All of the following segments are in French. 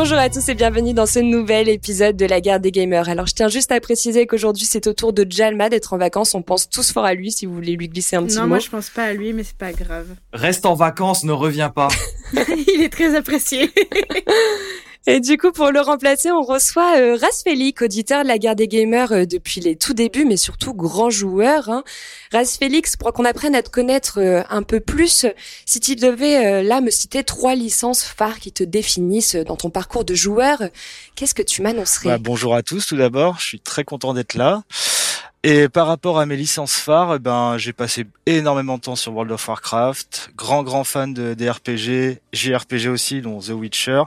Bonjour à tous et bienvenue dans ce nouvel épisode de la guerre des gamers. Alors je tiens juste à préciser qu'aujourd'hui c'est au tour de Jalma d'être en vacances. On pense tous fort à lui si vous voulez lui glisser un petit non, mot. Non, moi je pense pas à lui, mais c'est pas grave. Reste en vacances, ne reviens pas. Il est très apprécié. Et du coup, pour le remplacer, on reçoit euh, Rasfélix, auditeur de la guerre des gamers euh, depuis les tout débuts, mais surtout grand joueur. Hein. Rasfélix, pour qu'on apprenne à te connaître euh, un peu plus, si tu devais euh, là me citer trois licences phares qui te définissent dans ton parcours de joueur, qu'est-ce que tu m'annoncerais? Bah, Bonjour à tous tout d'abord, je suis très content d'être là. Et par rapport à mes licences phares, eh ben j'ai passé énormément de temps sur World of Warcraft, grand grand fan de des RPG, JRPG aussi, dont The Witcher,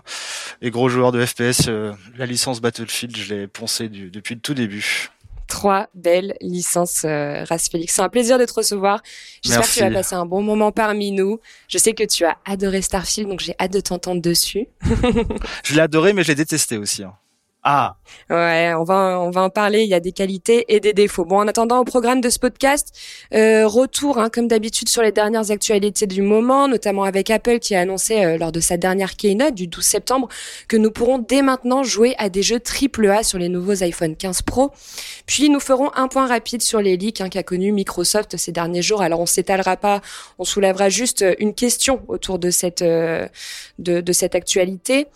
et gros joueur de FPS. Euh, la licence Battlefield, je l'ai poncé du, depuis le tout début. Trois belles licences, euh, Félix. C'est un plaisir de te recevoir. J'espère que tu vas passer un bon moment parmi nous. Je sais que tu as adoré Starfield, donc j'ai hâte de t'entendre dessus. je l'ai adoré, mais je l'ai détesté aussi. Hein. Ah. Ouais, on va on va en parler. Il y a des qualités et des défauts. Bon, en attendant au programme de ce podcast, euh, retour hein, comme d'habitude sur les dernières actualités du moment, notamment avec Apple qui a annoncé euh, lors de sa dernière keynote du 12 septembre que nous pourrons dès maintenant jouer à des jeux AAA sur les nouveaux iPhone 15 Pro. Puis nous ferons un point rapide sur les leaks hein, qu'a connu Microsoft ces derniers jours. Alors on s'étalera pas, on soulèvera juste une question autour de cette euh, de, de cette actualité.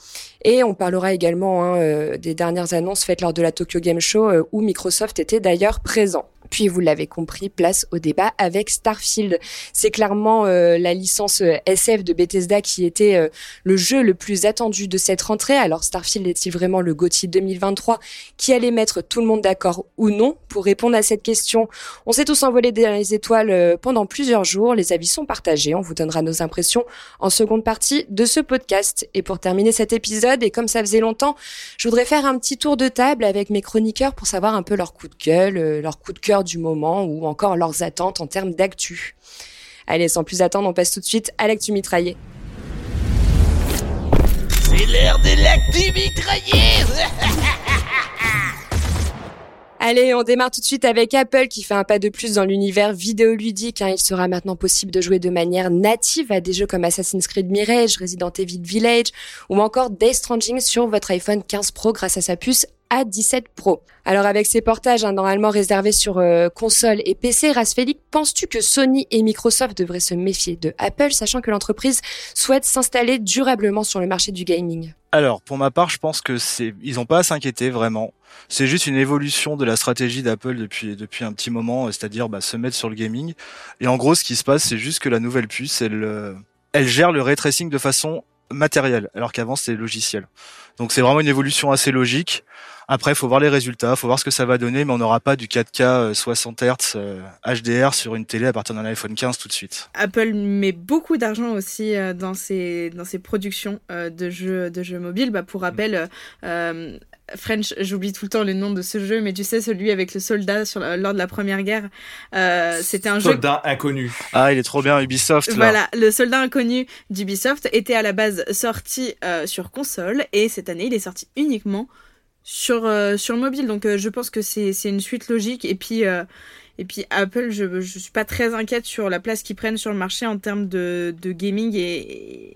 Et on parlera également hein, euh, des dernières annonces faites lors de la Tokyo Game Show euh, où Microsoft était d'ailleurs présent. Puis vous l'avez compris, place au débat avec Starfield. C'est clairement euh, la licence euh, SF de Bethesda qui était euh, le jeu le plus attendu de cette rentrée. Alors Starfield est-il vraiment le GOTY 2023 qui allait mettre tout le monde d'accord ou non Pour répondre à cette question, on s'est tous envolés dans les étoiles pendant plusieurs jours. Les avis sont partagés. On vous donnera nos impressions en seconde partie de ce podcast. Et pour terminer cet épisode, et comme ça faisait longtemps, je voudrais faire un petit tour de table avec mes chroniqueurs pour savoir un peu leur coup de gueule, leur coup de cœur du moment ou encore leurs attentes en termes d'actu. Allez, sans plus attendre, on passe tout de suite à l'actu mitraillé. C'est l'heure de l'actu Allez, on démarre tout de suite avec Apple qui fait un pas de plus dans l'univers vidéoludique. Hein. Il sera maintenant possible de jouer de manière native à des jeux comme Assassin's Creed Mirage, Resident Evil Village ou encore Death Stranding sur votre iPhone 15 Pro grâce à sa puce A17 Pro. Alors avec ces portages hein, normalement réservés sur euh, console et PC, Rasfélix, penses-tu que Sony et Microsoft devraient se méfier de Apple, sachant que l'entreprise souhaite s'installer durablement sur le marché du gaming? Alors pour ma part, je pense que c'est ils n'ont pas à s'inquiéter vraiment. C'est juste une évolution de la stratégie d'Apple depuis un petit moment, c'est-à-dire bah, se mettre sur le gaming. Et en gros, ce qui se passe, c'est juste que la nouvelle puce, elle euh, gère le ray de façon matérielle, alors qu'avant c'était logiciel. Donc c'est vraiment une évolution assez logique. Après, il faut voir les résultats, il faut voir ce que ça va donner, mais on n'aura pas du 4K 60 Hz HDR sur une télé à partir d'un iPhone 15 tout de suite. Apple met beaucoup d'argent aussi euh, dans ses dans ses productions euh, de jeux de jeux mobiles. Bah, pour rappel, euh, French, j'oublie tout le temps le nom de ce jeu, mais tu sais celui avec le soldat sur lors de la première guerre. Euh, C'était un soldat jeu. Soldat inconnu. Ah, il est trop bien Ubisoft. Là. Voilà, le soldat inconnu d'Ubisoft était à la base sorti euh, sur console et cette année il est sorti uniquement sur euh, sur mobile. Donc euh, je pense que c'est une suite logique et puis et puis Apple, je je suis pas très inquiète sur la place qu'ils prennent sur le marché en termes de de gaming et,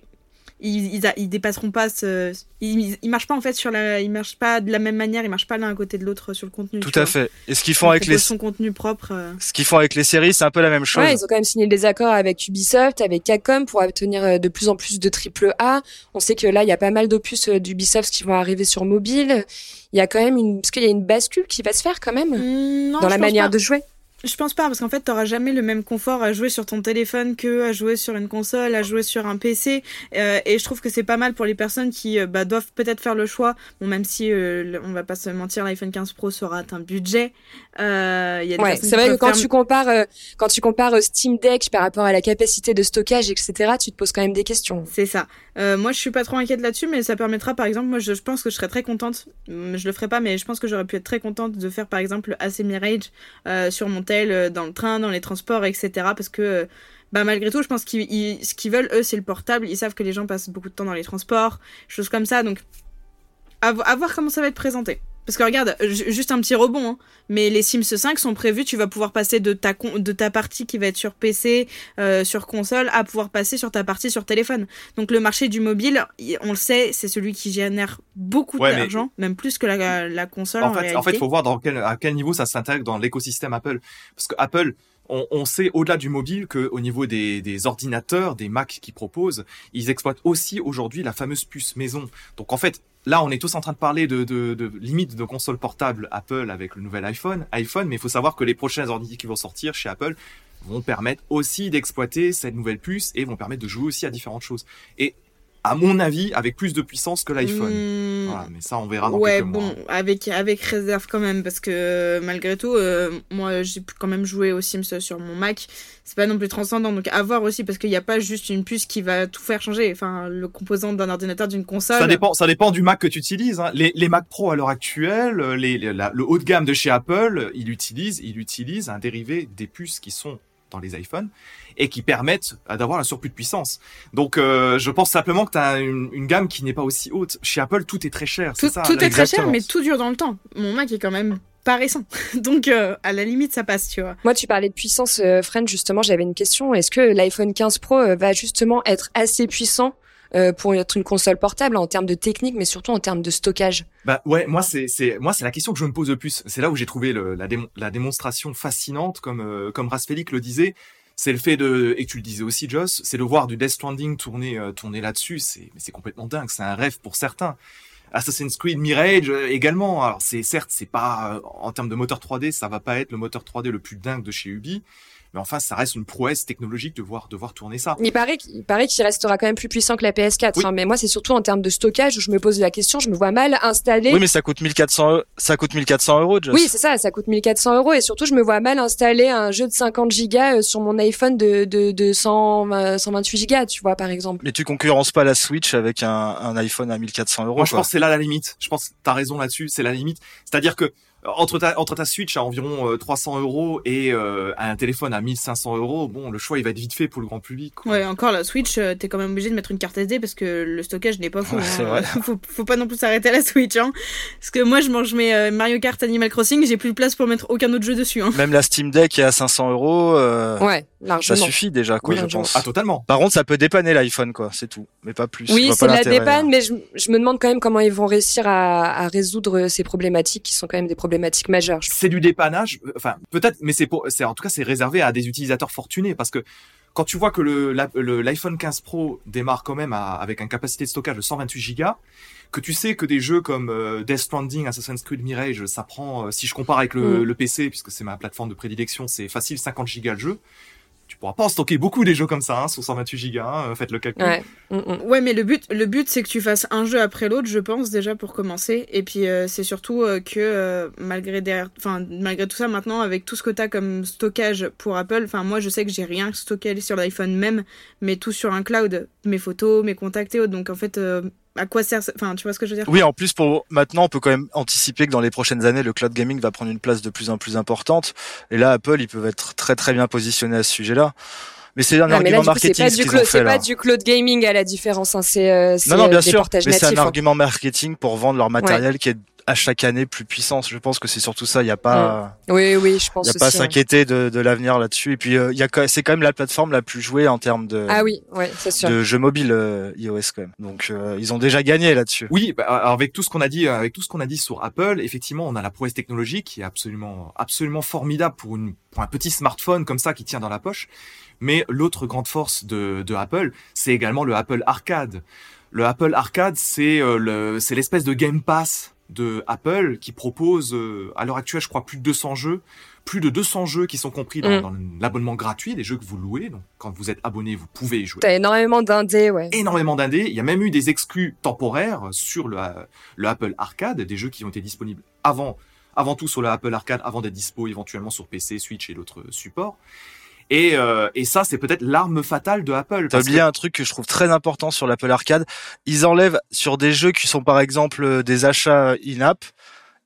ils, ils, ils, dépasseront pas ce, ils, ils marchent pas en fait sur la, ils marchent pas de la même manière, ils marchent pas l'un à côté de l'autre sur le contenu. Tout à fait. Et ce qu'ils font avec les, son contenu propre. Euh... Ce qu'ils font avec les séries, c'est un peu la même chose. Ouais, ils ont quand même signé des accords avec Ubisoft, avec Capcom pour obtenir euh, de plus en plus de triple A. On sait que là, il y a pas mal d'opus euh, d'Ubisoft qui vont arriver sur mobile. Il y a quand même une, parce qu'il y a une bascule qui va se faire quand même mmh, non, dans la manière pas. de jouer. Je pense pas, parce qu'en fait, t'auras jamais le même confort à jouer sur ton téléphone que à jouer sur une console, à jouer sur un PC. Euh, et je trouve que c'est pas mal pour les personnes qui euh, bah, doivent peut-être faire le choix. Bon, même si euh, on va pas se mentir, l'iPhone 15 Pro sera un budget. Euh, y a des ouais, c'est vrai que quand tu compares, euh, quand tu compares Steam Deck par rapport à la capacité de stockage, etc., tu te poses quand même des questions. C'est ça. Euh, moi, je suis pas trop inquiète là-dessus, mais ça permettra, par exemple, moi, je, je, pense que je serais très contente. Je le ferai pas, mais je pense que j'aurais pu être très contente de faire, par exemple, AC Mirage sur mon tel, dans le train, dans les transports, etc. Parce que bah malgré tout, je pense qu'ils ce qu'ils veulent eux, c'est le portable. Ils savent que les gens passent beaucoup de temps dans les transports, choses comme ça. Donc à voir comment ça va être présenté. Parce que regarde, juste un petit rebond, hein, mais les Sims 5 sont prévus, tu vas pouvoir passer de ta, de ta partie qui va être sur PC, euh, sur console, à pouvoir passer sur ta partie sur téléphone. Donc le marché du mobile, on le sait, c'est celui qui génère beaucoup d'argent, même plus que la, la console. En, fait, en fait, il faut voir dans quel, à quel niveau ça s'intègre dans l'écosystème Apple. Parce que Apple, on, sait au-delà du mobile qu'au niveau des, ordinateurs, des Mac qu'ils proposent, ils exploitent aussi aujourd'hui la fameuse puce maison. Donc en fait, là, on est tous en train de parler de, de, limite de console portable Apple avec le nouvel iPhone, iPhone, mais il faut savoir que les prochains ordinateurs qui vont sortir chez Apple vont permettre aussi d'exploiter cette nouvelle puce et vont permettre de jouer aussi à différentes choses. Et à mon avis, avec plus de puissance que l'iPhone. Hmm. Voilà, mais ça, on verra dans ouais, quelques mois. bon, avec, avec réserve quand même, parce que malgré tout, euh, moi, j'ai quand même joué aux Sims sur mon Mac. C'est pas non plus transcendant, donc à voir aussi, parce qu'il n'y a pas juste une puce qui va tout faire changer. Enfin, le composant d'un ordinateur, d'une console. Ça dépend, ça dépend du Mac que tu utilises. Hein. Les, les Mac Pro à l'heure actuelle, les, le haut de gamme de chez Apple, il utilise, il utilise un dérivé des puces qui sont dans les iPhones et qui permettent euh, d'avoir un surplus de puissance. Donc euh, je pense simplement que tu as une, gamme qui n'est pas aussi haute. Chez Apple, tout est très cher. Tout, ça, tout est très cher, mais tout dure dans le temps. Mon Mac est quand même pas récent. Donc euh, à la limite ça passe, tu vois. Moi tu parlais de puissance euh, justement, j'avais une question, est-ce que l'iPhone 15 Pro va justement être assez puissant pour être une console portable en termes de technique, mais surtout en termes de stockage. Bah ouais, moi c'est moi c'est la question que je me pose le plus. C'est là où j'ai trouvé le, la, la démonstration fascinante, comme euh, comme le disait. C'est le fait de et tu le disais aussi, Joss, c'est de voir du Death Stranding tourner euh, tourner là-dessus. C'est mais c'est complètement dingue. C'est un rêve pour certains. Assassin's Creed Mirage euh, également. Alors c'est certes c'est pas en termes de moteur 3D, ça va pas être le moteur 3D le plus dingue de chez Ubi, mais enfin, ça reste une prouesse technologique de voir, de voir tourner ça. Il paraît qu'il paraît qu'il restera quand même plus puissant que la PS4. Hein, mais moi, c'est surtout en termes de stockage où je me pose la question. Je me vois mal installer. Oui, mais ça coûte 1400, ça coûte 1400 euros. Oui, c'est ça, ça coûte 1400 euros. Et surtout, je me vois mal installer un jeu de 50 gigas euh, sur mon iPhone de de, de 100, 128 gigas, tu vois, par exemple. Mais tu concurrences pas la Switch avec un, un iPhone à 1400 euros. Moi, je pense que c'est là la limite. Je pense que t'as raison là-dessus. C'est la limite. C'est-à-dire que entre ta, entre ta Switch à environ 300 euh, euros et euh, un téléphone à 1500 euros, bon, le choix il va être vite fait pour le grand public. Quoi. Ouais, encore la Switch, euh, t'es quand même obligé de mettre une carte SD parce que le stockage n'est pas fou. hein. faut, faut pas non plus s'arrêter à la Switch, hein. Parce que moi, je mange mes Mario Kart Animal Crossing, j'ai plus de place pour mettre aucun autre jeu dessus. Hein. Même la Steam Deck est à 500 euros. Ouais, largement. Ça suffit déjà, quoi, je pense. Ah, totalement. Par contre, ça peut dépanner l'iPhone, quoi, c'est tout, mais pas plus. Oui, c'est la dépanne, mais je, je, me demande quand même comment ils vont réussir à, à résoudre ces problématiques qui sont quand même des problématiques c'est du dépannage. Euh, enfin, peut-être, mais c'est pour, c'est en tout cas, c'est réservé à des utilisateurs fortunés parce que quand tu vois que le, l'iPhone 15 Pro démarre quand même avec une capacité de stockage de 128 Go, que tu sais que des jeux comme euh, Death Stranding, Assassin's Creed Mirage, ça prend, euh, si je compare avec le, mm. le PC, puisque c'est ma plateforme de prédilection, c'est facile 50 Go le jeu pourras pas en stocker beaucoup des jeux comme ça, hein, sur 128 gigas, hein, faites le calcul. Ouais. Ouais, mais le but, le but, c'est que tu fasses un jeu après l'autre, je pense déjà pour commencer. Et puis euh, c'est surtout euh, que euh, malgré derrière, enfin malgré tout ça, maintenant avec tout ce que t'as comme stockage pour Apple, enfin moi je sais que j'ai rien stocké sur l'iPhone même, mais tout sur un cloud, mes photos, mes contacts et autres. Donc en fait, à quoi sert enfin tu vois ce que je veux dire? Oui en plus pour maintenant on peut quand même anticiper que dans les prochaines années le cloud gaming va prendre une place de plus en plus importante et là Apple ils peuvent être très très bien positionnés à ce sujet là mais c'est un argument marketing. C'est pas, du cloud gaming à la différence. Hein. C'est euh, non, non, bien sûr. Mais c'est un hein. argument marketing pour vendre leur matériel qui est à chaque année plus puissance. Je pense que c'est surtout ça. Il n'y a pas. Mm. Oui, oui, je pense. Il n'y a pas à s'inquiéter de, de l'avenir là-dessus. Et puis euh, il y a c'est quand même la plateforme la plus jouée en termes de. Ah oui, ouais, c'est sûr. De jeux mobiles euh, iOS quand même. Donc euh, ils ont déjà gagné là-dessus. Oui, bah, alors avec tout ce qu'on a dit, avec tout ce qu'on a dit sur Apple, effectivement, on a la prouesse technologique qui est absolument, absolument formidable pour une, pour un petit smartphone comme ça qui tient dans la poche. Mais l'autre grande force de, de Apple, c'est également le Apple Arcade. Le Apple Arcade, c'est le, c'est l'espèce de Game Pass de Apple qui propose euh, à l'heure actuelle, je crois, plus de 200 jeux, plus de 200 jeux qui sont compris dans, mm. dans l'abonnement gratuit, des jeux que vous louez. Donc, quand vous êtes abonné, vous pouvez y jouer. T'as énormément d'indés, ouais. Énormément d'indés. Il y a même eu des exclus temporaires sur le, le Apple Arcade, des jeux qui ont été disponibles avant, avant tout sur le Apple Arcade, avant d'être dispo éventuellement sur PC, Switch et d'autres supports. Et, euh, et ça, c'est peut-être l'arme fatale de Apple. T'as oublié un truc que je trouve très important sur l'Apple Arcade. Ils enlèvent sur des jeux qui sont par exemple euh, des achats in-app,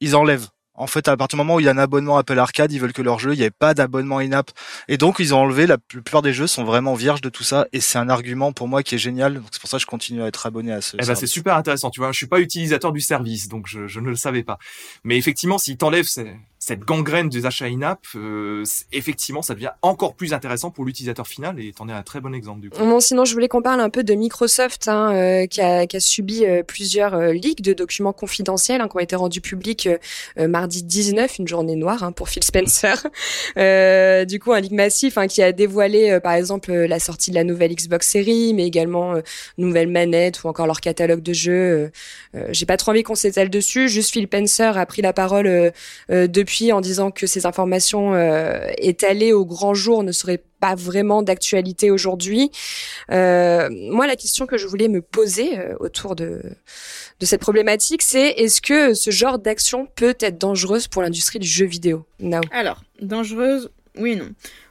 ils enlèvent En fait, à partir du moment où il y a un abonnement Apple Arcade, ils veulent que leur jeu, il n'y ait pas d'abonnement in-app. Et donc, ils ont enlevé, la plupart des jeux sont vraiment vierges de tout ça. Et c'est un argument pour moi qui est génial. Donc, c'est pour ça que je continue à être abonné à ce Eh ben, c'est super intéressant. Tu vois, je suis pas utilisateur du service, donc je, je ne le savais pas. Mais effectivement, s'il t'enlève ces- cette gangrène des achats in-app, euh, effectivement, ça devient encore plus intéressant pour l'utilisateur final. Et t'en es un très bon exemple du coup. Bon, sinon, je voulais qu'on parle un peu de Microsoft, hein, euh, qui, a, qui a subi euh, plusieurs euh, leaks de documents confidentiels hein, qui ont été rendus publics euh, euh, mardi 19, une journée noire hein, pour Phil Spencer. Du coup, un leak massif hein, qui a dévoilé, par exemple, la sortie de la nouvelle Xbox Series, mais également nouvelles manettes ou encore leur catalogue de jeux. J'ai pas trop envie qu'on s'étale dessus. Juste Phil Spencer a pris la parole euh, depuis en disant que ces informations euh, étalées au grand jour ne seraient pas vraiment d'actualité aujourd'hui. Euh, moi, la question que je voulais me poser euh, autour de, de cette problématique, c'est est-ce que ce genre d'action peut être dangereuse pour l'industrie du jeu vidéo Nao? Alors, dangereuse, oui et non.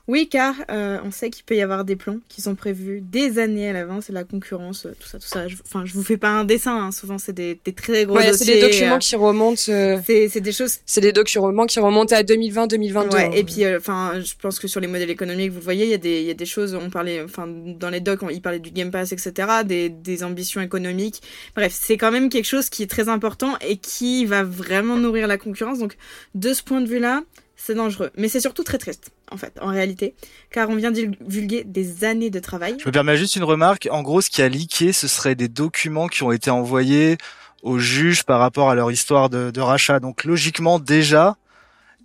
Oui, car euh, on sait qu'il peut y avoir des plans qui sont prévus des années à l'avance, et la concurrence, euh, tout ça, tout ça. Je- Enfin, je vous fais pas un dessin, hein, souvent c'est des, des très gros Ouais, c'est des documents euh, qui remontent. euh, c'est des choses c'est des documents qui remontent à 2020-2022. Ouais, et puis, enfin, je pense que sur les modèles économiques, vous le voyez, il y a des, il y a des choses. On parlait, enfin, dans les docs, on, ils parlaient du Game Pass, etc., des, des ambitions économiques. Bref, c'est quand même quelque chose qui est très important et qui va vraiment nourrir la concurrence. Donc, de ce point de vue-là, c'est dangereux. Mais c'est surtout très triste, en fait, en réalité, car on vient divulguer des années de travail. Je me permets juste une remarque. En gros, ce qui a leaké, ce serait des documents qui ont été envoyés aux juges par rapport à leur histoire de, rachat. Donc, logiquement, déjà,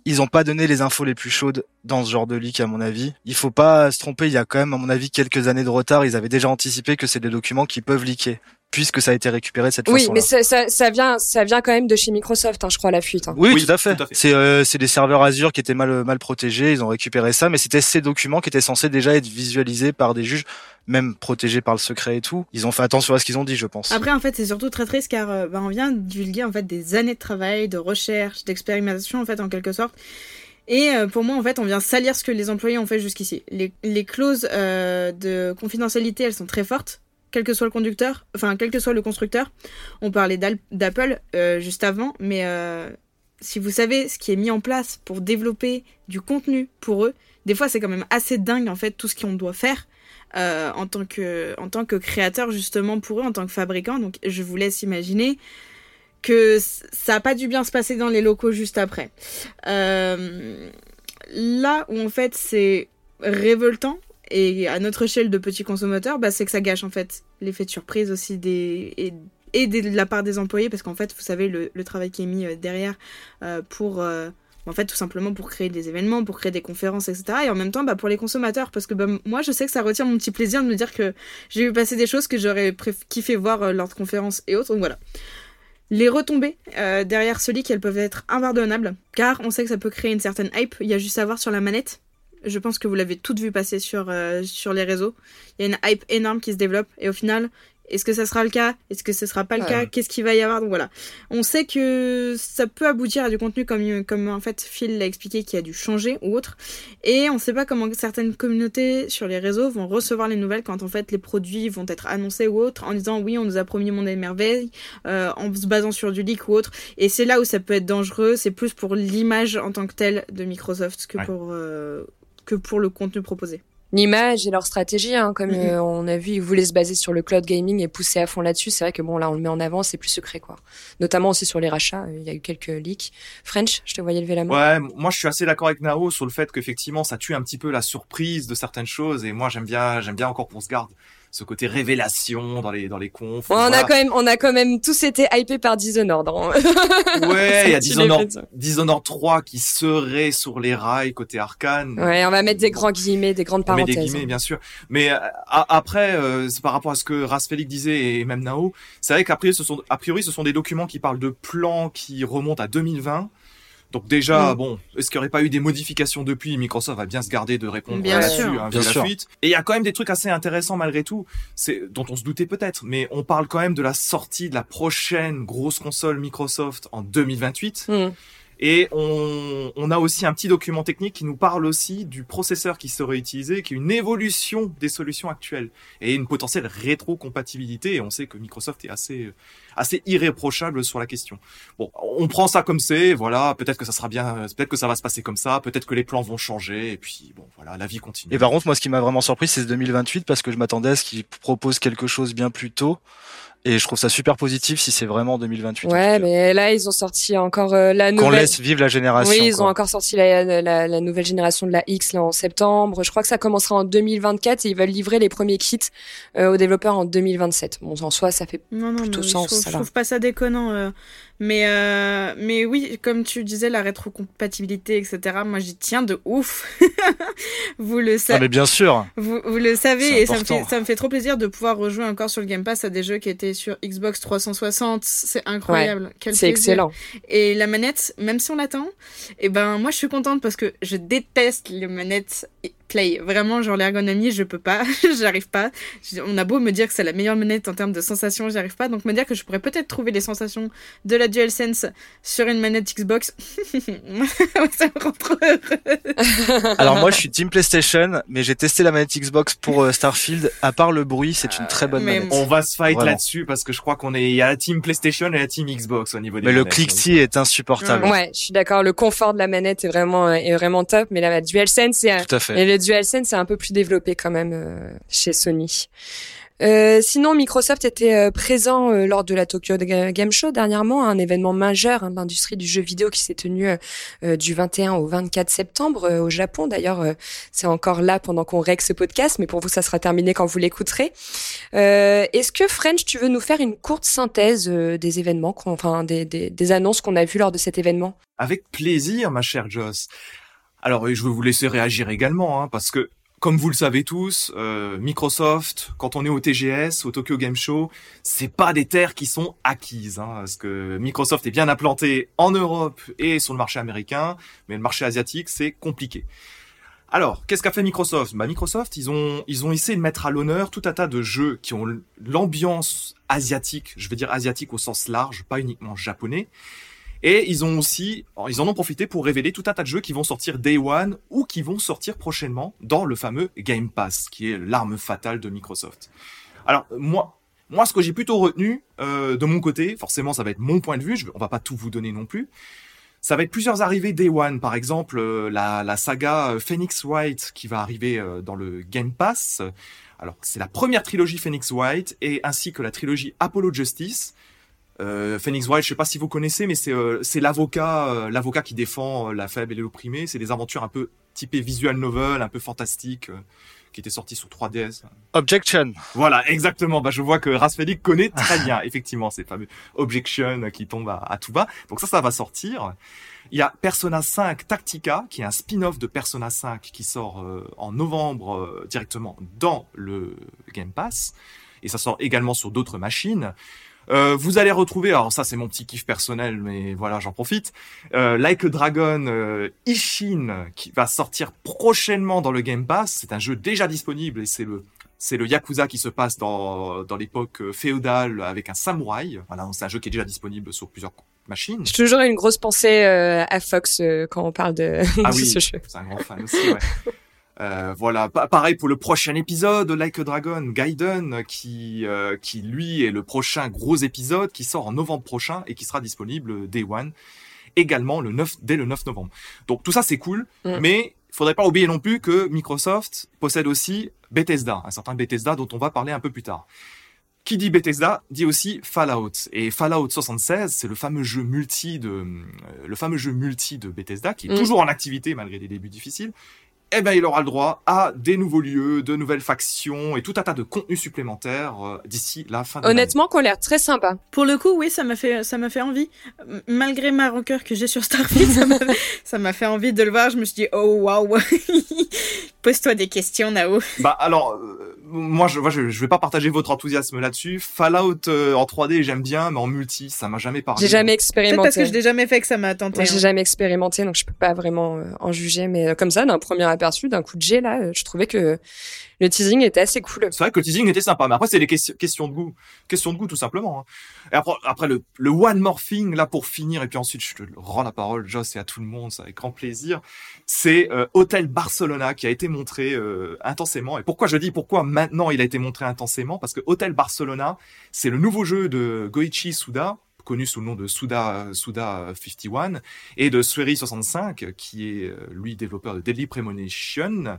ils n'ont pas donné les infos les plus chaudes dans ce genre de leak, à mon avis. Il faut pas se tromper. Il y a quand même, à mon avis, quelques années de retard. Ils avaient déjà anticipé que c'est des documents qui peuvent leaker, puisque ça a été récupéré de cette Oui, façon-là. mais ça, ça, ça vient, ça vient quand même de chez Microsoft, hein, je crois, la fuite. hein. Oui, Oui, tout à fait. C'est euh, c'est des serveurs Azure qui étaient mal mal protégés. Ils ont récupéré ça, mais c'était ces documents qui étaient censés déjà être visualisés par des juges, même protégés par le secret et tout. Ils ont fait attention à ce qu'ils ont dit, je pense. Après, en fait, c'est surtout très triste car euh, bah, on vient divulguer en fait des années de travail, de recherche, d'expérimentation en fait en quelque sorte. Et euh, pour moi, en fait, on vient salir ce que les employés ont fait jusqu'ici. Les, les clauses euh, de confidentialité, elles sont très fortes, quel que soit le conducteur, enfin quel que soit le constructeur. On parlait d'Apple euh, juste avant, mais euh, si vous savez ce qui est mis en place pour développer du contenu pour eux, des fois c'est quand même assez dingue en fait tout ce qu'on doit faire euh, en tant que en tant que créateur justement pour eux en tant que fabricant. Donc je vous laisse imaginer que ça a pas dû bien se passer dans les locaux juste après. Là où en fait c'est révoltant et à notre échelle de petits consommateurs, bah, c'est que ça gâche en fait l'effet de surprise aussi des et, et de la part des employés parce qu'en fait vous savez le, travail qui est mis euh, derrière euh, pour euh, en fait tout simplement pour créer des événements, pour créer des conférences, etc. Et en même temps bah, pour les consommateurs parce que bah, moi je sais que ça retient mon petit plaisir de me dire que j'ai vu passer des choses que j'aurais kiffé voir lors de conférences et autres. Donc voilà. Les retombées derrière ce leak, elles peuvent être impardonnables, car on sait que ça peut créer une certaine hype. Il y a juste à voir sur la manette. Je pense que vous l'avez toutes vu passer sur, euh, sur les réseaux. Il y a une hype énorme qui se développe, et au final, est-ce que ça sera le cas? Est-ce que ce sera pas le Ouais. cas? Qu'est-ce qu'il va y avoir? Donc voilà. On sait que ça peut aboutir à du contenu comme, comme en fait Phil l'a expliqué, qui a dû changer ou autre. Et on ne sait pas comment certaines communautés sur les réseaux vont recevoir les nouvelles quand en fait les produits vont être annoncés ou autre en disant oui on nous a promis mon merveille euh, en se basant sur du leak ou autre. Et c'est là où ça peut être dangereux. C'est plus pour l'image en tant que telle de Microsoft que Ouais. pour euh, que pour le contenu proposé. L'image et leur stratégie, hein, comme Mhm. euh, on a vu, ils voulaient se baser sur le cloud gaming et pousser à fond là-dessus. C'est vrai que bon, là, on le met en avant, c'est plus secret, quoi. Notamment aussi sur les rachats, euh, il y a eu quelques leaks. French, je te voyais lever la main. Ouais, moi je suis assez d'accord avec Nao sur le fait qu'effectivement ça tue un petit peu la surprise de certaines choses et moi j'aime bien j'aime bien encore qu'on se garde ce côté révélation dans les dans les confs. Ouais, on Voilà. a quand même, on a quand même tous été hypés par Dishonored. hein. Ouais, il y a Dishonored, Dishonored 3 qui serait sur les rails côté arcane. Ouais, on va mettre des grands guillemets, des grandes On met des parenthèses. guillemets, bien sûr. Mais euh, après, euh, c'est par rapport à ce que Rasfelik disait et même Nao, c'est vrai qu'a priori, ce sont, a priori, ce sont des documents qui parlent de plans qui remontent à 2020. Donc déjà, Mm. bon, est-ce qu'il n'y aurait pas eu des modifications depuis Microsoft va bien se garder de répondre Bien là-dessus, sûr. hein, Bien la sûr. fuite. Et il y a quand même des trucs assez intéressants malgré tout, c'est dont on se doutait peut-être, mais on parle quand même de la sortie de la prochaine grosse console Microsoft en 2028. Hmm. Et on, on, a aussi un petit document technique qui nous parle aussi du processeur qui serait utilisé, qui est une évolution des solutions actuelles et une potentielle rétrocompatibilité. Et on sait que Microsoft est assez assez irréprochable sur la question. Bon, on prend ça comme c'est, voilà. Peut-être que ça sera bien, peut-être que ça va se passer comme ça, peut-être que les plans vont changer. Et puis bon, voilà, la vie continue. Et par contre, moi, ce qui m'a vraiment surpris, c'est 2028 parce que je m'attendais à ce qu'ils proposent quelque chose bien plus tôt. Et je trouve ça super positif si c'est vraiment 2028. Ouais, mais là, ils ont sorti encore euh, la nouvelle. Qu'on laisse vivre la génération. Oui, ils ont encore sorti la, la, la, nouvelle génération de la X là en septembre. Je crois que ça commencera en 2024 et ils veulent livrer les premiers kits euh, aux développeurs en 2027. Bon, en soi, ça fait non, non, plutôt sens. Je trouve, ça je trouve pas ça déconnant. Euh. Mais, euh, mais oui, comme tu disais, la rétrocompatibilité, etc. Moi, j'y tiens de ouf. vous le savez. Ah, mais bien sûr. Vous, vous le savez, et ça me, fait, ça me fait trop plaisir de pouvoir rejouer encore sur le Game Pass à des jeux qui étaient sur Xbox 360. C'est incroyable. Ouais, Quel c'est excellent. Et la manette, même si on l'attend, eh ben, moi, je suis contente parce que je déteste les manettes Play. Vraiment, genre l'ergonomie, je peux pas, j'arrive pas. On a beau me dire que c'est la meilleure manette en termes de sensations, j'arrive pas. Donc me dire que je pourrais peut-être trouver les sensations de la DualSense sur une manette Xbox, ça me rend trop heureux. Alors moi, je suis Team PlayStation, mais j'ai testé la manette Xbox pour euh, Starfield. À part le bruit, c'est une très bonne mais manette. On va se fight là-dessus parce que je crois qu'on est, il y a la Team PlayStation et la Team Xbox au niveau des Mais manettes. le click-t est insupportable. Ouais, je suis d'accord. Le confort de la manette est vraiment est vraiment top, mais la DualSense c'est Tout à fait. et le DualSense c'est un peu plus développé quand même euh, chez Sony. Euh, sinon, Microsoft était euh, présent lors de la Tokyo Game Show dernièrement, un événement majeur hein, de l'industrie du jeu vidéo qui s'est tenu du 21 au 24 septembre au Japon. D'ailleurs, c'est encore là pendant qu'on règle ce podcast, mais pour vous, ça sera terminé quand vous l'écouterez. Est-ce que French, tu veux nous faire une courte synthèse des événements, enfin des annonces qu'on a vues lors de cet événement? Avec plaisir, ma chère Joss. Alors, je veux vous laisser réagir également, hein, parce que comme vous le savez tous, euh, Microsoft, quand on est au TGS, au Tokyo Game Show, c'est pas des terres qui sont acquises, hein, parce que Microsoft est bien implanté en Europe et sur le marché américain, mais le marché asiatique c'est compliqué. Alors, qu'est-ce qu'a fait Microsoft? Bah Microsoft, ils ont ils ont essayé de mettre à l'honneur tout un tas de jeux qui ont l'ambiance asiatique, je veux dire asiatique au sens large, pas uniquement japonais. Et ils ont aussi, ils en ont profité pour révéler tout un tas de jeux qui vont sortir Day One ou qui vont sortir prochainement dans le fameux Game Pass, qui est l'arme fatale de Microsoft. Alors moi, moi, ce que j'ai plutôt retenu euh, de mon côté, forcément, ça va être mon point de vue. Je, on va pas tout vous donner non plus. Ça va être plusieurs arrivées Day One, par exemple euh, la, la, saga euh, Phoenix Wright qui va arriver euh, dans le Game Pass. Alors c'est la première trilogie Phoenix Wright et ainsi que la trilogie Apollo Justice. Euh, Phoenix Wright, je sais pas si vous connaissez, mais c'est euh, c'est l'avocat euh, l'avocat qui défend la faible et l'opprimé. C'est des aventures un peu typées visual novel, un peu fantastiques, qui étaient sorties sur 3DS. Objection. Voilà, exactement. Bah je vois que Rasfelik connaît très bien, effectivement, ces fameux Objection qui tombent à, à, tout bas. Donc ça, ça va sortir. Il y a Persona 5 Tactica, qui est un spin-off de Persona 5 qui sort en novembre directement dans le Game Pass. Et ça sort également sur d'autres machines. Euh, vous allez retrouver, alors ça c'est mon petit kiff personnel, mais voilà, j'en profite. Euh, like a Dragon euh, Ishin qui va sortir prochainement dans le Game Pass. C'est un jeu déjà disponible et c'est le c'est le Yakuza qui se passe dans, dans l'époque féodale avec un samouraï. Voilà, c'est un jeu qui est déjà disponible sur plusieurs machines. J'ai toujours une grosse pensée à Fox quand on parle de, ah oui, ce jeu. C'est un grand fan aussi, ouais. Euh, voilà, pa pareil pour le prochain épisode, Like a Dragon, Gaiden, qui euh, qui lui est le prochain gros épisode qui sort en novembre prochain et qui sera disponible Day One également le 9 dès le 9 novembre. Donc tout ça c'est cool, Mm. mais il faudrait pas oublier non plus que Microsoft possède aussi Bethesda, un certain Bethesda dont on va parler un peu plus tard. Qui dit Bethesda dit aussi Fallout et Fallout 76, c'est le fameux jeu multi de euh, le fameux jeu multi de Bethesda qui est Mm. toujours en activité malgré des débuts difficiles eh ben, il aura le droit à des nouveaux lieux, de nouvelles factions et tout un tas de contenus supplémentaires euh, d'ici la fin de l'année. Honnêtement, qu'on a l'air très sympa. Pour le coup, oui, ça m'a fait, ça m'a fait envie. Malgré ma rancœur que j'ai sur Starfield, ça m'a- ça m'a fait envie de le voir. Je me suis dit, oh waouh, pose-toi des questions, Nao. Bah alors, euh, moi, je, moi je, je vais pas partager votre enthousiasme là-dessus. Fallout euh, en 3D, j'aime bien, mais en multi, ça m'a jamais parlé. J'ai jamais Peut-être expérimenté. parce que je l'ai jamais fait que ça m'a tenté. J'ai hein. jamais expérimenté, donc je peux pas vraiment euh, en juger. Mais euh, comme ça, d'un premier aperçu, d'un coup de jet, là, euh, je trouvais que le teasing était assez cool. C'est vrai que le teasing était sympa, mais après c'est des questions, questions de goût, questions de goût tout simplement. hein. Et après, après le, le one more thing là pour finir, et puis ensuite je te rends la parole, Joss, et à tout le monde, c'est avec grand plaisir. C'est euh, Hotel Barcelona qui a été montré euh, intensément. Et pourquoi je dis pourquoi maintenant il a été montré intensément Parce que Hotel Barcelona, c'est le nouveau jeu de Goichi Suda connu sous le nom de Suda Suda 51 et de Sueri 65 qui est euh, lui développeur de Deadly Premonition.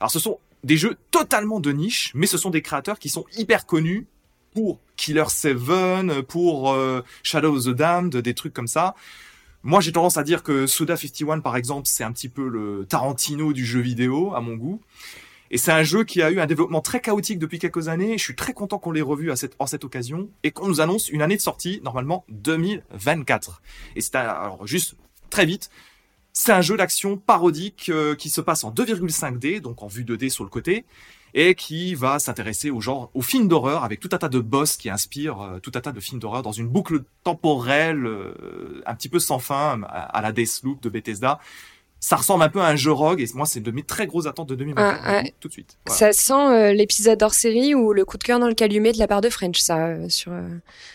Alors ce sont des jeux totalement de niche, mais ce sont des créateurs qui sont hyper connus pour Killer 7, pour euh, Shadow of the Damned, des trucs comme ça. Moi, j'ai tendance à dire que Suda 51, par exemple, c'est un petit peu le Tarantino du jeu vidéo, à mon goût. Et c'est un jeu qui a eu un développement très chaotique depuis quelques années. Je suis très content qu'on l'ait revu à cette, en cette occasion et qu'on nous annonce une année de sortie, normalement 2024. Et c'est alors juste très vite, c'est un jeu d'action parodique euh, qui se passe en 2,5D, donc en vue 2D sur le côté, et qui va s'intéresser au genre, aux films d'horreur avec tout un tas de boss qui inspirent euh, tout un tas de films d'horreur dans une boucle temporelle euh, un petit peu sans fin à, à la Deathloop de Bethesda. Ça ressemble un peu à un jeu rogue et moi c'est de mes très grosses attentes de 2024 Ah, ouais. tout de suite. Voilà. Ça sent euh, l'épisode hors série ou le coup de cœur dans le calumet de la part de French, ça, euh, sur, euh,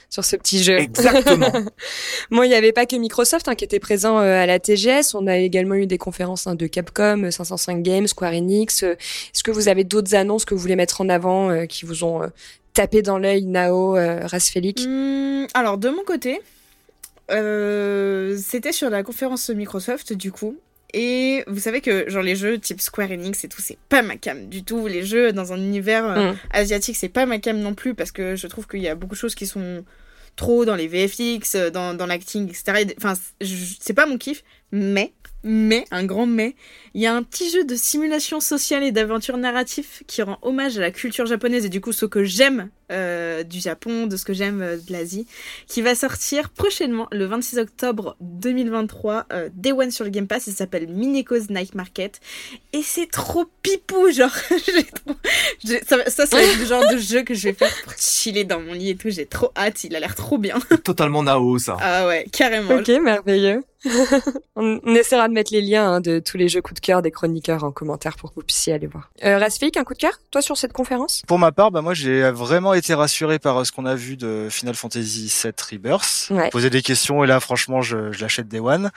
sur ce petit jeu? Exactement. Moi, il n'y avait pas que Microsoft hein, qui était présent euh, à la TGS. On a également eu des conférences hein, de Capcom, euh, 505 Games, Square Enix. Est-ce que vous avez d'autres annonces que vous voulez mettre en avant euh, qui vous ont euh, tapé dans l'œil, Nao, euh, Rasfelik Hmm, alors, de mon côté, euh, c'était sur la conférence Microsoft, du coup. Et vous savez que, genre, les jeux type Square Enix et tout, c'est pas ma cam du tout. Les jeux dans un univers euh, Mm. asiatique, c'est pas ma cam non plus, parce que je trouve qu'il y a beaucoup de choses qui sont trop dans les VFX, euh, dans, dans l'acting, etc. Enfin, c'est pas mon kiff, mais, mais, un grand mais, il y a un petit jeu de simulation sociale et d'aventure narratif qui rend hommage à la culture japonaise et du coup ce que j'aime euh, du Japon, de ce que j'aime euh, de l'Asie, qui va sortir prochainement le 26 octobre 2023, euh, Day One sur le Game Pass. Il s'appelle Mineko's Night Market et c'est trop pipou, genre. trop- ça, ça c'est le genre de jeu que je vais faire pour chiller dans mon lit et tout. J'ai trop hâte. Il a l'air trop bien. Totalement Nao ça. Ah ouais, carrément. Ok, merveilleux. on, on essaiera de mettre les liens hein, de tous les jeux coup de cœur des chroniqueurs en commentaire pour que vous puissiez aller voir. Euh, un coup de cœur, toi, sur cette conférence? Pour ma part, bah moi j'ai vraiment été rassuré par euh, ce qu'on a vu de Final Fantasy VII Rebirth. Ouais. Poser des questions et là franchement je, je l'achète Day One.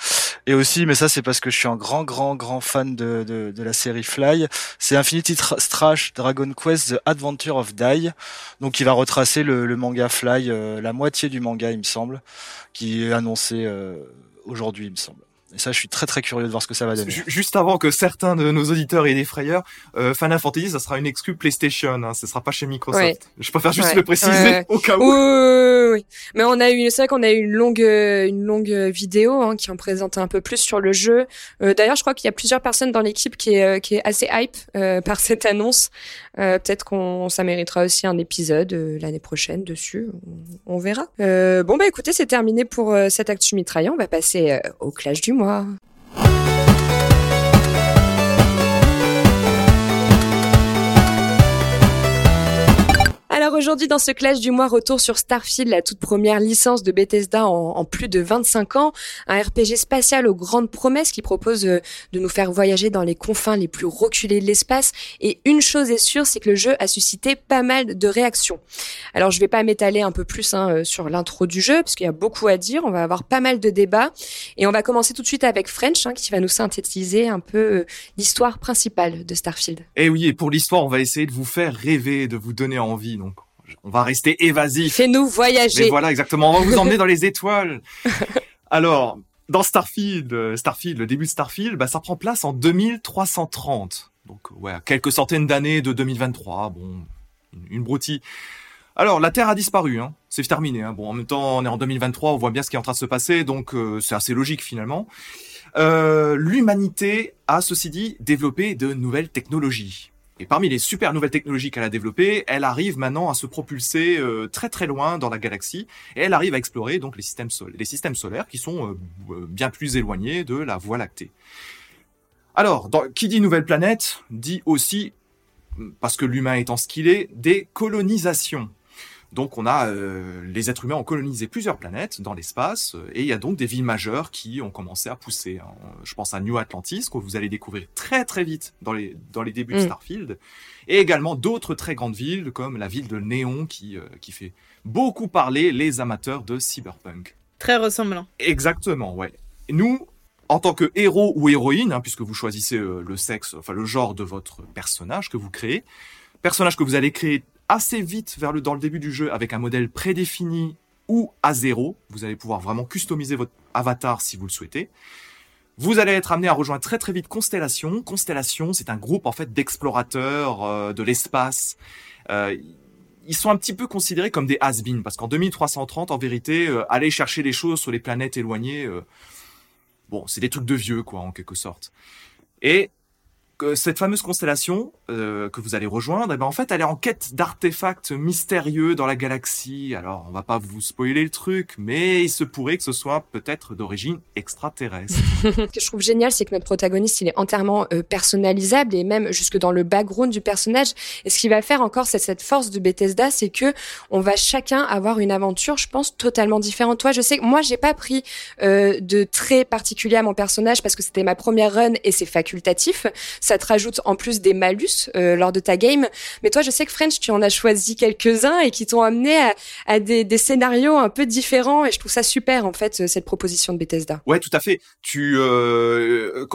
Et aussi, mais ça c'est parce que je suis un grand grand grand fan de, de, de la série Fly. C'est Infinity Tra- Strash Dragon Quest The Adventure of Dai. Donc qui va retracer le, le manga Fly, euh, la moitié du manga il me semble, qui est annoncé euh, aujourd'hui il me semble. Et ça je suis très très curieux de voir ce que ça va donner. Ju- Juste avant que certains de nos auditeurs aient des frayeurs, euh, Final Fantasy, ça sera une exclu PlayStation, hein, ce sera pas chez Microsoft. Ouais. Je préfère juste Ouais. le préciser Ouais, au cas où. oui, oui, oui. Mais on a eu, c'est vrai qu'on a eu une longue, euh, une longue euh, vidéo hein, qui en présentait un peu plus sur le jeu. Euh, D'ailleurs, je crois qu'il y a plusieurs personnes dans l'équipe qui est, qui est assez hype euh, par cette annonce. Euh, Peut-être qu'on, ça méritera aussi un épisode euh, l'année prochaine dessus. On, on verra. Euh, bon bah écoutez, c'est terminé pour euh, cette actu mitraillant. On va passer euh, au clash du mois. Wow. Aujourd'hui, dans ce clash du mois, retour sur Starfield, la toute première licence de Bethesda en, plus de 25 ans, un RPG spatial aux grandes promesses qui propose euh, de nous faire voyager dans les confins les plus reculés de l'espace. Et une chose est sûre, c'est que le jeu a suscité pas mal de réactions. Alors je vais pas m'étaler un peu plus hein, euh, sur l'intro du jeu, parce qu'il y a beaucoup à dire, on va avoir pas mal de débats. Et on va commencer tout de suite avec French, hein, qui va nous synthétiser un peu euh, l'histoire principale de Starfield. Et oui, et pour l'histoire, on va essayer de vous faire rêver, de vous donner envie. On va rester évasif. Fais-nous voyager. Mais voilà, exactement. On va vous emmener dans les étoiles. Alors, dans Starfield, euh, Starfield, le début de Starfield, bah, ça prend place en 2330. Donc, ouais, quelques centaines d'années de 2023. Bon, une, une broutille. Alors, la Terre a disparu, hein. C'est terminé. Hein. Bon, en même temps, on est en 2023, on voit bien ce qui est en train de se passer, donc euh, c'est assez logique finalement. Euh, L'humanité a, ceci dit, développé de nouvelles technologies. Et parmi les super nouvelles technologies qu'elle a développées, elle arrive maintenant à se propulser euh, très très loin dans la galaxie et elle arrive à explorer donc les systèmes, solaires qui sont euh, euh, bien plus éloignés de la Voie lactée. Alors, qui dit nouvelle planète dit aussi parce que l'humain étant ce qu'il est, des colonisations. Donc on a euh, les êtres humains ont colonisé plusieurs planètes dans l'espace euh, et il y a donc des villes majeures qui ont commencé à pousser. hein. Je pense à New Atlantis que vous allez découvrir très très vite dans les dans les débuts de Mm. Starfield et également d'autres très grandes villes comme la ville de Néon qui euh, qui fait beaucoup parler les amateurs de cyberpunk. Très ressemblant. Exactement, ouais. Nous, en tant que héros ou héroïne, hein, puisque vous choisissez euh, le sexe, enfin le genre de votre personnage que vous créez, personnage que vous allez créer assez vite vers le dans le début du jeu avec un modèle prédéfini ou à zéro. Vous allez pouvoir vraiment customiser votre avatar si vous le souhaitez. Vous allez être amené à rejoindre très très vite Constellation. Constellation, c'est un groupe en fait d'explorateurs euh, de l'espace. Euh, ils sont un petit peu considérés comme des has-been parce qu'en 2330, en vérité, euh, aller chercher les choses sur les planètes éloignées, euh, bon, c'est des trucs de vieux quoi en quelque sorte. Et cette fameuse constellation euh, que vous allez rejoindre, eh ben en fait, elle est en quête d'artefacts mystérieux dans la galaxie. Alors, on va pas vous spoiler le truc, mais il se pourrait que ce soit peut-être d'origine extraterrestre. Ce que je trouve génial, c'est que notre protagoniste, il est entièrement euh, personnalisable et même jusque dans le background du personnage. Et ce qui va faire encore, c'est cette force de Bethesda, c'est que on va chacun avoir une aventure, je pense, totalement différente. Toi, je sais que moi, j'ai pas pris euh, de traits particuliers à mon personnage parce que c'était ma première run et c'est facultatif. Ça te rajoute en plus des malus euh, lors de ta game. Mais toi, je sais que French, tu en as choisi quelques-uns et qui t'ont amené à, des, scénarios un peu différents. Et je trouve ça super, en fait, euh, cette proposition de Bethesda. Ouais, tout à fait. Euh,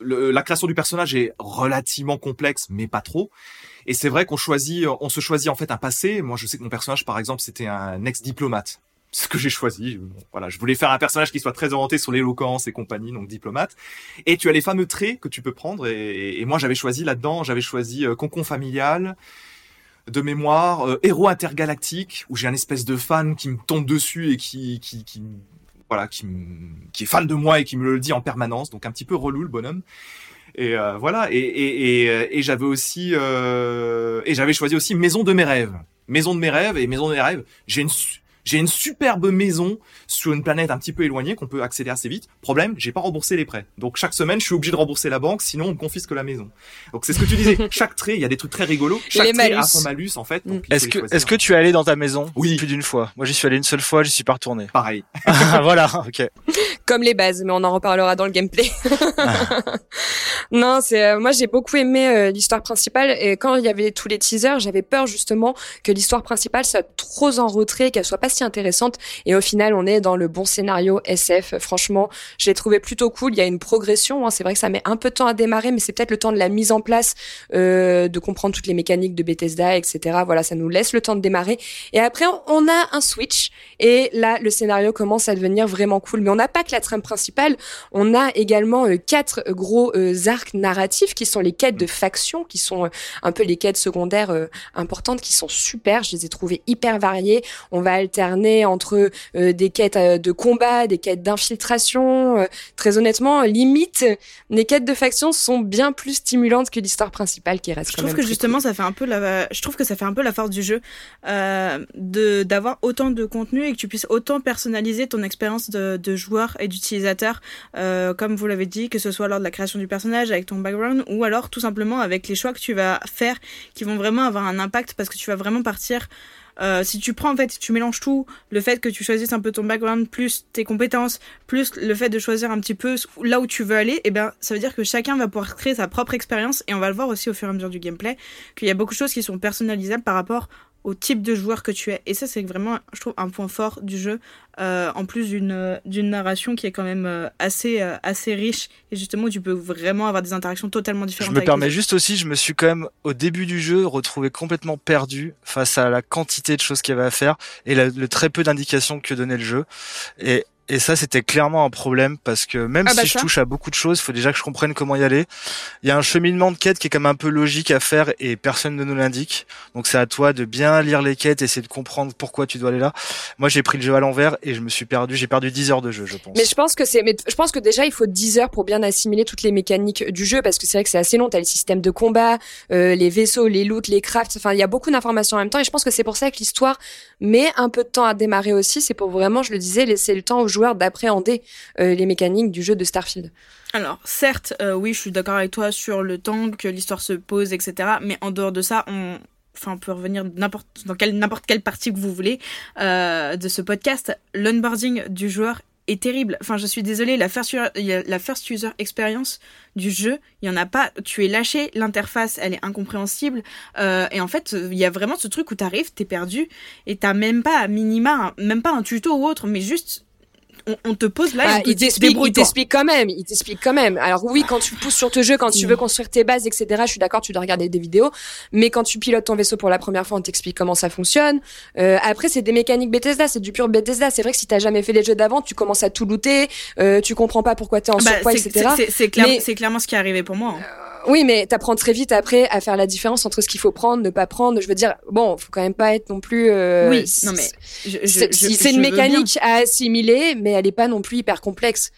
la création du personnage est relativement complexe, mais pas trop. Et c'est vrai qu'on choisit, on se choisit en fait un passé. Moi, je sais que mon personnage, par exemple, c'était un ex-diplomate. Ce que j'ai choisi. Voilà, je voulais faire un personnage qui soit très orienté sur l'éloquence et compagnie, donc diplomate. Et tu as les fameux traits que tu peux prendre. Et, moi, j'avais choisi là-dedans, j'avais choisi euh, concon familial, de mémoire, euh, héros intergalactique, où j'ai un espèce de fan qui me tombe dessus et qui, qui, qui voilà, qui, qui est fan de moi et qui me le dit en permanence, donc un petit peu relou le bonhomme. Et euh, voilà, et, et, euh, j'avais aussi, et j'avais choisi aussi maison de mes rêves, maison de mes rêves et maison de mes rêves. J'ai une j'ai une superbe maison sur une planète un petit peu éloignée qu'on peut accéder assez vite. Problème, j'ai pas remboursé les prêts. Donc chaque semaine, je suis obligé de rembourser la banque, sinon on me confisque la maison. Donc c'est ce que tu disais. chaque trait, il y a des trucs très rigolos. Chaque Les trait a malus. son malus en fait. Mm. Est-ce que, est-ce que tu es allé dans ta maison Oui. plus d'une fois? Moi, j'y suis allé une seule fois, j'y suis pas retourné. pareil Ah, voilà, ok. comme les bases, mais on en reparlera dans le gameplay. non, c'est euh, moi j'ai beaucoup aimé euh, l'histoire principale et quand il y avait tous les teasers, j'avais peur justement que l'histoire principale soit trop en retrait, qu'elle soit pas intéressante et au final on est dans le bon scénario SF. Franchement, je l'ai trouvé plutôt cool. Il y a une progression. hein. C'est vrai que ça met un peu de temps à démarrer, mais c'est peut-être le temps de la mise en place, euh, de comprendre toutes les mécaniques de Bethesda, etc. Voilà, ça nous laisse le temps de démarrer. Et après, on a un switch et là, le scénario commence à devenir vraiment cool. Mais on n'a pas que la trame principale, on a également euh, quatre gros euh, arcs narratifs qui sont les quêtes de faction, qui sont un peu les quêtes secondaires importantes, qui sont super. Je les ai trouvées hyper variées. On va alterner entre euh, des quêtes euh, de combat, des quêtes d'infiltration. Euh, très honnêtement, limite, les quêtes de faction sont bien plus stimulantes que l'histoire principale qui reste Je quand trouve même que justement cool. ça fait un peu la je trouve que ça fait un peu la force du jeu de d'avoir autant de contenu et que tu puisses autant personnaliser ton expérience de, de joueur et d'utilisateur comme vous l'avez dit que ce soit lors de la création du personnage avec ton background ou alors tout simplement avec les choix que tu vas faire qui vont vraiment avoir un impact parce que tu vas vraiment partir euh, si tu prends en fait, tu mélanges tout, le fait que tu choisisses un peu ton background, plus tes compétences, plus le fait de choisir un petit peu là où tu veux aller, et ben ça veut dire que chacun va pouvoir créer sa propre expérience et on va le voir aussi au fur et à mesure du gameplay qu'il y a beaucoup de choses qui sont personnalisables par rapport au type de joueur que tu es. Et ça, c'est vraiment, je trouve, un point fort du jeu, euh, en plus d'une d'une narration qui est quand même euh, assez euh, assez riche et justement tu peux vraiment avoir des interactions totalement Je différentes. me avec permets juste aussi, je me suis quand même au début du jeu retrouvé complètement perdu face à la quantité de choses qu'il y avait à faire et la- le très peu d'indications que donnait le jeu. Et, et ça, c'était clairement un problème parce que même Ah bah si je touche à beaucoup de choses, il faut déjà que je comprenne comment y aller. Il y a un cheminement de quête qui est quand même un peu logique à faire et personne ne nous l'indique. Donc c'est à toi de bien lire les quêtes, essayer de comprendre pourquoi tu dois aller là. Moi, j'ai pris le jeu à l'envers et je me suis perdu. J'ai perdu 10 heures de jeu, je pense. Mais je pense que c'est, mais je pense que déjà il faut 10 heures pour bien assimiler toutes les mécaniques du jeu parce que c'est vrai que c'est assez long. T'as le système de combat, euh, les vaisseaux, les loots, les crafts. Enfin, il y a beaucoup d'informations en même temps et je pense que c'est pour ça que l'histoire met un peu de temps à démarrer aussi. C'est pour vraiment, je le disais, laisser le temps aux joueurs d'appréhender euh, les mécaniques du jeu de Starfield. Alors, certes, euh, oui, je suis d'accord avec toi sur le temps que l'histoire se pose, etc. Mais en dehors de ça, on, enfin, on peut revenir dans quelle n'importe quelle partie que vous voulez euh, de ce podcast. L'onboarding du joueur est terrible. Enfin, je suis désolée, la first, user, la first user experience du jeu, il y en a pas. Tu es lâché, l'interface, elle est incompréhensible. Et en fait, il y a vraiment ce truc où t'arrives, t'es perdu, et t'as même pas à minima, même pas un tuto ou autre, mais juste on, on te pose là, Ah, te il dit, t'explique, il t'explique quand même, il t'explique quand même. Alors oui, quand tu pousses sur ton jeu, quand tu Mm. veux construire tes bases, etc., je suis d'accord, tu dois regarder des vidéos. Mais quand tu pilotes ton vaisseau pour la première fois, on t'explique comment ça fonctionne. Euh, après, c'est des mécaniques Bethesda, c'est du pur Bethesda. C'est vrai que si t'as jamais fait les jeux d'avant, tu commences à tout looter, euh, tu comprends pas pourquoi t'es en Bah, surpoids, etc. c'est- clair- Mais- clairement ce qui est arrivé pour moi. hein. Oui, mais t'apprends très vite après à faire la différence entre ce qu'il faut prendre, ne pas prendre. Je veux dire, bon, faut quand même pas être non plus. euh, Oui, non, mais je- je- c'est je- c'est je une mécanique à assimiler, mais elle est pas non plus hyper complexe.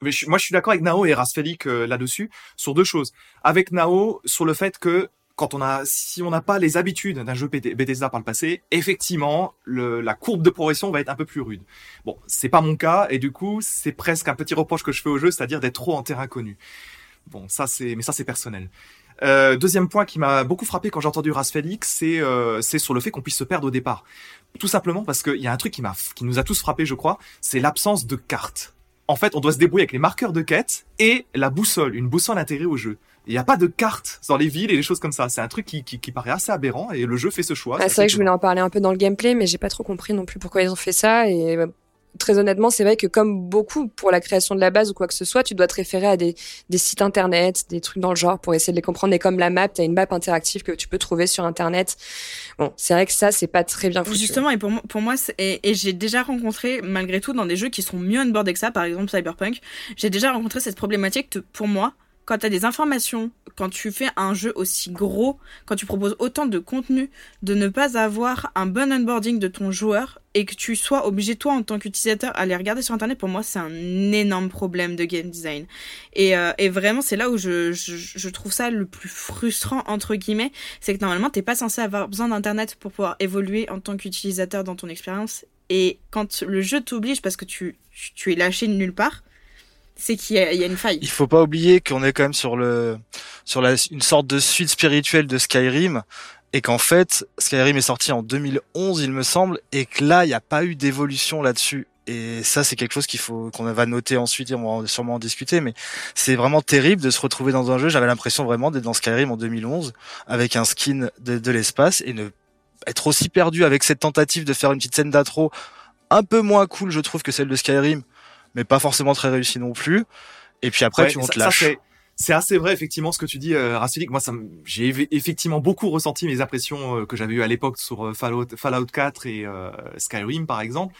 Mais je- moi, je suis d'accord avec Nao et Rasfelik euh, là-dessus sur deux choses. Avec Nao, sur le fait que quand on a, si on n'a pas les habitudes d'un jeu Bethesda par le passé, effectivement, le, la courbe de progression va être un peu plus rude. Bon, c'est pas mon cas et du coup, c'est presque un petit reproche que je fais au jeu, c'est-à-dire d'être trop en terrain connu. Bon, ça c'est, mais ça c'est personnel. Euh, deuxième point qui m'a beaucoup frappé quand j'ai entendu Rasfelik, c'est euh, c'est sur le fait qu'on puisse se perdre au départ. Tout simplement parce qu'il y a un truc qui m'a, qui nous a tous frappé, je crois, c'est l'absence de carte. En fait, on doit se débrouiller avec les marqueurs de quête et la boussole, une boussole intégrée au jeu. Il n'y a pas de carte dans les villes et des choses comme ça. C'est un truc qui, qui, qui paraît assez aberrant et le jeu fait ce choix. Ah, c'est vrai que je voulais en parler un peu dans le gameplay, mais j'ai pas trop compris non plus pourquoi ils ont fait ça. Et euh, très honnêtement, c'est vrai que comme beaucoup pour la création de la base ou quoi que ce soit, tu dois te référer à des, des sites internet, des trucs dans le genre pour essayer de les comprendre. Et comme la map, t'as une map interactive que tu peux trouver sur internet. Bon, c'est vrai que ça, c'est pas très bien foutu. Justement, et pour moi, pour moi c'est- et, et j'ai déjà rencontré, malgré tout, dans des jeux qui sont mieux onboardés que ça, par exemple Cyberpunk, j'ai déjà rencontré cette problématique de, pour moi, quand tu as des informations, quand tu fais un jeu aussi gros, quand tu proposes autant de contenu, de ne pas avoir un bon onboarding de ton joueur et que tu sois obligé, toi, en tant qu'utilisateur, à les regarder sur Internet, pour moi, c'est un énorme problème de game design. Et, euh, vraiment, c'est là où je trouve ça le plus frustrant, entre guillemets, c'est que normalement, t'es pas censé avoir besoin d'Internet pour pouvoir évoluer en tant qu'utilisateur dans ton expérience. Et quand le jeu t'oblige parce que tu, tu es lâché de nulle part, c'est qu'il y, y a une faille. Il faut pas oublier qu'on est quand même sur le sur la, une sorte de suite spirituelle de Skyrim et qu'en fait Skyrim est sorti en 2011 il me semble et que là il n'y a pas eu d'évolution là-dessus et ça c'est quelque chose qu'il faut qu'on va noter ensuite et on va sûrement en discuter mais c'est vraiment terrible de se retrouver dans un jeu j'avais l'impression vraiment d'être dans Skyrim en 2011 avec un skin de, de l'espace et ne être aussi perdu avec cette tentative de faire une petite scène d'intro un peu moins cool je trouve que celle de Skyrim mais pas forcément très réussi non plus. Et puis après, Ouais, tu on te lâche. c'est- c'est assez vrai effectivement ce que tu dis, euh. Moi, ça, j'ai eff- effectivement beaucoup ressenti mes impressions euh, que j'avais eues à l'époque sur euh, Fallout, Fallout 4 et euh, Skyrim, par exemple.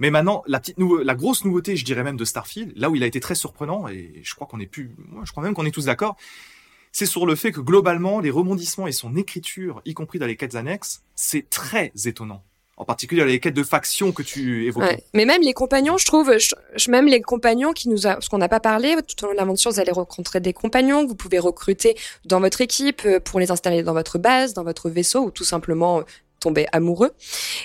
Mais maintenant, la petite nouveau- la grosse nouveauté, je dirais même de Starfield, là où il a été très surprenant, et je crois qu'on est plus, moi, je crois même qu'on est tous d'accord, c'est sur le fait que globalement, les rebondissements et son écriture, y compris dans les quêtes annexes, c'est très étonnant. En particulier les quêtes de factions que tu évoquais. Ouais. Mais même les compagnons, je trouve, même les compagnons qui nous a, parce qu'on n'a pas parlé, tout au long de l'aventure, vous allez rencontrer des compagnons que vous pouvez recruter dans votre équipe euh, pour les installer dans votre base, dans votre vaisseau ou tout simplement euh, tomber amoureux.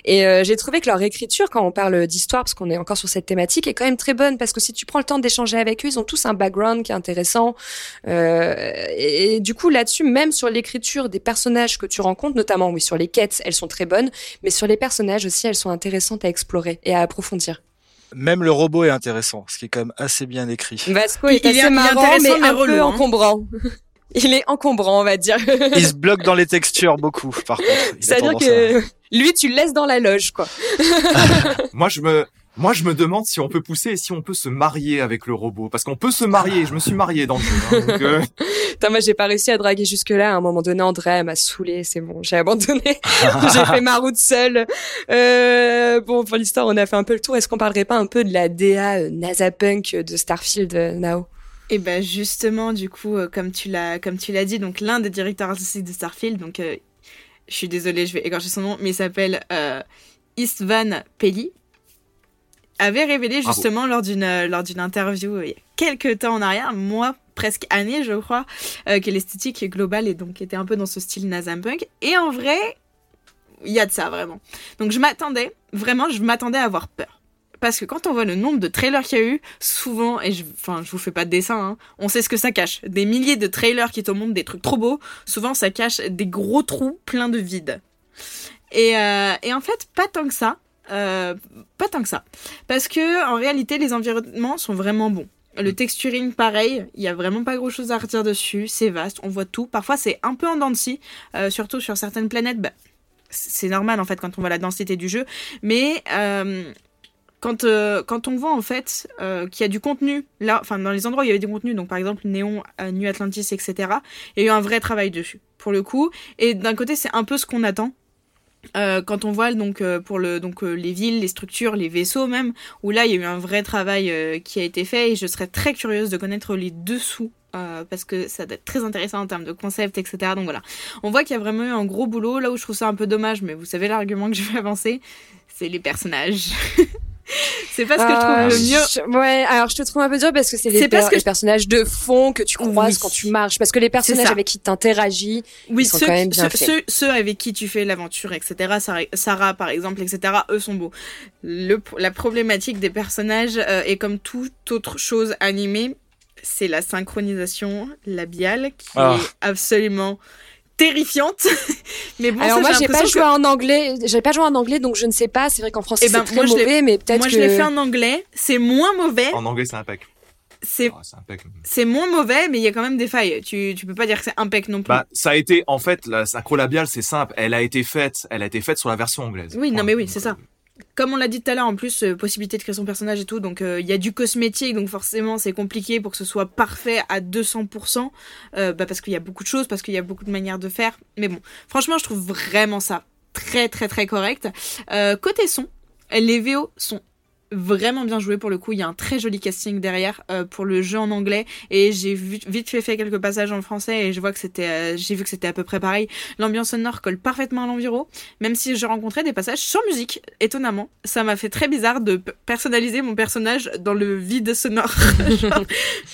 Et euh, j'ai trouvé que leur écriture, quand on parle d'histoire, parce qu'on est encore sur cette thématique, est quand même très bonne parce que si tu prends le temps d'échanger avec eux, ils ont tous un background qui est intéressant. Euh, et, et du coup, là-dessus, même sur l'écriture des personnages que tu rencontres, notamment oui sur les quêtes, elles sont très bonnes, mais sur les personnages aussi, elles sont intéressantes à explorer et à approfondir. Même le robot est intéressant, ce qui est quand même assez bien écrit. Vasco Il- est il est- assez il est marrant, intéressant, mais mais un relou, peu hein. encombrant. Il est encombrant, on va dire. Il se bloque dans les textures beaucoup, par contre. C'est-à-dire que lui, tu le laisses dans la loge, quoi. Moi, je me, moi, je me demande si on peut pousser et si on peut se marier avec le robot. Parce qu'on peut se marier. Je me suis marié dans le jeu. hein, donc, euh, moi, j'ai pas réussi à draguer jusque-là. À un moment donné, André m'a saoulé. C'est bon, j'ai abandonné. j'ai fait ma route seule. Euh, bon, pour l'histoire, on a fait un peu le tour. Est-ce qu'on parlerait pas un peu de la DA euh, NASA-punk de Starfield, euh, Nao? Et ben justement, du coup, euh, comme tu l'as, comme tu l'as dit, donc l'un des directeurs artistiques de Starfield, donc euh, je suis désolée, je vais égorger son nom, mais il s'appelle euh, Istvan Peli, avait révélé Bravo. justement lors d'une euh, lors d'une interview il y a quelques temps en arrière, moi presque année je crois, euh, que l'esthétique globale et donc était un peu dans ce style Nazapunk. Et en vrai, il y a de ça vraiment. Donc je m'attendais, vraiment, je m'attendais à avoir peur. Parce que quand on voit le nombre de trailers qu'il y a eu, souvent, et je, enfin, je vous fais pas de dessin, hein, on sait ce que ça cache. Des milliers de trailers qui te montrent des trucs trop beaux, souvent ça cache des gros trous pleins de vide. Et, euh, et en fait, pas tant que ça. Euh, pas tant que ça. Parce que en réalité, les environnements sont vraiment bons. Le texturing, pareil, il y a vraiment pas grand chose à redire dessus. C'est vaste, on voit tout. Parfois, c'est un peu en dents de scie, euh, surtout sur certaines planètes. Bah, c'est normal en fait quand on voit la densité du jeu. Mais euh, quand, euh, quand on voit en fait euh, qu'il y a du contenu, là, enfin dans les endroits où il y avait du contenu, donc par exemple Néon, euh, New Atlantis, etc., il y a eu un vrai travail dessus, pour le coup. Et d'un côté, c'est un peu ce qu'on attend. Quand on voit donc pour le donc les villes, les structures, les vaisseaux même, où là il y a eu un vrai travail qui a été fait et je serais très curieuse de connaître les dessous parce que ça doit être très intéressant en termes de concept, etc. Donc voilà, on voit qu'il y a vraiment eu un gros boulot. Là où je trouve ça un peu dommage, mais vous savez l'argument que je vais avancer, c'est les personnages. c'est pas ce que je trouve Euh, le mieux. je- ouais, alors je te trouve un peu dur parce que c'est les, per- que les je- personnages de fond que tu croises Oui. quand tu marches. Parce que les personnages avec qui t'interagis, Oui, Ils sont ceux, quand même bien ceux, faits. ceux, ceux avec qui tu fais l'aventure, etc. Sarah, Sarah, par exemple, etc. Eux sont beaux. Le, la problématique des personnages euh, est comme toute autre chose animée, c'est la synchronisation labiale qui Ah. est absolument terrifiante. Mais bon, Alors ça, moi j'ai pas joué en anglais, j'ai pas joué en anglais donc je ne sais pas. C'est vrai qu'en français Eh ben, c'est très mauvais, mais que peut-être moi que je l'ai fait en anglais, c'est moins mauvais, En anglais, c'est impec. c'est c'est impec. c'est moins mauvais, mais il y a quand même des failles. Tu tu peux pas dire que c'est impec non plus. Bah, ça a été, en fait, la synchro-labiale, c'est simple. Elle a été faite, elle a été faite sur la version anglaise. Oui, non, mais oui, c'est ça. Comme on l'a dit tout à l'heure, en plus, euh, possibilité de créer son personnage et tout, donc euh, il y a du cosmétique, donc forcément c'est compliqué pour que ce soit parfait à 200%, euh, bah, parce qu'il y a beaucoup de choses, parce qu'il y a beaucoup de manières de faire. Mais bon, franchement, je trouve vraiment ça très très très correct. Côté son, les VO sont vraiment bien joués pour le coup. Il y a un très joli casting derrière euh, pour le jeu en anglais et j'ai vite fait fait quelques passages en français et je vois que c'était, euh, j'ai vu que c'était à peu près pareil. L'ambiance sonore colle parfaitement à l'environ, même si je rencontrais des passages sans musique. Étonnamment, ça m'a fait très bizarre de personnaliser mon personnage dans le vide sonore.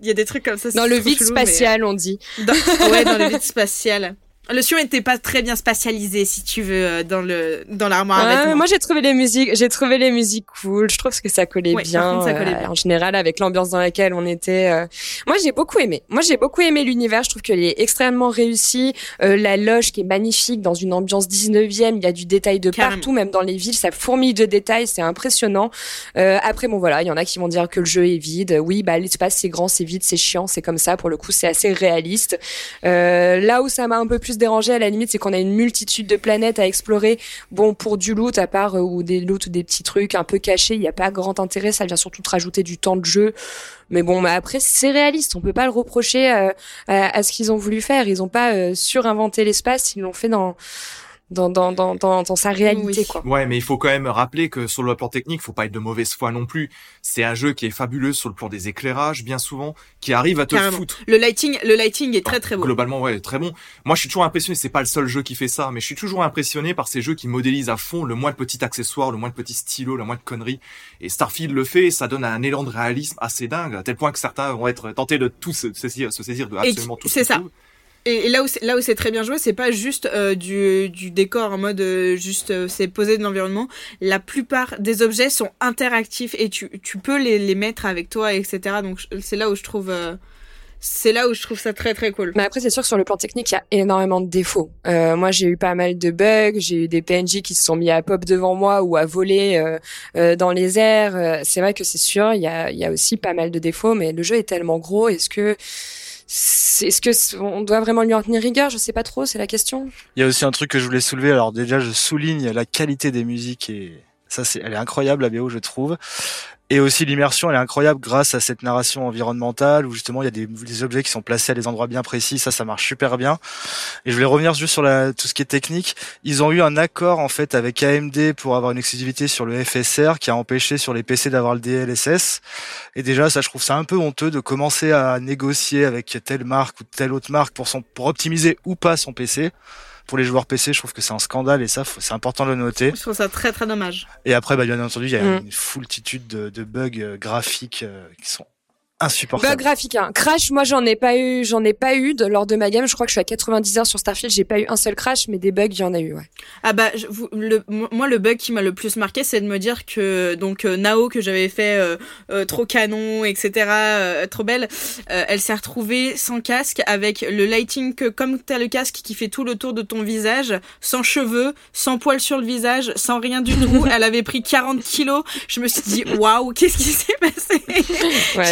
Il y a des trucs comme ça. dans le vide chelou, mais- spatial on dit. dans, ouais, dans le vide spatial. Le son était pas très bien spatialisé, si tu veux, euh, dans le dans l'armoire vêtements. moi j'ai trouvé les musiques, j'ai trouvé les musiques cool. Je trouve que ça collait Ouais, bien, contre, ça collait euh, bien. en général avec l'ambiance dans laquelle on était. euh. Moi j'ai beaucoup aimé. Moi j'ai beaucoup aimé l'univers. Je trouve qu'il est extrêmement réussi. Euh, la loge qui est magnifique dans une ambiance 19e. Il y a du détail de Carrément. partout, même dans les villes, ça fourmille de détails. C'est impressionnant. Euh, après bon voilà, il y en a qui vont dire que le jeu est vide. Oui bah l'espace c'est grand, c'est vide, c'est chiant, c'est comme ça. Pour le coup c'est assez réaliste. Euh, là où ça m'a un peu plus dérangé à la limite, c'est qu'on a une multitude de planètes à explorer. Bon, pour du loot, à part euh, ou des loot ou des petits trucs un peu cachés, il n'y a pas grand intérêt. Ça vient surtout te rajouter du temps de jeu. Mais bon, mais après c'est réaliste. On peut pas le reprocher euh, à, ce qu'ils ont voulu faire. Ils ont pas euh, surinventé l'espace. Ils l'ont fait dans dans dans dans dans, dans sa réalité Oui. quoi. Ouais, mais il faut quand même rappeler que sur le plan technique, faut pas être de mauvaise foi non plus. C'est un jeu qui est fabuleux sur le plan des éclairages, bien souvent, qui arrive à te Carrément. foutre. Le lighting, le lighting est très très beau. Globalement, ouais, très bon. Moi, je suis toujours impressionné. C'est pas le seul jeu qui fait ça, mais je suis toujours impressionné par ces jeux qui modélisent à fond le moins de petits accessoires, le moins de petits stylos, le moins de conneries. Et Starfield le fait, et ça donne un élan de réalisme assez dingue, à tel point que certains vont être tentés de tout se saisir, se saisir de Et absolument tout. ce c'est ça. Et, là où c'est, là où c'est très bien joué, c'est pas juste euh, du, du décor en mode euh, juste euh, c'est posé de l'environnement. La plupart des objets sont interactifs et tu, tu peux les, les mettre avec toi, etc. Donc c'est là où je trouve euh, c'est là où je trouve ça très très cool. Mais après, c'est sûr que sur le plan technique, il y a énormément de défauts. Euh, moi, j'ai eu pas mal de bugs. J'ai eu des PNJ qui se sont mis à pop devant moi ou à voler euh, euh, dans les airs. C'est vrai que c'est sûr, il y a, y a aussi pas mal de défauts, mais le jeu est tellement gros. Est-ce que est-ce que on doit vraiment lui en tenir rigueur? Je sais pas trop. C'est la question. Il y a aussi un truc que je voulais soulever. Alors déjà, je souligne la qualité des musiques et ça, c'est, elle est incroyable la BO, je trouve. Et aussi l'immersion, elle est incroyable grâce à cette narration environnementale où justement il y a des, objets qui sont placés à des endroits bien précis. Ça, ça marche super bien. Et je voulais revenir juste sur la, tout ce qui est technique. Ils ont eu un accord en fait avec AMD pour avoir une exclusivité sur le FSR qui a empêché sur les PC d'avoir le DLSS. Et déjà, ça, je trouve ça un peu honteux de commencer à négocier avec telle marque ou telle autre marque pour son, pour optimiser ou pas son PC. Pour les joueurs PC, je trouve que c'est un scandale et ça, faut- c'est important de le noter. Je trouve ça très très dommage. Et après, bah, bien entendu, il y a Mm. une foultitude de, de bugs euh, graphiques euh, qui sont insupportable. Bug graphique, hein. Crash, moi j'en ai pas eu, j'en ai pas eu de, lors de ma gamme. Je crois que je suis à 90 heures sur Starfield, j'ai pas eu un seul crash, mais des bugs, il y en a eu, ouais. Ah bah je- vous- le, moi le bug qui m'a le plus marqué c'est de me dire que donc euh, Nao que j'avais fait euh, euh, trop canon etc euh, trop belle euh, elle s'est retrouvée sans casque avec le lighting que comme t'as le casque qui fait tout le tour de ton visage sans cheveux sans poils sur le visage sans rien du tout elle avait pris 40 kilos je me suis dit waouh qu'est-ce qui s'est passé? Ouais,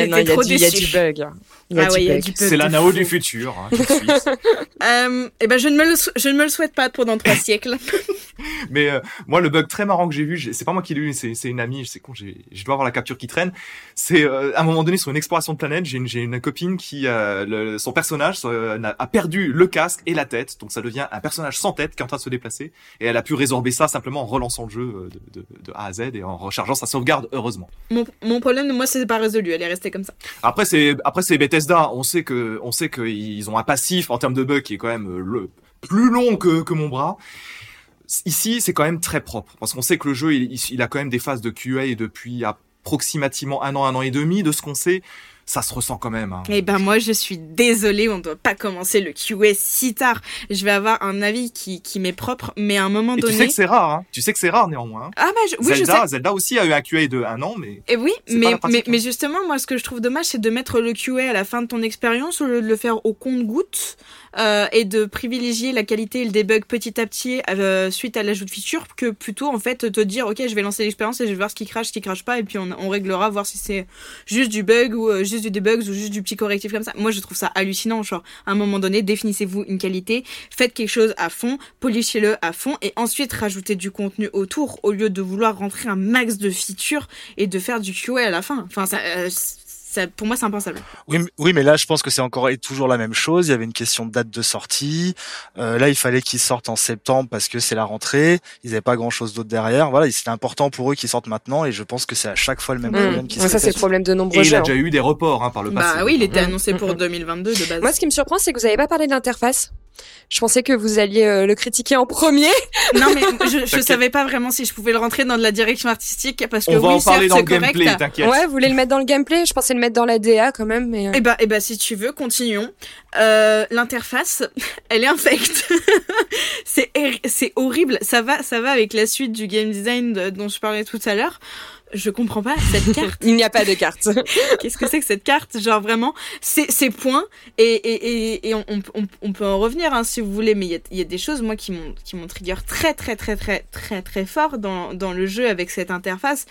Il y a il y du bug. Hein. Ah ouais C'est la Nao fou. du futur. Hein, de suite. euh, et ben je ne me le sou- je ne me le souhaite pas pour dans trois siècles Mais euh, moi, le bug très marrant que j'ai vu, c'est pas moi qui l'ai eu, c'est une amie. C'est con, j'ai- je dois avoir la capture qui traîne. C'est euh, à un moment donné sur une exploration de planète, j'ai une, j'ai une copine qui, euh, le- son personnage euh, n'a- a perdu le casque et la tête, donc ça devient un personnage sans tête qui est en train de se déplacer. Et elle a pu résorber ça simplement en relançant le jeu de, de- de A à Z et en rechargeant sa sauvegarde, heureusement. mon, mon problème moi c'est pas résolu elle est restée comme ça Après c'est après c'est On sait que on sait qu'ils ont un passif en termes de bug qui est quand même euh, le plus long que mon bras. Ici, c'est quand même très propre parce qu'on sait que le jeu il- il a quand même des phases de QA depuis approximativement un an, un an et demi de ce qu'on sait. Ça se ressent quand même. hein. Eh ben moi je suis désolée, on doit pas commencer le QA si tard. Je vais avoir un avis qui, qui m'est propre, mais à un moment Et tu donné. sais que c'est rare, hein. Tu sais que c'est rare néanmoins. hein. Ah bah je- oui je sais. Zelda, Zelda aussi a eu un QA de un an, mais Et oui, C'est pas mais, pratique, mais, hein. mais justement, moi, ce que je trouve dommage, c'est de mettre le QA à la fin de ton expérience au lieu de le faire au compte-goutte euh, et de privilégier la qualité et le debug petit à petit euh, suite à l'ajout de features que plutôt, en fait, te dire, OK, je vais lancer l'expérience et je vais voir ce qui crache, ce qui crache pas, et puis on, on réglera, voir si c'est juste du bug ou euh, juste du debug ou juste du petit correctif comme ça. Moi, je trouve ça hallucinant. Genre, à un moment donné, définissez-vous une qualité, faites quelque chose à fond, polichez-le à fond, et ensuite rajoutez du contenu autour au lieu de vouloir rentrer un max de features et de faire du QA à la fin. Enfin, ça, euh, ça, pour moi, c'est impensable. Oui, mais- oui, mais là, je pense que c'est encore et toujours la même chose. Il y avait une question de date de sortie. Euh, là, il fallait qu'ils sortent en septembre parce que c'est la rentrée. Ils n'avaient pas grand-chose d'autre derrière. Voilà, c'était important pour eux qu'ils sortent maintenant. Et je pense que c'est à chaque fois le même Mmh. problème qui ça, c'est le problème de et nombreux il jeux. a hein. déjà eu des reports hein, par le passé. Bah oui, il était Mm, annoncé pour mm. 2022 de base. Moi, ce qui me surprend, c'est que vous n'avez pas parlé d'interface. Je pensais que vous alliez euh, le critiquer en premier. non, mais je, je savais pas vraiment si je pouvais le rentrer dans de la direction artistique parce que On va oui, en parler certes, dans le c'est correct. gameplay, t'inquiète. Ouais, vous voulez le mettre dans le gameplay? Je pensais le mettre dans la DA quand même, mais. euh, Eh bah, eh bah, si tu veux, continuons. Euh, l'interface, elle est infecte. c'est, c'est horrible. Ça va, ça va avec la suite du game design de- dont je parlais tout à l'heure. Je comprends pas cette carte. Il n'y a pas de carte. Qu'est-ce que c'est que cette carte? Genre vraiment, c'est ces points et, et, et, et on, on, peut en revenir hein, si vous voulez, mais il y a, y a des choses moi qui m'ont qui m'ont trigger très très très très très très fort dans, dans le jeu avec cette interface.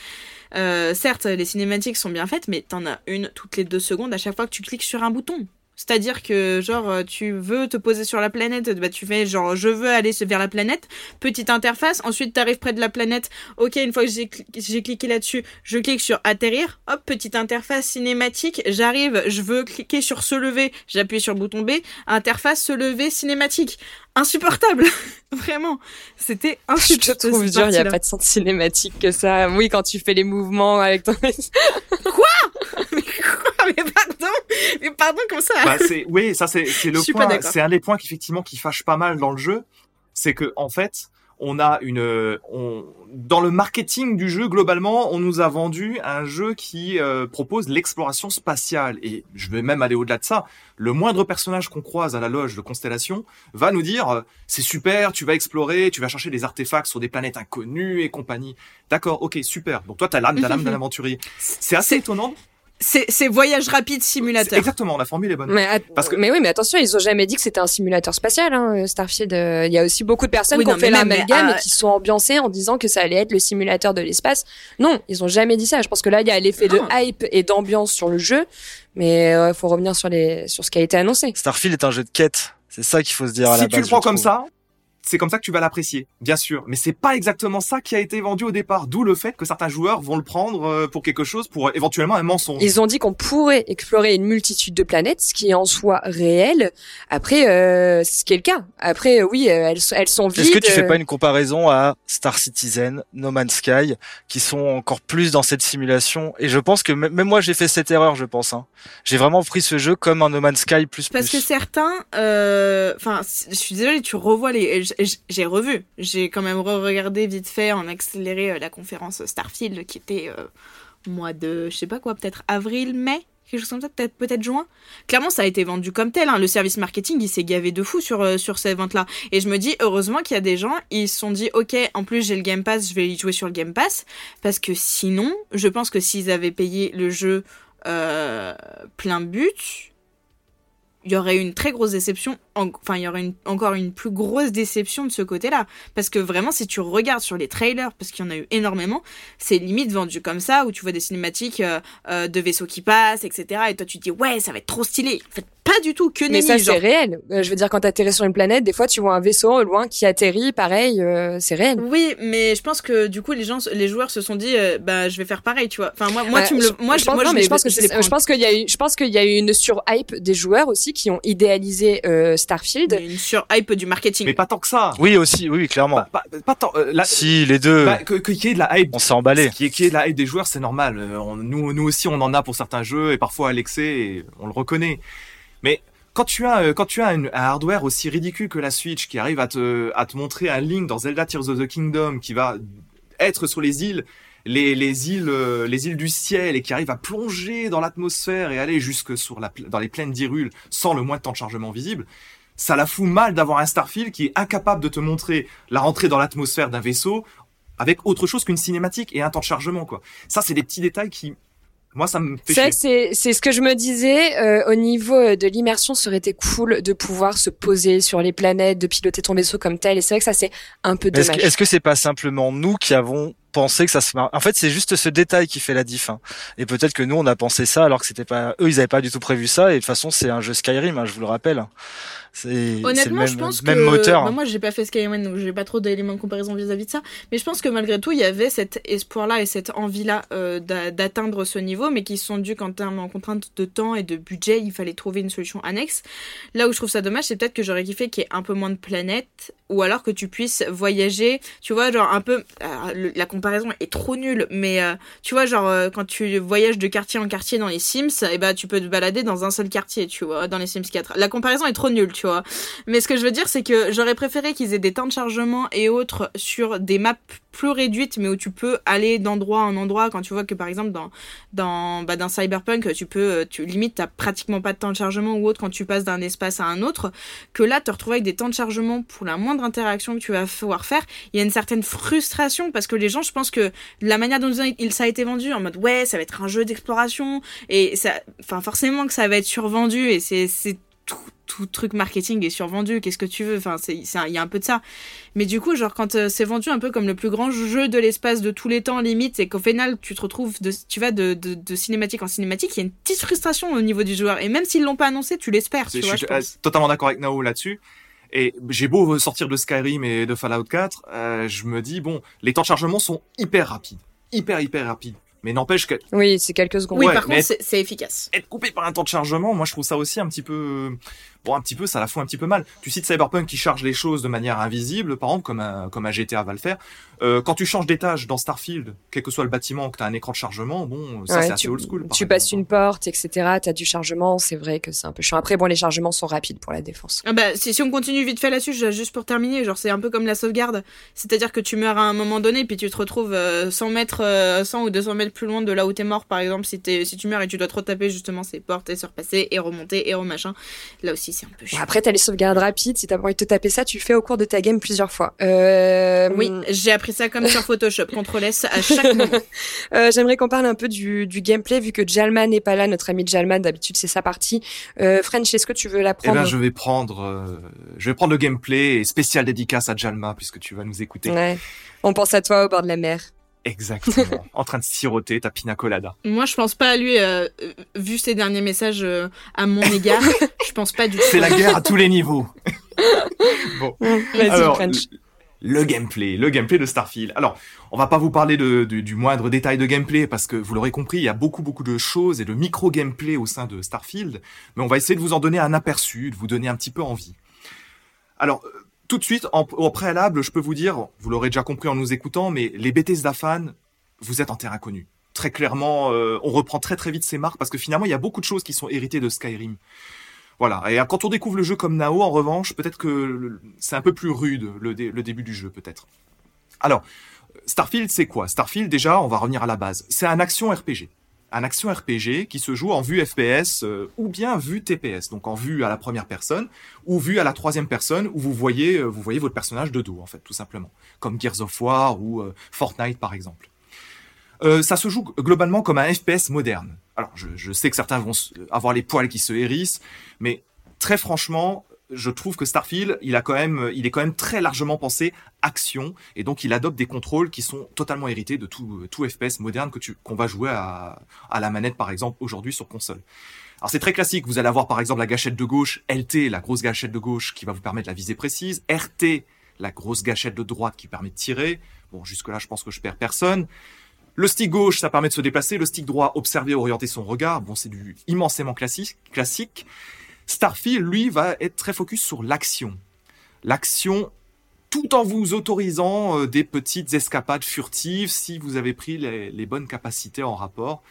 Euh, certes, les cinématiques sont bien faites, mais t'en as une toutes les deux secondes à chaque fois que tu cliques sur un bouton. C'est-à-dire que genre euh, tu veux te poser sur la planète, bah tu fais genre je veux aller vers la planète, petite interface, ensuite tu arrives près de la planète, ok une fois que j'ai cli- j'ai cliqué là-dessus, je clique sur atterrir, hop petite interface cinématique, j'arrive, je veux cliquer sur se lever, j'appuie sur le bouton B, interface se lever cinématique, insupportable, vraiment, c'était Je insupportable. te trouve dur, il n'y a pas de sens cinématique que ça. Oui, quand tu fais les mouvements avec ton... quoi? Mais pardon, mais pardon comme ça. Bah, oui, ça c'est, c'est le point, c'est un des points qui effectivement qui fâche pas mal dans le jeu, c'est que en fait, on a une, on, dans le marketing du jeu globalement, on nous a vendu un jeu qui euh, propose l'exploration spatiale et je vais même aller au-delà de ça. Le moindre personnage qu'on croise à la loge de Constellation va nous dire euh, c'est super, tu vas explorer, tu vas chercher des artefacts sur des planètes inconnues et compagnie. D'accord, ok, super. Donc toi t'as l'âme, t'as l'âme d'un aventurier. C'est assez étonnant. C'est c'est voyage rapide simulateur. Exactement, la formule est bonne. Mais, Parce que- mais oui, mais attention, ils ont jamais dit que c'était un simulateur spatial, hein, Starfield. Euh, Il y a aussi beaucoup de personnes Oui, qui ont fait l'amalgame mais, et euh, qui se sont ambiancées en disant que ça allait être le simulateur de l'espace. Non, ils ont jamais dit ça. Je pense que là, il y a l'effet de hype et d'ambiance sur le jeu, mais il faut revenir sur les sur ce qui a été annoncé. Starfield est un jeu de quête. C'est ça qu'il faut se dire à la si base. tu le prends comme trouve. ça, c'est comme ça que tu vas l'apprécier, bien sûr. Mais c'est pas exactement ça qui a été vendu au départ. D'où le fait que certains joueurs vont le prendre euh, pour quelque chose, pour éventuellement un mensonge. Ils ont dit qu'on pourrait explorer une multitude de planètes, ce qui est en soi réel. Après, euh, c'est ce qui est le cas. Après, euh, oui, euh, elles, sont- elles sont vides. Est-ce que tu fais pas une comparaison à Star Citizen, No Man's Sky, qui sont encore plus dans cette simulation? Et je pense que même moi j'ai fait cette erreur, je pense. Hein. J'ai vraiment pris ce jeu comme un No Man's Sky plus Parce que certains, euh, enfin, je suis désolée, tu revois les, j'ai revu, j'ai quand même re-regardé vite fait en accéléré euh, la conférence Starfield qui était euh, mois de, je sais pas quoi, peut-être avril, mai, quelque chose comme ça, peut-être juin. Clairement, ça a été vendu comme tel. Hein. Le service marketing, il s'est gavé de fou sur euh, sur ces ventes-là. Et je me dis heureusement qu'il y a des gens, ils se sont dit ok, en plus j'ai le Game Pass, je vais y jouer sur le Game Pass, parce que sinon, je pense que s'ils avaient payé le jeu euh, plein but, il y aurait une très grosse déception, enfin il y aurait une, encore une plus grosse déception de ce côté-là. Parce que vraiment, si tu regardes sur les trailers, parce qu'il y en a eu énormément, c'est limite vendu comme ça, où tu vois des cinématiques euh, euh, de vaisseaux qui passent, etc. Et toi tu te dis ouais, ça va être trop stylé. En fait, pas du tout que Mais ça c'est réel. Euh, je veux dire, quand t'atterris sur une planète, des fois tu vois un vaisseau au loin qui atterrit, pareil, c'est réel. Oui, mais je pense que du coup les gens, les joueurs se sont dit, bah je vais faire pareil, tu vois. Enfin moi, moi tu me le, moi je, pense, moi, mais je pense que je pense qu'il y a eu, je pense qu'il y a eu une surhype des joueurs aussi qui ont idéalisé euh, Starfield. Une sur-hype du marketing. Mais pas tant que ça. Oui aussi, oui clairement. Pas, pas, pas tant. Euh, si les deux. Bah, que qu'il y ait de la hype. On s'est emballé. Qu'il y ait de la hype des joueurs, c'est normal. Euh, nous, nous aussi, on en a pour certains jeux et parfois à l'excès, on le reconnaît. Mais quand tu as quand tu as un hardware aussi ridicule que la Switch qui arrive à te à te montrer un Link dans Zelda Tears of the Kingdom qui va être sur les îles les, les îles les îles du ciel et qui arrive à plonger dans l'atmosphère et aller jusque sur la dans les plaines d'Hyrule sans le moins de temps de chargement visible ça la fout mal d'avoir un Starfield qui est incapable de te montrer la rentrée dans l'atmosphère d'un vaisseau avec autre chose qu'une cinématique et un temps de chargement quoi. Ça c'est des petits détails qui moi, ça me fait C'est c'est c'est ce que je me disais euh, au niveau euh, de l'immersion, ça aurait été cool de pouvoir se poser sur les planètes, de piloter ton vaisseau comme tel. Et c'est vrai que ça c'est un peu dommage. Est-ce que c'est pas simplement nous qui avons pensé que ça se En fait, c'est juste ce détail qui fait la diff. Hein. Et peut-être que nous, on a pensé ça alors que c'était pas eux, ils avaient pas du tout prévu ça. Et de toute façon, c'est un jeu Skyrim, hein, je vous le rappelle. Honnêtement, même, je pense même que moteur. bah, moi j'ai pas fait Skyrim donc j'ai pas trop d'éléments de comparaison vis-à-vis de ça, mais je pense que malgré tout il y avait cet espoir-là et cette envie-là euh, d'atteindre ce niveau, mais qui sont dus qu'en termes en contrainte de temps et de budget, il fallait trouver une solution annexe. Là où je trouve ça dommage, c'est peut-être que j'aurais kiffé qu'il y ait un peu moins de planètes ou alors que tu puisses voyager, tu vois, genre un peu la comparaison est trop nulle, mais euh, tu vois genre euh, quand tu voyages de quartier en quartier dans les Sims, et eh ben tu peux te balader dans un seul quartier, tu vois, dans les Sims 4. La comparaison est trop nulle, tu vois. Mais ce que je veux dire, c'est que j'aurais préféré qu'ils aient des temps de chargement et autres sur des maps plus réduites, mais où tu peux aller d'endroit en endroit. Quand tu vois que par exemple dans dans bah, dans Cyberpunk, tu peux, euh, tu limite, t'as pratiquement pas de temps de chargement ou autre quand tu passes d'un espace à un autre. Que là, te retrouver avec des temps de chargement pour la moindre interaction que tu vas pouvoir faire, il y a une certaine frustration parce que les gens, je pense que la manière dont il ça a été vendu en mode ouais, ça va être un jeu d'exploration et ça, enfin forcément que ça va être survendu et c'est tout, tout truc marketing est survendu, qu'est-ce que tu veux Enfin, c'est, il y a un peu de ça. Mais du coup, genre, quand euh, c'est vendu un peu comme le plus grand jeu de l'espace de tous les temps, limite, c'est qu'au final, tu te retrouves, de, tu vas de, de, de, cinématique en cinématique, il y a une petite frustration au niveau du joueur. Et même s'ils l'ont pas annoncé, tu l'espères, je vois, suis je pense. totalement d'accord avec Nao là-dessus. Et j'ai beau sortir de Skyrim et de Fallout 4, euh, je me dis, bon, les temps de chargement sont hyper rapides. Hyper, hyper rapides. Mais n'empêche que Oui, c'est quelques secondes. Oui, Ouais, par contre, c'est, c'est efficace. être coupé par un temps de chargement, moi je trouve ça aussi un petit peu, bon un petit peu, ça la fout un petit peu mal. Tu cites Cyberpunk qui charge les choses de manière invisible, par exemple comme un comme un GTA va le faire. Euh, quand tu changes d'étage dans Starfield, quel que soit le bâtiment, que tu as un écran de chargement, bon ça Ouais, c'est assez tu, old school. par tu passes une porte, etc. T'as du chargement, c'est vrai que c'est un peu chiant. Après, bon, les chargements sont rapides pour la défense. Ah bah, si, si on continue vite fait là-dessus, juste pour terminer, genre c'est un peu comme la sauvegarde. C'est-à-dire que tu meurs à un moment donné, puis tu te retrouves euh, 100 mètres, euh, 100 ou 200 mètres plus loin de là où t'es mort, par exemple, si, si tu meurs et tu dois te retaper justement ces portes et se repasser et remonter et remachin. Là aussi, c'est un peu chiant. après, t'as les sauvegardes rapides. Si t'as pas envie de te taper ça, tu le fais au cours de ta game plusieurs fois. Euh, Oui, j'ai appris ça comme sur Photoshop, CTRL S à chaque moment. Euh, J'aimerais qu'on parle un peu du, du gameplay, vu que Jalman n'est pas là, notre ami Jalman, d'habitude c'est sa partie. Euh, French, est-ce que tu veux la Eh prendre ben, je vais prendre, euh, je vais prendre le gameplay et spécial dédicace à Jalma puisque tu vas nous écouter. Ouais. On pense à toi au bord de la mer. Exactement. en train de siroter ta pina colada. Moi, je pense pas à lui, euh, vu ses derniers messages euh, à mon égard, je pense pas du tout. C'est la guerre à tous les niveaux. bon. Vas-y, Alors, French. le gameplay, le gameplay de Starfield. Alors, on va pas vous parler de, de- du moindre détail de gameplay parce que vous l'aurez compris, il y a beaucoup beaucoup de choses et de micro gameplay au sein de Starfield, mais on va essayer de vous en donner un aperçu, de vous donner un petit peu envie. Alors, euh, tout de suite, au préalable, je peux vous dire, vous l'aurez déjà compris en nous écoutant, mais les Bethesda fans, vous êtes en terrain connu. Très clairement, euh, on reprend très très vite ces marques parce que finalement, il y a beaucoup de choses qui sont héritées de Skyrim. Voilà. Et quand on découvre le jeu comme Nao, en revanche, peut-être que c'est un peu plus rude le début du jeu, peut-être. Alors, Starfield, c'est quoi? Starfield, déjà, on va revenir à la base. C'est un action RPG. Un action RPG qui se joue en vue FPS euh, ou bien vue TPS, donc en vue à la première personne ou vue à la troisième personne où vous voyez, euh, vous voyez votre personnage de dos en fait, tout simplement, comme Gears of War ou euh, Fortnite par exemple. Ça se joue globalement comme un FPS moderne. Alors je, sais que certains vont avoir les poils qui se hérissent, mais très franchement, je trouve que Starfield, il a quand même, il est quand même très largement pensé action, et donc il adopte des contrôles qui sont totalement hérités de tout, tout FPS moderne que tu, qu'on va jouer à, à la manette par exemple aujourd'hui sur console. Alors c'est très classique, vous allez avoir par exemple la gâchette de gauche, LT, la grosse gâchette de gauche qui va vous permettre la visée précise, RT, la grosse gâchette de droite qui permet de tirer. Bon, jusque là, je pense que je perds personne. Le stick gauche, ça permet de se déplacer. Le stick droit, observer, orienter son regard. Bon, c'est du immensément classique. classique. Starfield, lui, va être très focus sur l'action. L'action, tout en vous autorisant euh, des petites escapades furtives si vous avez pris les, les bonnes capacités en rapport.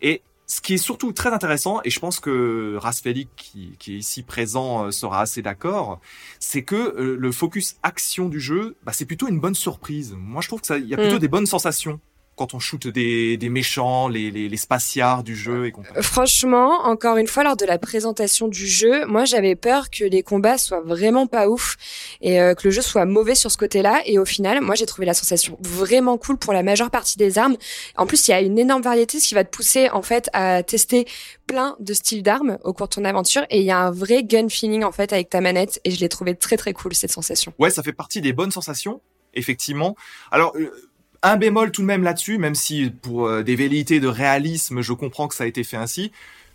Et ce qui est surtout très intéressant, et je pense que Rasfelik, qui, qui est ici présent, euh, sera assez d'accord, c'est que euh, le focus action du jeu, bah, c'est plutôt une bonne surprise. Moi, je trouve que ça, il y a plutôt Mm. des bonnes sensations quand on shoot des, des méchants, les, les, les spatiards du jeu et compagnie. Franchement, encore une fois, lors de la présentation du jeu, moi j'avais peur que les combats soient vraiment pas ouf et euh, que le jeu soit mauvais sur ce côté-là. Et au final, moi j'ai trouvé la sensation vraiment cool pour la majeure partie des armes. En plus, il y a une énorme variété, ce qui va te pousser en fait à tester plein de styles d'armes au cours de ton aventure. Et il y a un vrai gun feeling en fait avec ta manette. Et je l'ai trouvé très très cool cette sensation. Ouais, ça fait partie des bonnes sensations, effectivement. Alors, euh, un bémol tout de même là-dessus, même si pour euh, des velléités de réalisme, je comprends que ça a été fait ainsi.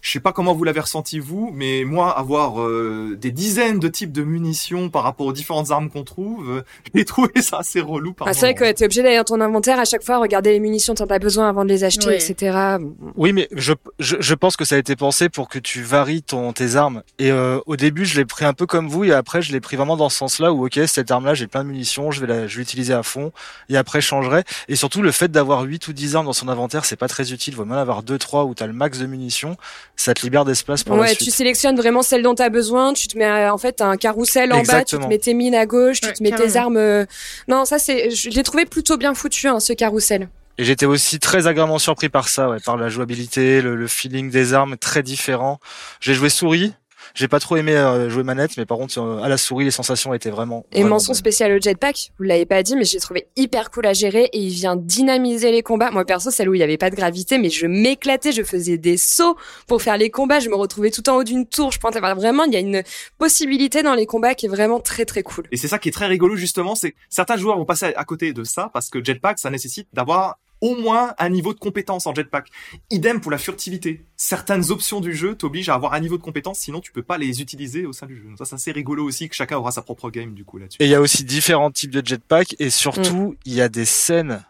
Je sais pas comment vous l'avez ressenti vous, mais moi, avoir euh, des dizaines de types de munitions par rapport aux différentes armes qu'on trouve, euh, j'ai trouvé ça assez relou par Ah, c'est vrai que t'es obligé d'aller dans ton inventaire à chaque fois, regarder les munitions dont t'as besoin avant de les acheter, Ouais. etc. Oui, mais je, je, je pense que ça a été pensé pour que tu varies ton, tes armes. Et euh, au début, je l'ai pris un peu comme vous, et après, je l'ai pris vraiment dans ce sens-là où, ok, cette arme-là, j'ai plein de munitions, je vais la- je vais l'utiliser à fond, et après, je changerai. Et surtout, le fait d'avoir 8 ou 10 armes dans son inventaire, c'est pas très utile. Il vaut mieux en avoir 2, 3 où t'as le max de munitions. Ça te libère d'espace pour la Ouais, suite. tu sélectionnes vraiment celle dont tu as besoin, tu te mets euh, en fait t'as un carrousel en bas, tu Exactement. te mets tes mines à gauche, tu te mets tes armes. euh, Non, ça c'est je l'ai trouvé plutôt bien foutu hein, ce carrousel. Et j'étais aussi très agréablement surpris par ça, ouais, par la jouabilité, le, le feeling des armes très différent. J'ai joué souris. J'ai pas trop aimé euh, jouer manette, mais par contre euh, à la souris les sensations étaient vraiment. Et vraiment mention bonnes. spéciale au jetpack, vous l'avez pas dit mais j'ai trouvé hyper cool à gérer et il vient dynamiser les combats. Moi perso, celle où il y avait pas de gravité mais je m'éclatais, je faisais des sauts pour faire les combats, je me retrouvais tout en haut d'une tour, je pensais vraiment il y a une possibilité dans les combats qui est vraiment très très cool. Et c'est ça qui est très rigolo justement, c'est que certains joueurs vont passer à côté de ça parce que jetpack, ça nécessite d'avoir au moins un niveau de compétence en jetpack. Idem pour la furtivité. Certaines options du jeu t'obligent à avoir un niveau de compétence, sinon tu peux pas les utiliser au sein du jeu. Ça, c'est assez rigolo aussi que chacun aura sa propre game du coup là-dessus. Et il y a aussi différents types de jetpack et surtout il y a des scènes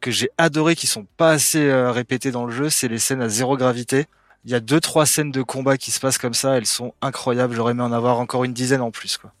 que j'ai adorées qui sont pas assez euh, répétées dans le jeu, c'est les scènes à zéro gravité. Il y a deux trois scènes de combat qui se passent comme ça, elles sont incroyables. J'aurais aimé en avoir encore une dizaine en plus quoi.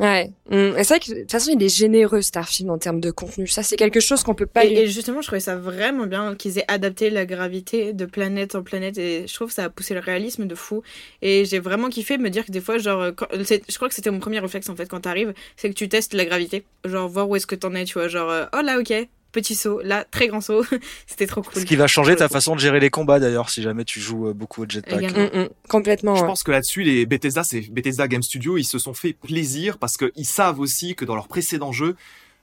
Ouais, Hum, et c'est vrai que de toute façon il est généreux Starfield en termes de contenu. Ça c'est quelque chose qu'on peut pas. Et, et justement, je trouvais ça vraiment bien qu'ils aient adapté la gravité de planète en planète et je trouve que ça a poussé le réalisme de fou. Et j'ai vraiment kiffé me dire que des fois, genre, quand- c'est- je crois que c'était mon premier réflexe en fait quand t'arrives, c'est que tu testes la gravité, genre voir où est-ce que t'en es, tu vois, genre, euh, oh là, ok, petit saut, là, très grand saut, c'était trop cool. Ce qui va changer ta façon de gérer les combats d'ailleurs si jamais tu joues euh, beaucoup au jetpack. Hum, hum, complètement. Je ouais. pense que là-dessus, les Bethesda, c'est Bethesda Game Studio, ils se sont fait plaisir parce qu'ils savent aussi que dans leurs précédents jeux,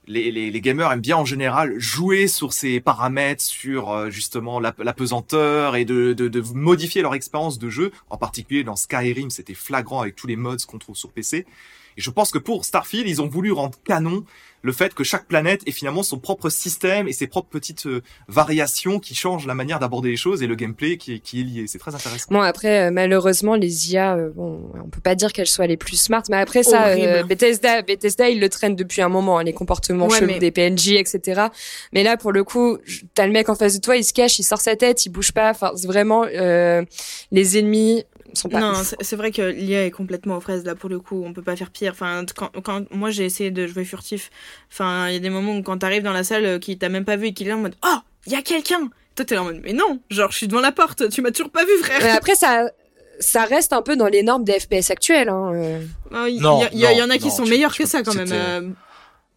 les, les, les gamers aiment bien en général jouer sur ces paramètres, sur euh, justement la, la pesanteur et de, de, de modifier leur expérience de jeu. En particulier dans Skyrim, c'était flagrant avec tous les mods qu'on trouve sur PC. Et je pense que pour Starfield, ils ont voulu rendre canon le fait que chaque planète ait finalement son propre système et ses propres petites euh, variations qui changent la manière d'aborder les choses et le gameplay qui est, qui est lié. C'est très intéressant. Bon après euh, malheureusement les IA euh, bon on peut pas dire qu'elles soient les plus smart mais après ça euh, Bethesda Bethesda ils le traînent depuis un moment hein, les comportements Ouais, chelous mais- des PNJ etc mais là pour le coup t'as le mec en face de toi il se cache il sort sa tête il bouge pas enfin c'est vraiment euh, les ennemis sont pas Non, c'est vrai que l'IA est complètement aux fraises là pour le coup. On peut pas faire pire. Enfin, quand, quand moi j'ai essayé de jouer furtif, enfin, il y a des moments où quand t'arrives dans la salle euh, qui t'a même pas vu et qu'il est là en mode Oh, il y a quelqu'un Toi t'es là en mode Mais non, genre je suis devant la porte, tu m'as toujours pas vu frère mais après ça ça reste un peu dans les normes des FPS actuels hein, euh. Non, Il Non, y, a- il y a- il y en a qui non, sont tu- meilleurs tu que ça quand même. c'était- euh.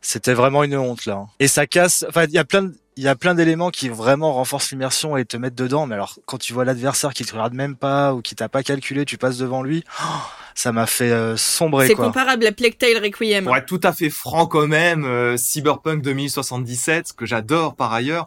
C'était vraiment une honte là. Et ça casse. Enfin, il y a plein de, il y a plein d'éléments qui vraiment renforcent l'immersion et te mettent dedans. Mais alors, quand tu vois l'adversaire qui te regarde même pas ou qui t'a pas calculé, tu passes devant lui, oh, ça m'a fait euh, sombrer. C'est comparable à Plague Tale Requiem. Pour être tout à fait franc quand même, euh, Cyberpunk 2077, que j'adore par ailleurs,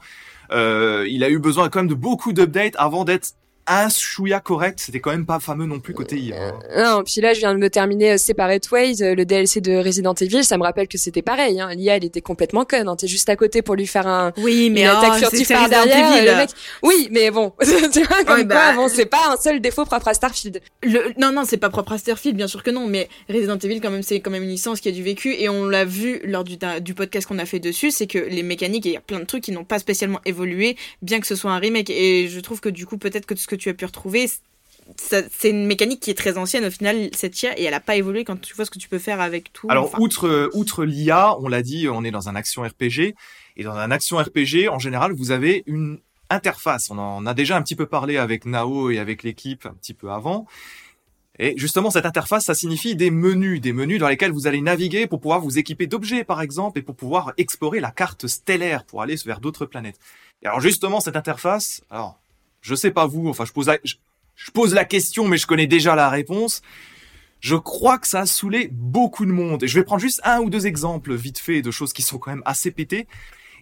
euh, il a eu besoin quand même de beaucoup d'updates avant d'être un chouïa correct, c'était quand même pas fameux non plus côté IA. hein. Non, puis là, je viens de me terminer euh, Separate Ways, euh, le DLC de Resident Evil. Ça me rappelle que c'était pareil. Hein. L'IA, elle était complètement conne. Hein. T'es juste à côté pour lui faire un, Oui, mais une oh, attaque furtive par derrière. Evil. le mec... Oui, mais bon, tu vois, comme Ouais, quoi, bah, bon, c'est pas un seul défaut propre à Starfield. Le- non, non, c'est pas propre à Starfield, bien sûr que non, mais Resident Evil, quand même, c'est quand même une licence qui a du vécu, et on l'a vu lors du, du podcast qu'on a fait dessus, c'est que les mécaniques, il y a plein de trucs qui n'ont pas spécialement évolué, bien que ce soit un remake, et je trouve que du coup, peut-être que ce que tu as pu retrouver, c'est une mécanique qui est très ancienne au final, cette IA, et elle a pas évolué quand tu vois ce que tu peux faire avec tout. Alors, Enfin, outre, euh, outre l'IA, on l'a dit, on est dans un action RPG. Et dans un action RPG, en général, vous avez une interface. On en a déjà un petit peu parlé avec Nao et avec l'équipe un petit peu avant. Et justement, cette interface, ça signifie des menus, des menus dans lesquels vous allez naviguer pour pouvoir vous équiper d'objets, par exemple, et pour pouvoir explorer la carte stellaire pour aller vers d'autres planètes. Et alors, justement, cette interface, alors, je sais pas vous, enfin, je pose la, je, je pose la question, mais je connais déjà la réponse. Je crois que ça a saoulé beaucoup de monde. Et je vais prendre juste un ou deux exemples vite fait de choses qui sont quand même assez pétées.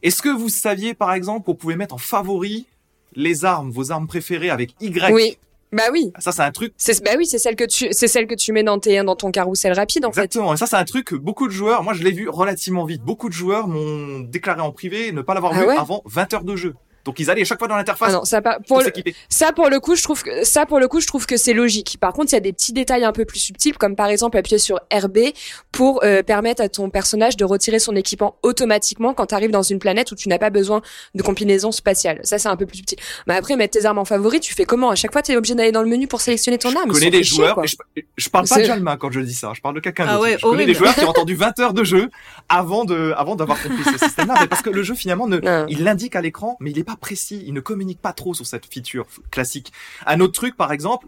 Est-ce que vous saviez, par exemple, qu'on pouvait mettre en favori les armes, vos armes préférées avec Y? Oui. Bah oui. Ça, c'est un truc C'est, bah oui, c'est celle que tu, c'est celle que tu mets dans tes, dans ton carrousel rapide, en fait. Exactement. Et ça, c'est un truc que beaucoup de joueurs, moi, je l'ai vu relativement vite. Beaucoup de joueurs m'ont déclaré en privé ne pas l'avoir Ah vu ouais? avant 20 heures de jeu. Donc, ils allaient à chaque fois dans l'interface Ah non, ça pas, pour pour le, s'équiper. Ça pour le coup, je trouve que ça pour le coup, je trouve que c'est logique. Par contre, il y a des petits détails un peu plus subtils, comme par exemple appuyer sur RB pour euh, permettre à ton personnage de retirer son équipement automatiquement quand tu arrives dans une planète où tu n'as pas besoin de combinaison spatiale. Ça, c'est un peu plus subtil. Mais après, mettre tes armes en favori, tu fais comment? À chaque fois, tu es obligé d'aller dans le menu pour sélectionner ton arme. Je connais des chier, joueurs, et je, je parle pas de Jalma quand je dis ça, je parle de quelqu'un Ah d'autre. ouais, je connais des joueurs qui ont entendu 20 heures de jeu avant de, avant d'avoir compris ce système-là, mais parce que le jeu finalement ne, il l'indique à l'écran, mais il est pas précis, il ne communique pas trop sur cette feature classique. Un autre truc, par exemple,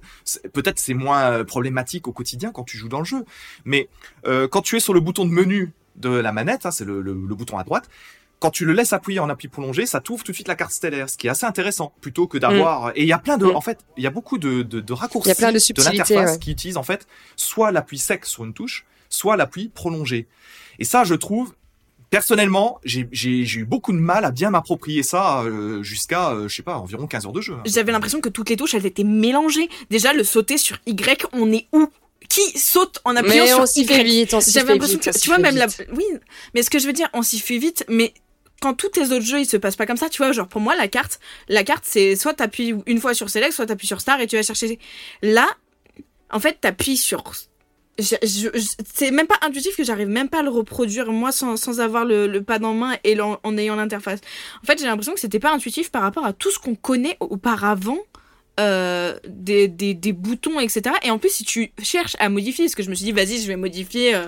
peut-être c'est moins euh, problématique au quotidien quand tu joues dans le jeu, mais euh, quand tu es sur le bouton de menu de la manette, hein, c'est le, le- le bouton à droite, quand tu le laisses appuyer en appui prolongé, ça t'ouvre tout de suite la carte stellaire, ce qui est assez intéressant, plutôt que d'avoir. Et il y a plein de, Mm. en fait, il y a beaucoup de, de, de raccourcis Il y a plein de l'interface ouais. qui utilisent en fait soit l'appui sec sur une touche, soit l'appui prolongé. Et ça, je trouve, personnellement, j'ai j'ai- j'ai eu beaucoup de mal à bien m'approprier ça euh, jusqu'à, euh, je sais pas, environ 15 heures de jeu. hein. J'avais l'impression que toutes les touches, elles étaient mélangées. Déjà, le sauter sur Y, on est où? Qui saute en appuyant Mais sur on s'y Y? fait vite, on s'y fait J'avais l'impression vite. que, tu vois, fait même la, oui, mais ce que je veux dire, on s'y fait vite, mais quand tous tes autres jeux, ils se passent pas comme ça, tu vois, genre, pour moi, la carte, la carte, c'est soit t'appuies une fois sur Select, soit t'appuies sur Star et tu vas chercher. Là, en fait, t'appuies sur, c'est même pas intuitif que j'arrive même pas à le reproduire moi sans, sans avoir le, le pad en main et l'en- en ayant l'interface. En fait, j'ai l'impression que c'était pas intuitif par rapport à tout ce qu'on connaît auparavant. euh, des, des, des boutons etc et en plus si tu cherches à modifier parce que je me suis dit vas-y je vais modifier euh,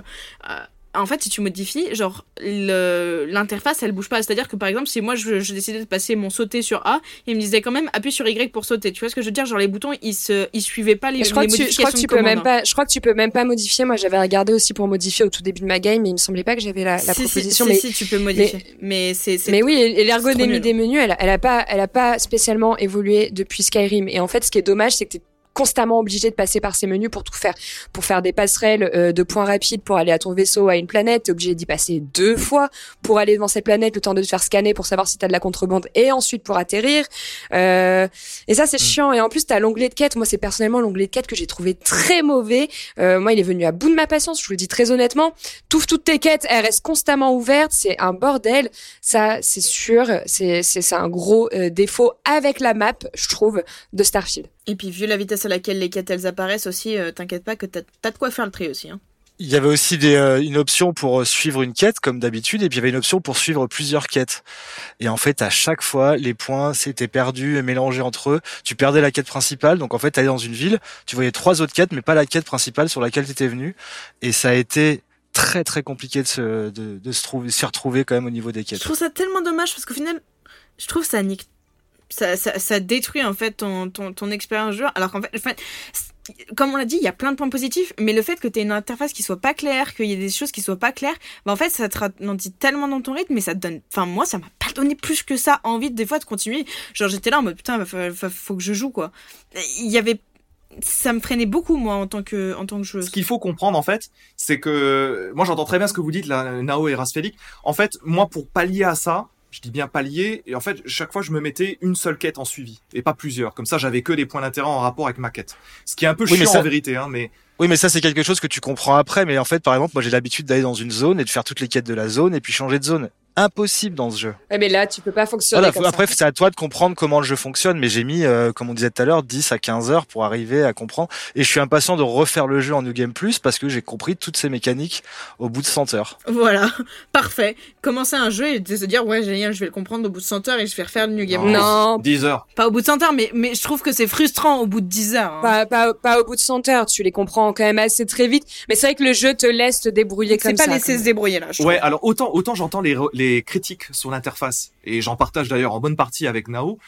euh, en fait si tu modifies genre l'interface elle bouge pas c'est à dire que par exemple si moi je, je décidais de passer mon sauter sur A il me disait quand même appuie sur Y pour sauter tu vois ce que je veux dire? Genre les boutons ils se ils suivaient pas les, je crois les que tu, je crois que modifications tu de peux même pas, je crois que tu peux même pas modifier. Moi, j'avais regardé aussi pour modifier au tout début de ma game, mais il me semblait pas que j'avais la, la Si, si, proposition. si, mais si, tu peux modifier mais, c'est Mais oui, et- l'ergonomie des menus, elle, elle a pas, elle a pas spécialement évolué depuis Skyrim. Et en fait, ce qui est dommage, c'est que constamment obligé de passer par ces menus pour tout faire, pour faire des passerelles euh, de points rapides pour aller à ton vaisseau à une planète. T'es obligé d'y passer deux fois pour aller devant cette planète, le temps de te faire scanner pour savoir si t'as de la contrebande et ensuite pour atterrir. Euh, et ça, c'est chiant. Et en plus, t'as l'onglet de quête. Moi, c'est personnellement l'onglet de quête que j'ai trouvé très mauvais. Euh, moi, il est venu à bout de ma patience. Je vous le dis très honnêtement. T'ouvres toutes tes quêtes, elles restent constamment ouvertes. C'est un bordel. Ça, c'est sûr. C'est, c'est, c'est un gros euh, défaut avec la map, je trouve, de Starfield. Et puis vu la vitesse à laquelle les quêtes elles apparaissent aussi euh, t'inquiète pas que t'as as de quoi faire le tri aussi hein. Il y avait aussi des, euh, une option pour euh, suivre une quête comme d'habitude et puis il y avait une option pour suivre plusieurs quêtes. Et en fait, à chaque fois, les points s'étaient perdus et mélangés entre eux. Tu perdais la quête principale, donc en fait, tu allais dans une ville, tu voyais trois autres quêtes, mais pas la quête principale sur laquelle tu étais venu. Et ça a été très très compliqué de se, de, de se trouver, s'y retrouver quand même au niveau des Je quêtes. trouve ça tellement dommage parce qu'au final, je trouve ça nique ça, ça, ça détruit en fait ton, ton, ton expérience joueur. Alors qu'en fait, enfin, comme on l'a dit, il y a plein de points positifs, mais le fait que tu aies une interface qui soit pas claire, qu'il y ait des choses qui soient pas claires, bah en fait, ça te ralentit tellement dans ton rythme, mais ça te donne. Enfin, moi, ça m'a pas donné plus que ça envie des fois de continuer. Genre, j'étais là en mode putain, faut que je joue quoi. Il y avait. Ça me freinait beaucoup, moi, en tant que, en tant que joueuse. Ce qu'il faut comprendre en fait, c'est que moi j'entends très bien ce que vous dites là, Nao et Rasfelik. En fait, moi pour pallier à ça, je dis bien pallier, et en fait chaque fois je me mettais une seule quête en suivi et pas plusieurs. Comme ça j'avais que des points d'intérêt en rapport avec ma quête. Ce qui est un peu Oui, chiant ça- en vérité, hein, mais Oui, mais ça, c'est quelque chose que tu comprends après. Mais en fait, par exemple, moi, j'ai l'habitude d'aller dans une zone et de faire toutes les quêtes de la zone et puis changer de zone. Impossible dans ce jeu. Ouais, mais là, tu peux pas fonctionner Voilà, comme après, ça. c'est à toi de comprendre comment le jeu fonctionne. Mais j'ai mis, euh, comme on disait tout à l'heure, 10 à 15 heures pour arriver à comprendre. Et je suis impatient de refaire le jeu en New Game Plus parce que j'ai compris toutes ces mécaniques au bout de 100 heures. Voilà, parfait. Commencer un jeu et de se dire, ouais, génial, je vais le comprendre au bout de 100 heures et je vais refaire le New Game. Non, 10 heures. Pas au bout de 100 heures, mais, mais je trouve que c'est frustrant au bout de 10 heures. hein. pas, pas, pas au bout de 100 heures. Tu les comprends quand même assez très vite. Mais c'est vrai que le jeu te laisse te débrouiller C'est comme pas ça. quand se débrouiller là. je trouve. Ouais, alors autant autant j'entends les re- critiques sur l'interface et j'en partage d'ailleurs en bonne partie avec Nao.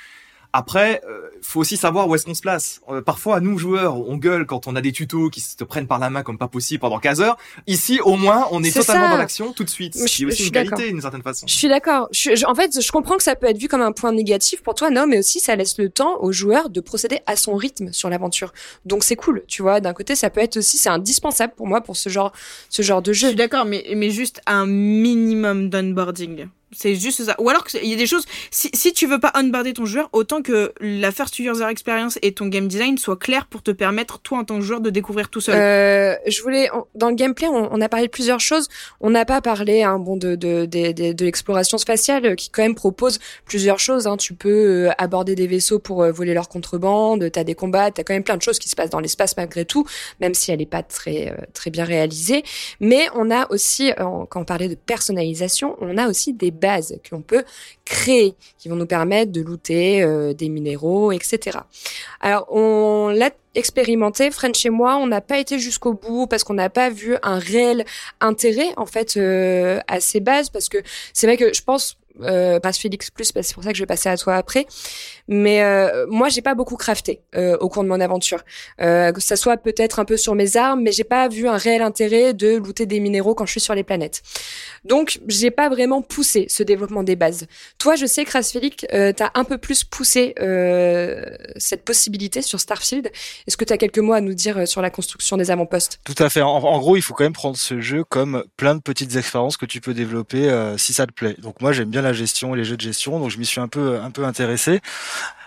Après, euh, faut aussi savoir où est-ce qu'on se place. Euh, parfois, nous joueurs, on gueule quand on a des tutos qui se te prennent par la main comme pas possible pendant 15 heures. Ici, au moins, on est, totalement ça. dans l'action tout de suite. Je- Ce qui est je aussi une qualité d'une certaine façon. Je suis d'accord. Je- je- en fait, je comprends que ça peut être vu comme un point négatif pour toi, non, mais aussi ça laisse le temps au joueur de procéder à son rythme sur l'aventure. Donc c'est cool, tu vois. D'un côté, ça peut être aussi, c'est indispensable pour moi pour ce genre, ce genre de Je jeu. suis d'accord, mais, mais juste un minimum d'onboarding. C'est juste ça. Ou alors il y a des choses. Si, si tu veux pas onboarder ton joueur, autant que la first user experience et ton game design soient clairs pour te permettre toi en tant que joueur de découvrir tout seul. Euh, je voulais, dans le gameplay, on, on a parlé de plusieurs choses. On n'a pas parlé, hein, bon, de de de, de, l'exploration spatiale, euh, qui quand même propose plusieurs choses. Hein. Tu peux euh, aborder des vaisseaux pour euh, voler leur contrebande. T'as des combats. T'as quand même plein de choses qui se passent dans l'espace malgré tout, même si elle est pas très très bien réalisée. Mais on a aussi, quand on parlait de personnalisation, on a aussi des bases qu'on peut créer, qui vont nous permettre de looter euh, des minéraux, etc. Alors, on l'a expérimenté, French et moi, on n'a pas été jusqu'au bout parce qu'on n'a pas vu un réel intérêt en fait euh, à ces bases parce que c'est vrai que je pense euh, passe Félix plus, bah, c'est pour ça que je vais passer à toi après. Mais euh, moi, j'ai pas beaucoup crafté euh, au cours de mon aventure. Euh, que ça soit peut-être un peu sur mes armes, mais j'ai pas vu un réel intérêt de looter des minéraux quand je suis sur les planètes. Donc, j'ai pas vraiment poussé ce développement des bases. Toi, je sais que Rasfélix, euh, t'as un peu plus poussé cette possibilité sur Starfield. Est-ce que tu as quelques mots à nous dire sur la construction des avant-postes? Tout à fait. En, en gros, il faut quand même prendre ce jeu comme plein de petites expériences que tu peux développer si ça te plaît. Donc moi, j'aime bien la gestion les jeux de gestion, donc je m'y suis un peu un peu intéressé.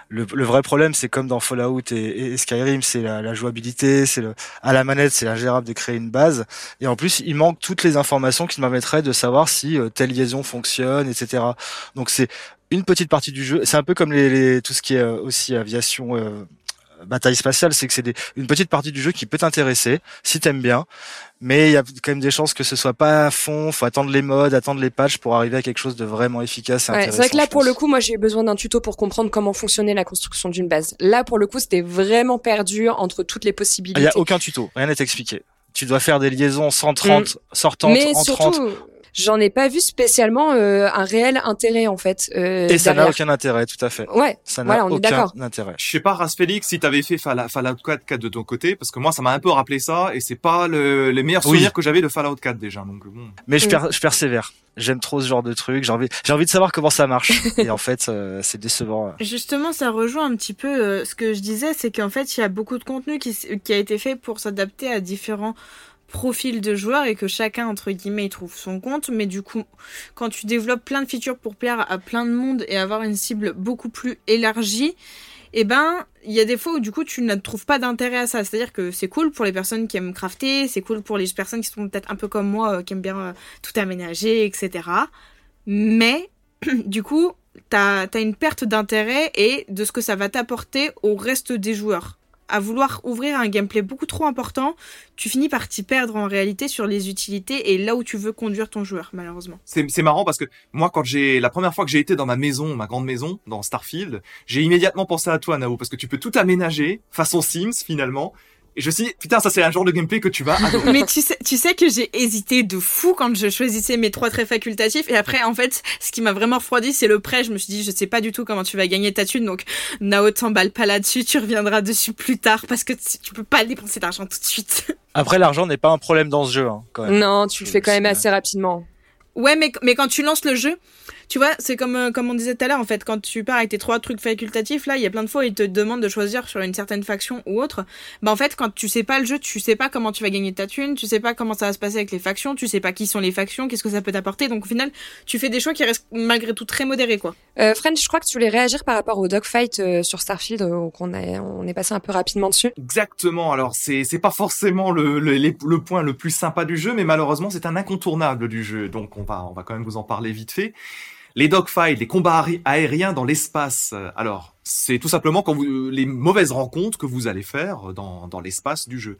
Le, le vrai problème, c'est comme dans Fallout et, Skyrim, c'est la, la jouabilité, c'est le à la manette, c'est ingérable de créer une base. Et en plus, il manque toutes les informations qui me permettraient de savoir si euh, telle liaison fonctionne, etc. Donc c'est une petite partie du jeu. C'est un peu comme les, les- tout ce qui est euh, aussi aviation. euh, bataille spatiale, c'est que c'est une petite partie du jeu qui peut t'intéresser si t'aimes bien, mais il y a quand même des chances que ce soit pas à fond. Faut attendre les modes, attendre les patchs pour arriver à quelque chose de vraiment efficace et Ouais, intéressant. C'est vrai que là, pour le coup, moi, j'ai eu besoin d'un tuto pour comprendre comment fonctionnait la construction d'une base. Là, pour le coup, c'était vraiment perdu entre toutes les il possibilités. y a aucun tuto, rien n'est expliqué. Tu dois faire des liaisons 130 sortantes Mm. Mais en 30 surtout, j'en ai pas vu spécialement euh, un réel intérêt en fait. Euh, et ça n'a aucun intérêt, tout à fait. Ouais, Ça n'a Voilà, aucun intérêt. Je sais pas, Rasfélix, si t'avais fait Fall- Fallout 4, 4 de ton côté, parce que moi, ça m'a un peu rappelé ça, et c'est pas le, les meilleurs Oui. souvenirs que j'avais de Fallout 4 déjà. Donc bon. Mais je, Mm. je persévère. J'aime trop ce genre de truc. J'ai envie, j'ai envie de savoir comment ça marche. et en fait, euh, c'est décevant. Justement, ça rejoint un petit peu euh, ce que je disais, c'est qu'en fait, il y a beaucoup de contenu qui, qui a été fait pour s'adapter à différents profils de joueurs et que chacun, entre guillemets, il trouve son compte. Mais du coup, quand tu développes plein de features pour plaire à plein de monde et avoir une cible beaucoup plus élargie, eh ben, il y a des fois où du coup tu ne trouves pas d'intérêt à ça. C'est-à-dire que c'est cool pour les personnes qui aiment crafter, c'est cool pour les personnes qui sont peut-être un peu comme moi, euh, qui aiment bien euh, tout aménager, etc. Mais du coup, t'as as une perte d'intérêt et de ce que ça va t'apporter au reste des joueurs. À vouloir ouvrir un gameplay beaucoup trop important, tu finis par t'y perdre en réalité sur les utilités et là où tu veux conduire ton joueur, malheureusement. C'est marrant parce que moi, quand j'ai la première fois que j'ai été dans ma maison, ma grande maison, dans Starfield, j'ai immédiatement pensé à toi, Nao, parce que tu peux tout aménager façon Sims finalement. Et je me suis dit, putain, ça c'est un genre de gameplay que tu vas adorer. Mais tu sais, tu sais que j'ai hésité de fou quand je choisissais mes trois traits facultatifs. Et après, en fait, ce qui m'a vraiment refroidi, c'est le prêt. Je me suis dit, je sais pas du tout comment tu vas gagner ta thune. Donc, Nao t'emballe pas là-dessus. Tu reviendras dessus plus tard parce que tu tu peux pas dépenser d'argent tout de suite. Après, l'argent n'est pas un problème dans ce jeu, hein, quand même. Non, tu le fais quand même assez rapidement. Ouais, mais, mais quand tu lances le jeu, tu vois, c'est comme, euh, comme on disait tout à l'heure, en fait, quand tu pars avec tes trois trucs facultatifs, là, il y a plein de fois, ils te demandent de choisir sur une certaine faction ou autre. Bah, en fait, quand tu sais pas le jeu, tu sais pas comment tu vas gagner ta thune, tu sais pas comment ça va se passer avec les factions, tu sais pas qui sont les factions, qu'est-ce que ça peut t'apporter. Donc, au final, tu fais des choix qui restent malgré tout très modérés, quoi. Euh, French, je crois que tu voulais réagir par rapport au dogfight euh, sur Starfield, euh, qu'on a, on est passé un peu rapidement dessus. Exactement. Alors c'est c'est pas forcément le, le les- le point le plus sympa du jeu, mais malheureusement c'est un incontournable du jeu. Donc on va on va quand même vous en parler vite fait. Les dogfights, les combats aé- aériens dans l'espace. euh, Alors c'est tout simplement quand vous les mauvaises rencontres que vous allez faire dans dans l'espace du jeu.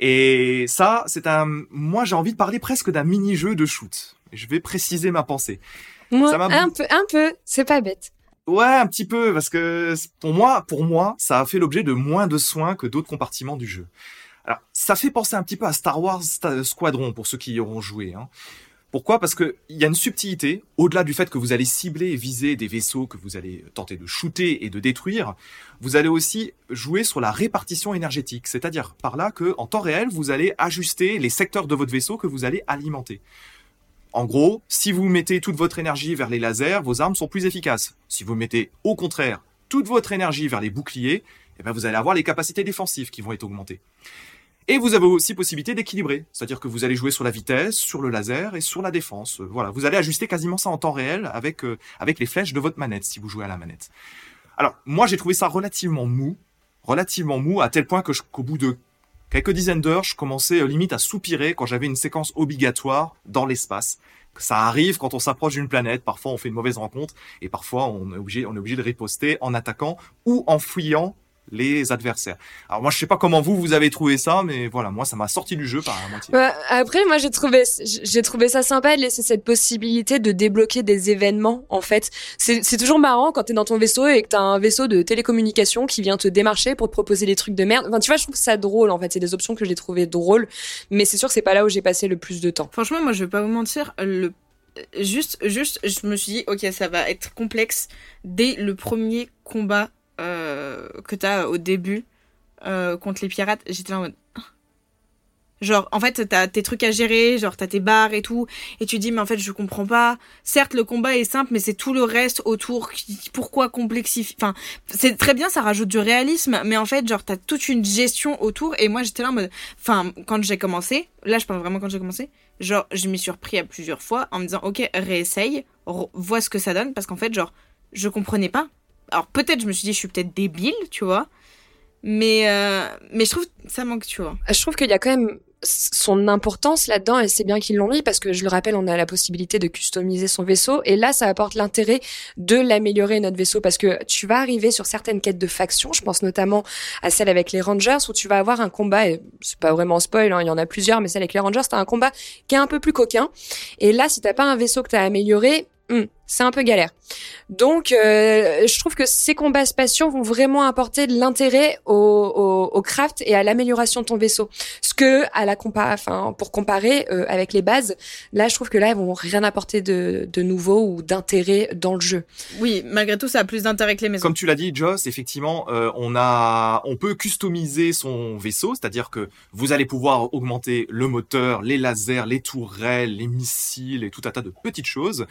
Et ça c'est un moi j'ai envie de parler presque d'un mini jeu de shoot. Je vais préciser ma pensée. Moi, Ça un peu, un peu, c'est pas bête. Ouais, un petit peu, parce que pour moi, pour moi, ça a fait l'objet de moins de soins que d'autres compartiments du jeu. Alors, ça fait penser un petit peu à Star Wars Squadron pour ceux qui y auront joué. Hein. Pourquoi? Parce que il y a une subtilité, au-delà du fait que vous allez cibler et viser des vaisseaux que vous allez tenter de shooter et de détruire, vous allez aussi jouer sur la répartition énergétique, c'est-à-dire par là que en temps réel, vous allez ajuster les secteurs de votre vaisseau que vous allez alimenter. En gros, si vous mettez toute votre énergie vers les lasers, vos armes sont plus efficaces. Si vous mettez au contraire toute votre énergie vers les boucliers, eh ben vous allez avoir les capacités défensives qui vont être augmentées. Et vous avez aussi possibilité d'équilibrer, c'est-à-dire que vous allez jouer sur la vitesse, sur le laser et sur la défense. Euh, Voilà, vous allez ajuster quasiment ça en temps réel avec euh, avec les flèches de votre manette si vous jouez à la manette. Alors moi j'ai trouvé ça relativement mou, relativement mou à tel point que qu'au bout de quelques dizaines d'heures, je commençais euh, limite à soupirer quand j'avais une séquence obligatoire dans l'espace. Ça arrive quand on s'approche d'une planète, parfois on fait une mauvaise rencontre et parfois on est obligé, on est obligé de riposter en attaquant ou en fuyant les adversaires. Alors moi je sais pas comment vous vous avez trouvé ça, mais voilà moi ça m'a sorti du jeu par la moitié. Ouais, après, moi, j'ai trouvé, j'ai trouvé ça sympa de laisser cette possibilité de débloquer des événements, en fait. C'est c'est toujours marrant quand t'es dans ton vaisseau et que t'as un vaisseau de télécommunication qui vient te démarcher pour te proposer des trucs de merde. Enfin, tu vois, je trouve ça drôle, en fait. C'est des options que j'ai trouvées drôles. Mais c'est sûr que c'est pas là où j'ai passé le plus de temps. Franchement, moi, je vais pas vous mentir, le juste, juste, je me suis dit, ok, ça va être complexe dès le premier combat que t'as au début euh, contre les pirates. J'étais là en mode. Genre, en fait, t'as tes trucs à gérer, genre t'as tes barres et tout, et tu dis, mais en fait, je comprends pas. Certes, le combat est simple, mais c'est tout le reste autour qui, pourquoi complexifier. Enfin, c'est très bien, ça rajoute du réalisme, mais en fait, genre, t'as toute une gestion autour, et moi, j'étais là en mode, enfin, quand j'ai commencé, là, je parle vraiment quand j'ai commencé, genre, je m'y suis repris à plusieurs fois en me disant, ok, réessaye, vois ce que ça donne, parce qu'en fait, genre, je comprenais pas. Alors, peut-être, je me suis dit, je suis peut-être débile, tu vois, mais, euh, mais je trouve que ça manque, tu vois. Je trouve qu'il y a quand même son importance là-dedans et c'est bien qu'ils l'ont mis parce que je le rappelle on a la possibilité de customiser son vaisseau et là ça apporte l'intérêt de l'améliorer notre vaisseau. Parce que tu vas arriver sur certaines quêtes de factions je pense notamment à celle avec les Rangers où tu vas avoir un combat et c'est pas vraiment spoil hein, il y en a plusieurs mais celle avec les Rangers t'as un combat qui est un peu plus coquin. Et là si t'as pas un vaisseau que t'as amélioré hum, c'est un peu galère. Donc, euh, je trouve que ces combats spatiaux vont vraiment apporter de l'intérêt au, au, au craft et à l'amélioration de ton vaisseau. Ce que, à la compa, enfin, pour comparer euh, avec les bases, là, je trouve que là, ils vont rien apporter de, de nouveau ou d'intérêt dans le jeu. Oui, malgré tout, ça a plus d'intérêt que les maisons. Comme tu l'as dit, Joss, effectivement, euh, on a, on peut customiser son vaisseau, c'est-à-dire que vous allez pouvoir augmenter le moteur, les lasers, les tourelles, les missiles et tout un tas de petites choses.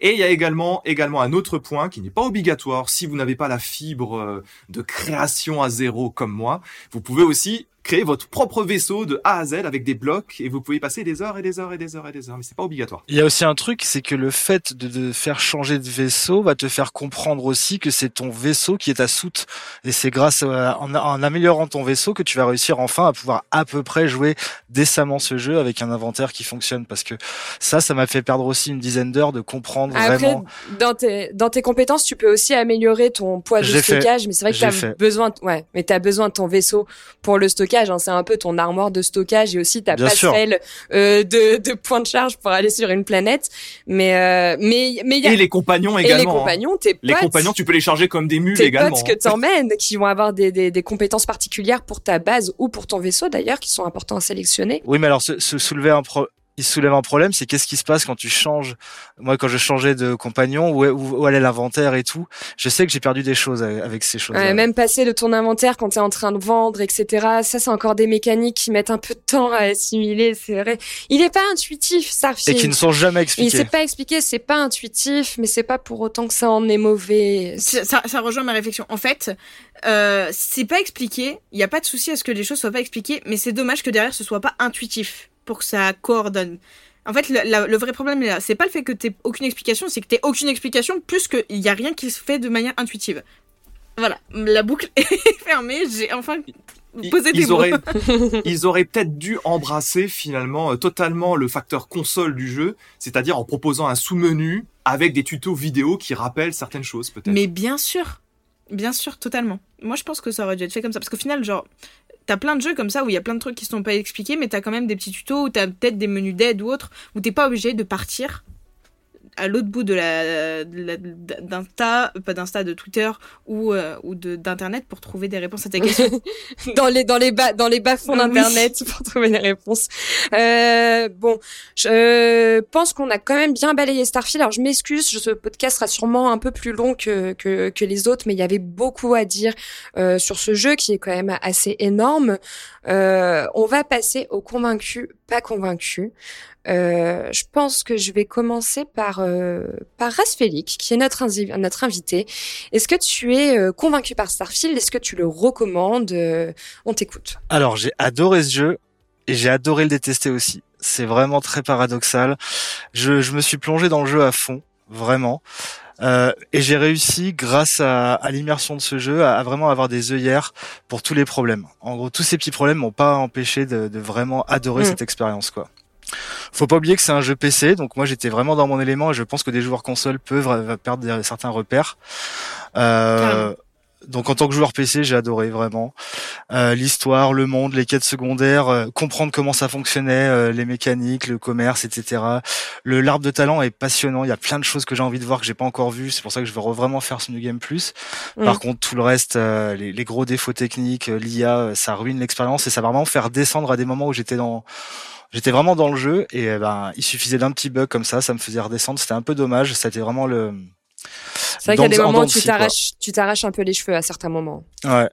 Et il y a également, également un autre point qui n'est pas obligatoire si vous n'avez pas la fibre euh, de création à zéro comme moi. Vous pouvez aussi créer votre propre vaisseau de A à Z avec des blocs et vous pouvez passer des heures et des heures et des heures et des heures, mais c'est pas obligatoire. Il y a aussi un truc, c'est que le fait de, de faire changer de vaisseau va te faire comprendre aussi que c'est ton vaisseau qui est ta soute. Et c'est grâce à, en, en améliorant ton vaisseau que tu vas réussir enfin à pouvoir à peu près jouer décemment ce jeu avec un inventaire qui fonctionne. Parce que ça, ça m'a fait perdre aussi une dizaine d'heures de comprendre Après, vraiment. dans tes, dans tes compétences, tu peux aussi améliorer ton poids de l'ai fait. stockage, mais c'est vrai que t'as besoin, ouais, mais t'as besoin de ton vaisseau pour le stocker stockage. Hein. C'est un peu ton armoire de stockage et aussi ta Bien passerelle euh, de, de points de charge pour aller sur une planète. Mais euh, mais mais il y a Et les compagnons et également. les hein. compagnons, tes Les potes, compagnons, tu peux les charger comme des mules tes également. potes que t'emmènes, qui vont avoir des, des, des compétences particulières pour ta base ou pour ton vaisseau d'ailleurs, qui sont importants à sélectionner. Oui, mais alors se, se soulever un pro... il soulève un problème, c'est qu'est-ce qui se passe quand tu changes? Moi, quand je changeais de compagnon, où, est- où, où allait l'inventaire et tout, je sais que j'ai perdu des choses avec ces choses. Ouais, même passer de ton inventaire quand t'es en train de vendre, etc. Ça, c'est encore des mécaniques qui mettent un peu de temps à assimiler, c'est vrai. Il est pas intuitif, et Starfield. qui ne sont jamais Il expliqués. s'est pas expliqué, c'est pas intuitif, mais c'est pas pour autant que ça en est mauvais. Ça, ça, ça rejoint ma réflexion. En fait, euh, c'est pas expliqué. Il y a pas de souci à ce que les choses soient pas expliquées, mais c'est dommage que derrière ce soit pas intuitif pour que ça coordonne. En fait, le, la- le vrai problème est là. C'est pas le fait que t'aies aucune explication, c'est que t'aies aucune explication plus qu'il y a rien qui se fait de manière intuitive. Voilà, la boucle est fermée. J'ai enfin posé des ils mots. auraient, ils auraient peut-être dû embrasser finalement euh, totalement le facteur console du jeu, c'est-à-dire en proposant un sous-menu avec des tutos vidéo qui rappellent certaines choses peut-être. Mais bien sûr, bien sûr, totalement. Moi, je pense que ça aurait dû être fait comme ça. Parce qu'au final, genre, t'as plein de jeux comme ça où il y a plein de trucs qui sont pas expliqués, mais t'as quand même des petits tutos, ou t'as peut-être des menus d'aide ou autre, où t'es pas obligé de partir à l'autre bout de la de la- d'insta pas d'insta de Twitter ou euh, ou de d'internet pour trouver des réponses à tes questions dans les dans les bas dans les bas fonds oui. d'internet pour trouver les réponses. Euh, bon, je pense qu'on a quand même bien balayé Starfield. Alors je m'excuse, je- ce podcast sera sûrement un peu plus long que que, que les autres, mais il y avait beaucoup à dire euh, sur ce jeu qui est quand même assez énorme. Euh, on va passer aux convaincus, pas convaincus. Euh, je pense que je vais commencer par euh, par Rasfelik, qui est notre notre invité. Est-ce que tu es euh, convaincu par Starfield? Est-ce que tu le recommandes? Euh, On t'écoute. Alors, j'ai adoré ce jeu et j'ai adoré le détester aussi. C'est vraiment très paradoxal. Je, je me suis plongé dans le jeu à fond, vraiment. Euh, et j'ai réussi, grâce à, à l'immersion de ce jeu, à, à vraiment avoir des œillères pour tous les problèmes. En gros, tous ces petits problèmes m'ont pas empêché de, de vraiment adorer Mm. cette expérience, quoi. Faut pas oublier que c'est un jeu PC, donc moi j'étais vraiment dans mon élément et je pense que des joueurs console peuvent euh, perdre certains repères. Euh. Donc en tant que joueur PC, j'ai adoré vraiment Euh, l'histoire, le monde, les quêtes secondaires, euh, comprendre comment ça fonctionnait, euh, les mécaniques, le commerce, etc. Le l'arbre de talent est passionnant. Il y a plein de choses que j'ai envie de voir que j'ai pas encore vues. C'est pour ça que je veux vraiment faire ce New Game Plus. Mm. Par contre, tout le reste, euh, les, les gros défauts techniques, euh, l'IA, euh, ça ruine l'expérience et ça va vraiment faire descendre à des moments où j'étais dans J'étais vraiment dans le jeu et ben il suffisait d'un petit bug comme ça, ça me faisait redescendre. C'était un peu dommage. C'était vraiment le. C'est vrai qu'il y a des en moments où tu t'arraches, tu t'arraches un peu les cheveux à certains moments. Ouais.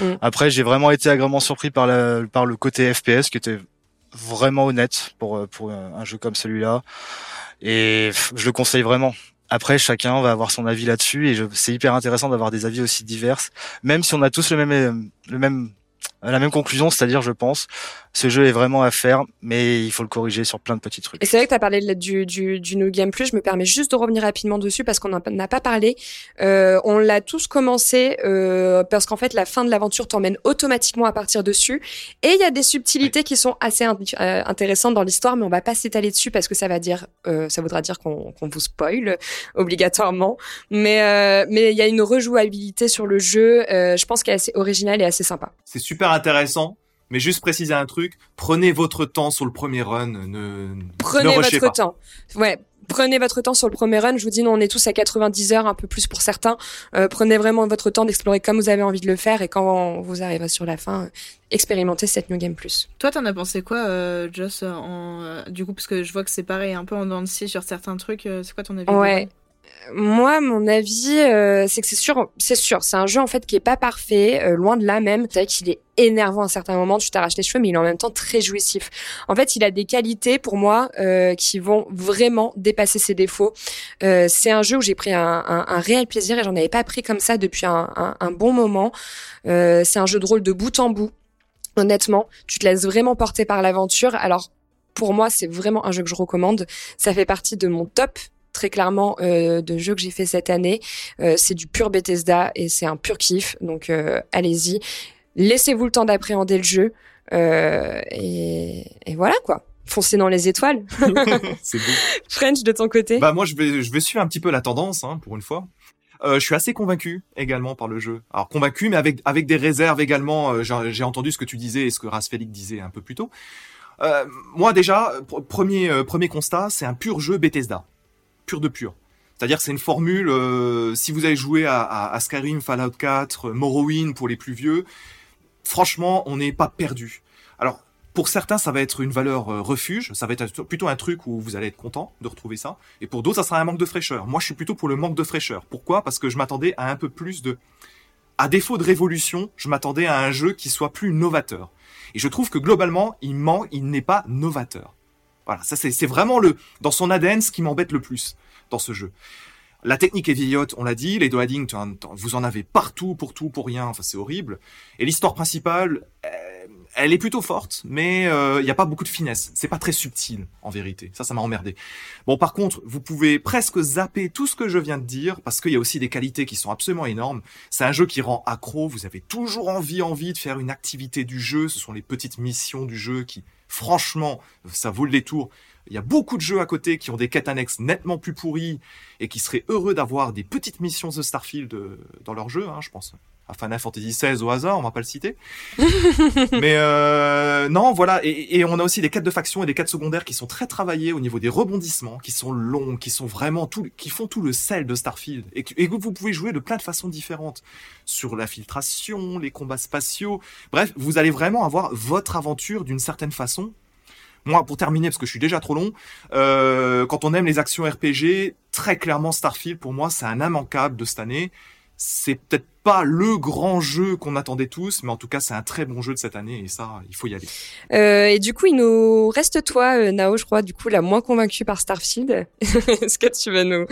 Mm. Après, j'ai vraiment été agréablement surpris par la, par le côté FPS qui était vraiment honnête pour euh, pour un jeu comme celui-là. Et je le conseille vraiment. Après, chacun va avoir son avis là-dessus et c'est hyper intéressant d'avoir des avis aussi divers, même si on a tous le même euh, le même la même conclusion, c'est-à-dire, je pense, ce jeu est vraiment à faire, mais il faut le corriger sur plein de petits trucs. Et c'est vrai que tu as parlé de- du, du, du New Game Plus. Je me permets juste de revenir rapidement dessus parce qu'on n'en a pas parlé. Euh, on l'a tous commencé euh, parce qu'en fait, la fin de l'aventure t'emmène automatiquement à partir dessus. Et il y a des subtilités qui sont assez in- euh, intéressantes dans l'histoire, mais on va pas s'étaler dessus parce que ça va dire, euh, ça voudra dire qu'on qu'on vous spoil obligatoirement. Mais euh, mais il y a une rejouabilité sur le jeu. euh, je pense qu'elle est assez originale et assez sympa. C'est super intéressant, mais juste préciser un truc, prenez votre temps sur le premier run, ne, ne Prenez rushez votre pas. temps. Ouais. Prenez votre temps sur le premier run. Je vous dis, nous, on est tous à 90 heures, un peu plus pour certains. Euh, prenez vraiment votre temps d'explorer comme vous avez envie de le faire. Et quand vous arriverez sur la fin, euh, expérimentez cette New Game Plus. Toi, t'en as pensé quoi, euh, Joss, en, euh, du coup, parce que je vois que c'est pareil, un peu en dents de scie sur certains trucs. euh, c'est quoi ton avis Ouais. Moi, mon avis, euh, c'est que c'est sûr, c'est sûr, c'est un jeu en fait qui est pas parfait, euh, loin de là même. C'est vrai qu'il est énervant à certains moments, tu t'arraches les cheveux, mais il est en même temps très jouissif. En fait, il a des qualités pour moi euh, qui vont vraiment dépasser ses défauts. Euh, c'est un jeu où j'ai pris un, un- un réel plaisir et j'en avais pas pris comme ça depuis un, un- bon moment. Euh, c'est un jeu de rôle de bout en bout. Honnêtement, tu te laisses vraiment porter par l'aventure. Alors pour moi, c'est vraiment un jeu que je recommande. Ça fait partie de mon top très clairement euh, de jeux que j'ai fait cette année. Euh, c'est du pur Bethesda et c'est un pur kiff. Donc euh, allez-y, laissez-vous le temps d'appréhender le jeu euh, et, et voilà quoi. Foncez dans les étoiles. C'est beau. French de ton côté. Bah moi je vais je vais suivre un petit peu la tendance hein, pour une fois. Euh, je suis assez convaincu également par le jeu. Alors convaincu, mais avec avec des réserves également. Euh, j'ai entendu ce que tu disais et ce que Rasfelik disait un peu plus tôt. Euh, moi déjà, pr- premier premier constat, c'est un pur jeu Bethesda, pur de pur. C'est-à-dire c'est une formule. euh, si vous avez joué à, Skyrim, Fallout 4, euh, Morrowind pour les plus vieux, franchement, on n'est pas perdu. Alors pour certains, ça va être une valeur euh, refuge, ça va être plutôt un truc où vous allez être content de retrouver ça. Et pour d'autres, ça sera un manque de fraîcheur. Moi, je suis plutôt pour le manque de fraîcheur. Pourquoi? Parce que je m'attendais à un peu plus de... À défaut de révolution, je m'attendais à un jeu qui soit plus novateur. Et je trouve que globalement, il ment, il n'est pas novateur. Voilà, ça c'est vraiment le dans son ADN ce qui m'embête le plus dans ce jeu. La technique est vieillotte, on l'a dit, les doading, t'en- t'en- vous en avez partout, pour tout, pour rien, enfin c'est horrible. Et l'histoire principale, euh, elle est plutôt forte, mais il n'y a pas beaucoup de finesse. C'est pas très subtil, en vérité. Ça, ça m'a emmerdé. Bon, par contre, vous pouvez presque zapper tout ce que je viens de dire, parce qu'il y a aussi des qualités qui sont absolument énormes. C'est un jeu qui rend accro, vous avez toujours envie, envie de faire une activité du jeu. Ce sont les petites missions du jeu qui, franchement, ça vaut le détour. Il y a beaucoup de jeux à côté qui ont des quêtes annexes nettement plus pourries et qui seraient heureux d'avoir des petites missions de Starfield euh, dans leur jeu, hein, je pense. À Final Fantasy XVI au hasard, on va pas le citer. Mais euh, non, voilà. Et, et on a aussi des quêtes de faction et des quêtes secondaires qui sont très travaillées au niveau des rebondissements, qui sont longs, qui sont vraiment tout, qui font tout le sel de Starfield et que, et que vous pouvez jouer de plein de façons différentes sur la filtration, les combats spatiaux. Bref, vous allez vraiment avoir votre aventure d'une certaine façon. Moi, pour terminer, parce que je suis déjà trop long, euh, quand on aime les actions RPG, très clairement Starfield, pour moi, c'est un immanquable de cette année. C'est peut-être pas le grand jeu qu'on attendait tous, mais en tout cas, c'est un très bon jeu de cette année, et ça, il faut y aller. Euh, et du coup, il nous reste toi, euh, Nao, je crois, du coup, la moins convaincue par Starfield. Est-ce que tu veux nous,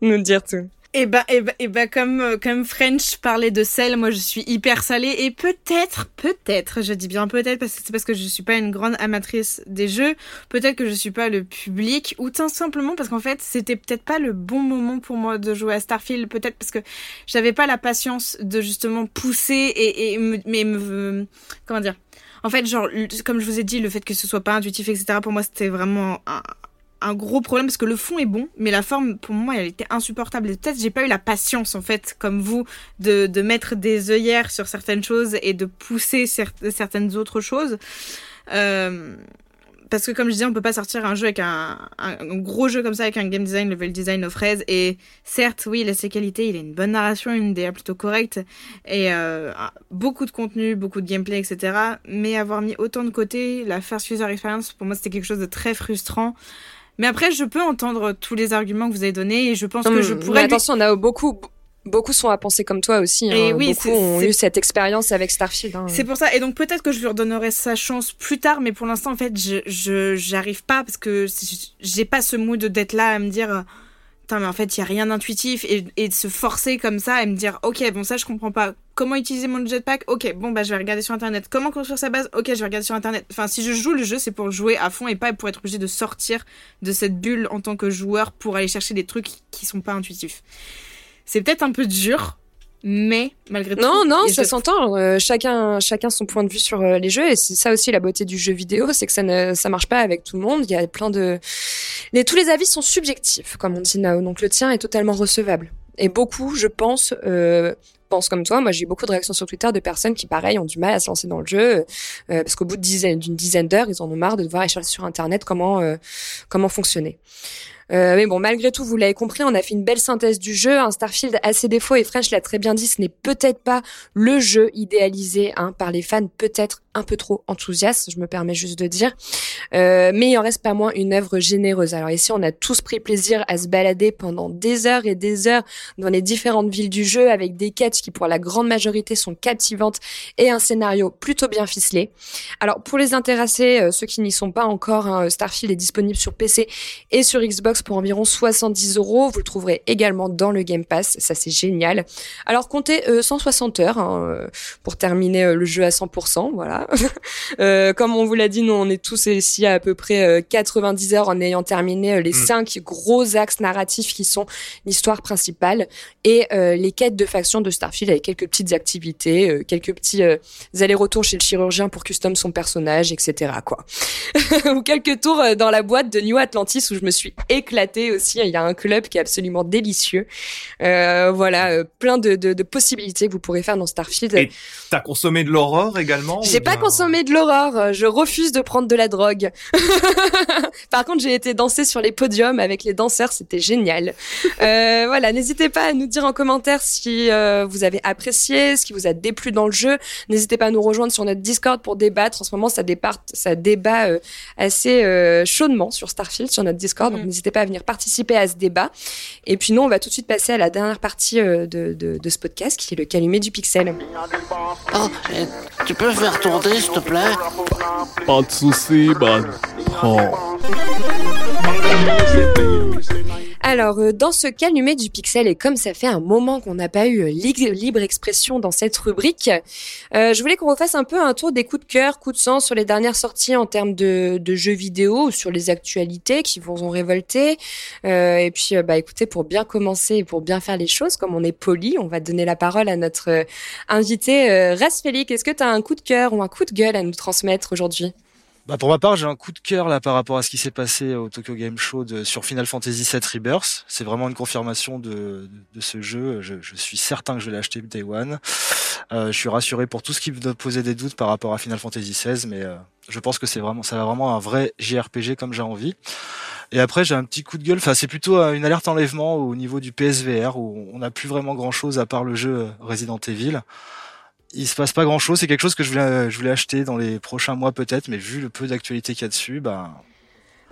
nous dire tout? Et bah, et bah, comme, euh, comme French parlait de sel, moi je suis hyper salée. Et peut-être, peut-être, je dis bien peut-être parce que c'est parce que je suis pas une grande amatrice des jeux, peut-être que je suis pas le public ou tout simplement parce qu'en fait c'était peut-être pas le bon moment pour moi de jouer à Starfield, peut-être parce que j'avais pas la patience de justement pousser et, et me, mais me, comment dire, en fait genre comme je vous ai dit le fait que ce soit pas intuitif etc pour moi c'était vraiment un, un gros problème parce que le fond est bon, mais la forme pour moi elle était insupportable. Et peut-être j'ai pas eu la patience en fait, comme vous, de, de mettre des œillères sur certaines choses et de pousser cer certaines autres choses. Euh, parce que comme je disais, on peut pas sortir un jeu avec un, un, un, gros jeu comme ça avec un game design, level design aux fraises. Et certes, oui, il a ses qualités, il a une bonne narration, une DA plutôt correcte et euh, beaucoup de contenu, beaucoup de gameplay, etc. Mais avoir mis autant de côté la first user experience, pour moi, c'était quelque chose de très frustrant. Mais après, je peux entendre tous les arguments que vous avez donnés et je pense non, que je pourrais. Mais attention, on a beaucoup. Beaucoup sont à penser comme toi aussi. Hein. Et oui, beaucoup ont eu cette expérience avec Starfield. Hein. C'est pour ça. Et donc peut-être que je lui redonnerai sa chance plus tard, mais pour l'instant, en fait, je je j'arrive pas parce que j'ai pas ce mood d'être là à me dire. Putain, mais en fait, il y a rien d'intuitif et, et de se forcer comme ça et me dire, ok, bon, ça, je comprends pas. Comment utiliser mon jetpack? Ok, bon, bah, je vais regarder sur internet. Comment construire sa base? Ok, je vais regarder sur internet. Enfin, si je joue le jeu, c'est pour jouer à fond et pas pour être obligé de sortir de cette bulle en tant que joueur pour aller chercher des trucs qui sont pas intuitifs. C'est peut-être un peu dur, mais malgré tout. Non, non, ça s'entend. Euh, chacun, chacun son point de vue sur euh, les jeux, et c'est ça aussi la beauté du jeu vidéo, c'est que ça ne, ça marche pas avec tout le monde. Il y a plein de, les, tous les avis sont subjectifs, comme on dit Nao. Donc le tien est totalement recevable. Et beaucoup, je pense, euh, pensent comme toi. Moi, j'ai eu beaucoup de réactions sur Twitter de personnes qui, pareil, ont du mal à se lancer dans le jeu euh, parce qu'au bout d'une dizaine, d'heures, ils en ont marre de devoir aller chercher sur Internet comment euh, comment fonctionner. Euh, mais bon, malgré tout, vous l'avez compris, on a fait une belle synthèse du jeu. Un Starfield a ses défauts et French l'a très bien dit, ce n'est peut-être pas le jeu idéalisé hein, par les fans, peut-être un peu trop enthousiaste, je me permets juste de dire. Euh, mais il en reste pas moins une œuvre généreuse. Alors ici, on a tous pris plaisir à se balader pendant des heures et des heures dans les différentes villes du jeu avec des quêtes qui, pour la grande majorité, sont captivantes et un scénario plutôt bien ficelé. Alors pour les intéressés, euh, ceux qui n'y sont pas encore, hein, Starfield est disponible sur PC et sur Xbox pour environ 70 euros. Vous le trouverez également dans le Game Pass, ça c'est génial. Alors comptez euh, 160 heures hein, pour terminer euh, le jeu à 100%, voilà. euh, comme on vous l'a dit, nous on est tous ici à à peu près euh, 90 heures en ayant terminé euh, les mmh. cinq gros axes narratifs qui sont l'histoire principale et euh, les quêtes de faction de Starfield avec quelques petites activités, euh, quelques petits allers-retours chez le chirurgien pour custom son personnage, etc. quoi. Ou quelques tours dans la boîte de New Atlantis où je me suis éclatée aussi. Il y a un club qui est absolument délicieux. Euh, voilà, euh, plein de, de, de, possibilités que vous pourrez faire dans Starfield. Et t'as consommé de l'horreur également J'ai pas consommé de l'horreur. Je refuse de prendre de la drogue. Par contre, j'ai été danser sur les podiums avec les danseurs. C'était génial. Euh, voilà, n'hésitez pas à nous dire en commentaire si euh, vous avez apprécié, ce qui vous a déplu dans le jeu. N'hésitez pas à nous rejoindre sur notre Discord pour débattre. En ce moment, ça, départ, ça débat euh, assez euh, chaudement sur Starfield, sur notre Discord. Donc, mm. n'hésitez pas à venir participer à ce débat. Et puis, nous, on va tout de suite passer à la dernière partie de, de, de, ce podcast, qui est le calumet du pixel. Oh, tu peux faire tourner, s'il te plaît Pas de soucis. Oh. Alors, euh, dans ce calumet du pixel, et comme ça fait un moment qu'on n'a pas eu euh, libre expression dans cette rubrique, euh, je voulais qu'on refasse un peu un tour des coups de cœur, coups de sang sur les dernières sorties en termes de, de jeux vidéo, sur les actualités qui vous ont révolté. Euh, et puis, bah écoutez, pour bien commencer et pour bien faire les choses, comme on est poli, on va donner la parole à notre invité euh, Félix. Est-ce que tu as un coup de cœur ou un coup de gueule à nous transmettre aujourd'hui? Bah pour ma part, j'ai un coup de cœur là par rapport à ce qui s'est passé au Tokyo Game Show de, sur Final Fantasy VII Rebirth. C'est vraiment une confirmation de, de, ce jeu. Je, je, suis certain que je vais l'acheter Day One. Euh, je suis rassuré pour tout ce qui doit poser des doutes par rapport à Final Fantasy XVI, mais euh, je pense que c'est vraiment, ça va vraiment un vrai JRPG comme j'ai envie. Et après, j'ai un petit coup de gueule. Enfin, c'est plutôt euh, une alerte enlèvement au niveau du PSVR où on n'a plus vraiment grand chose à part le jeu euh, Resident Evil il se passe pas grand chose. C'est quelque chose que je voulais, je voulais acheter dans les prochains mois peut-être, mais vu le peu d'actualité qu'il y a dessus, bah,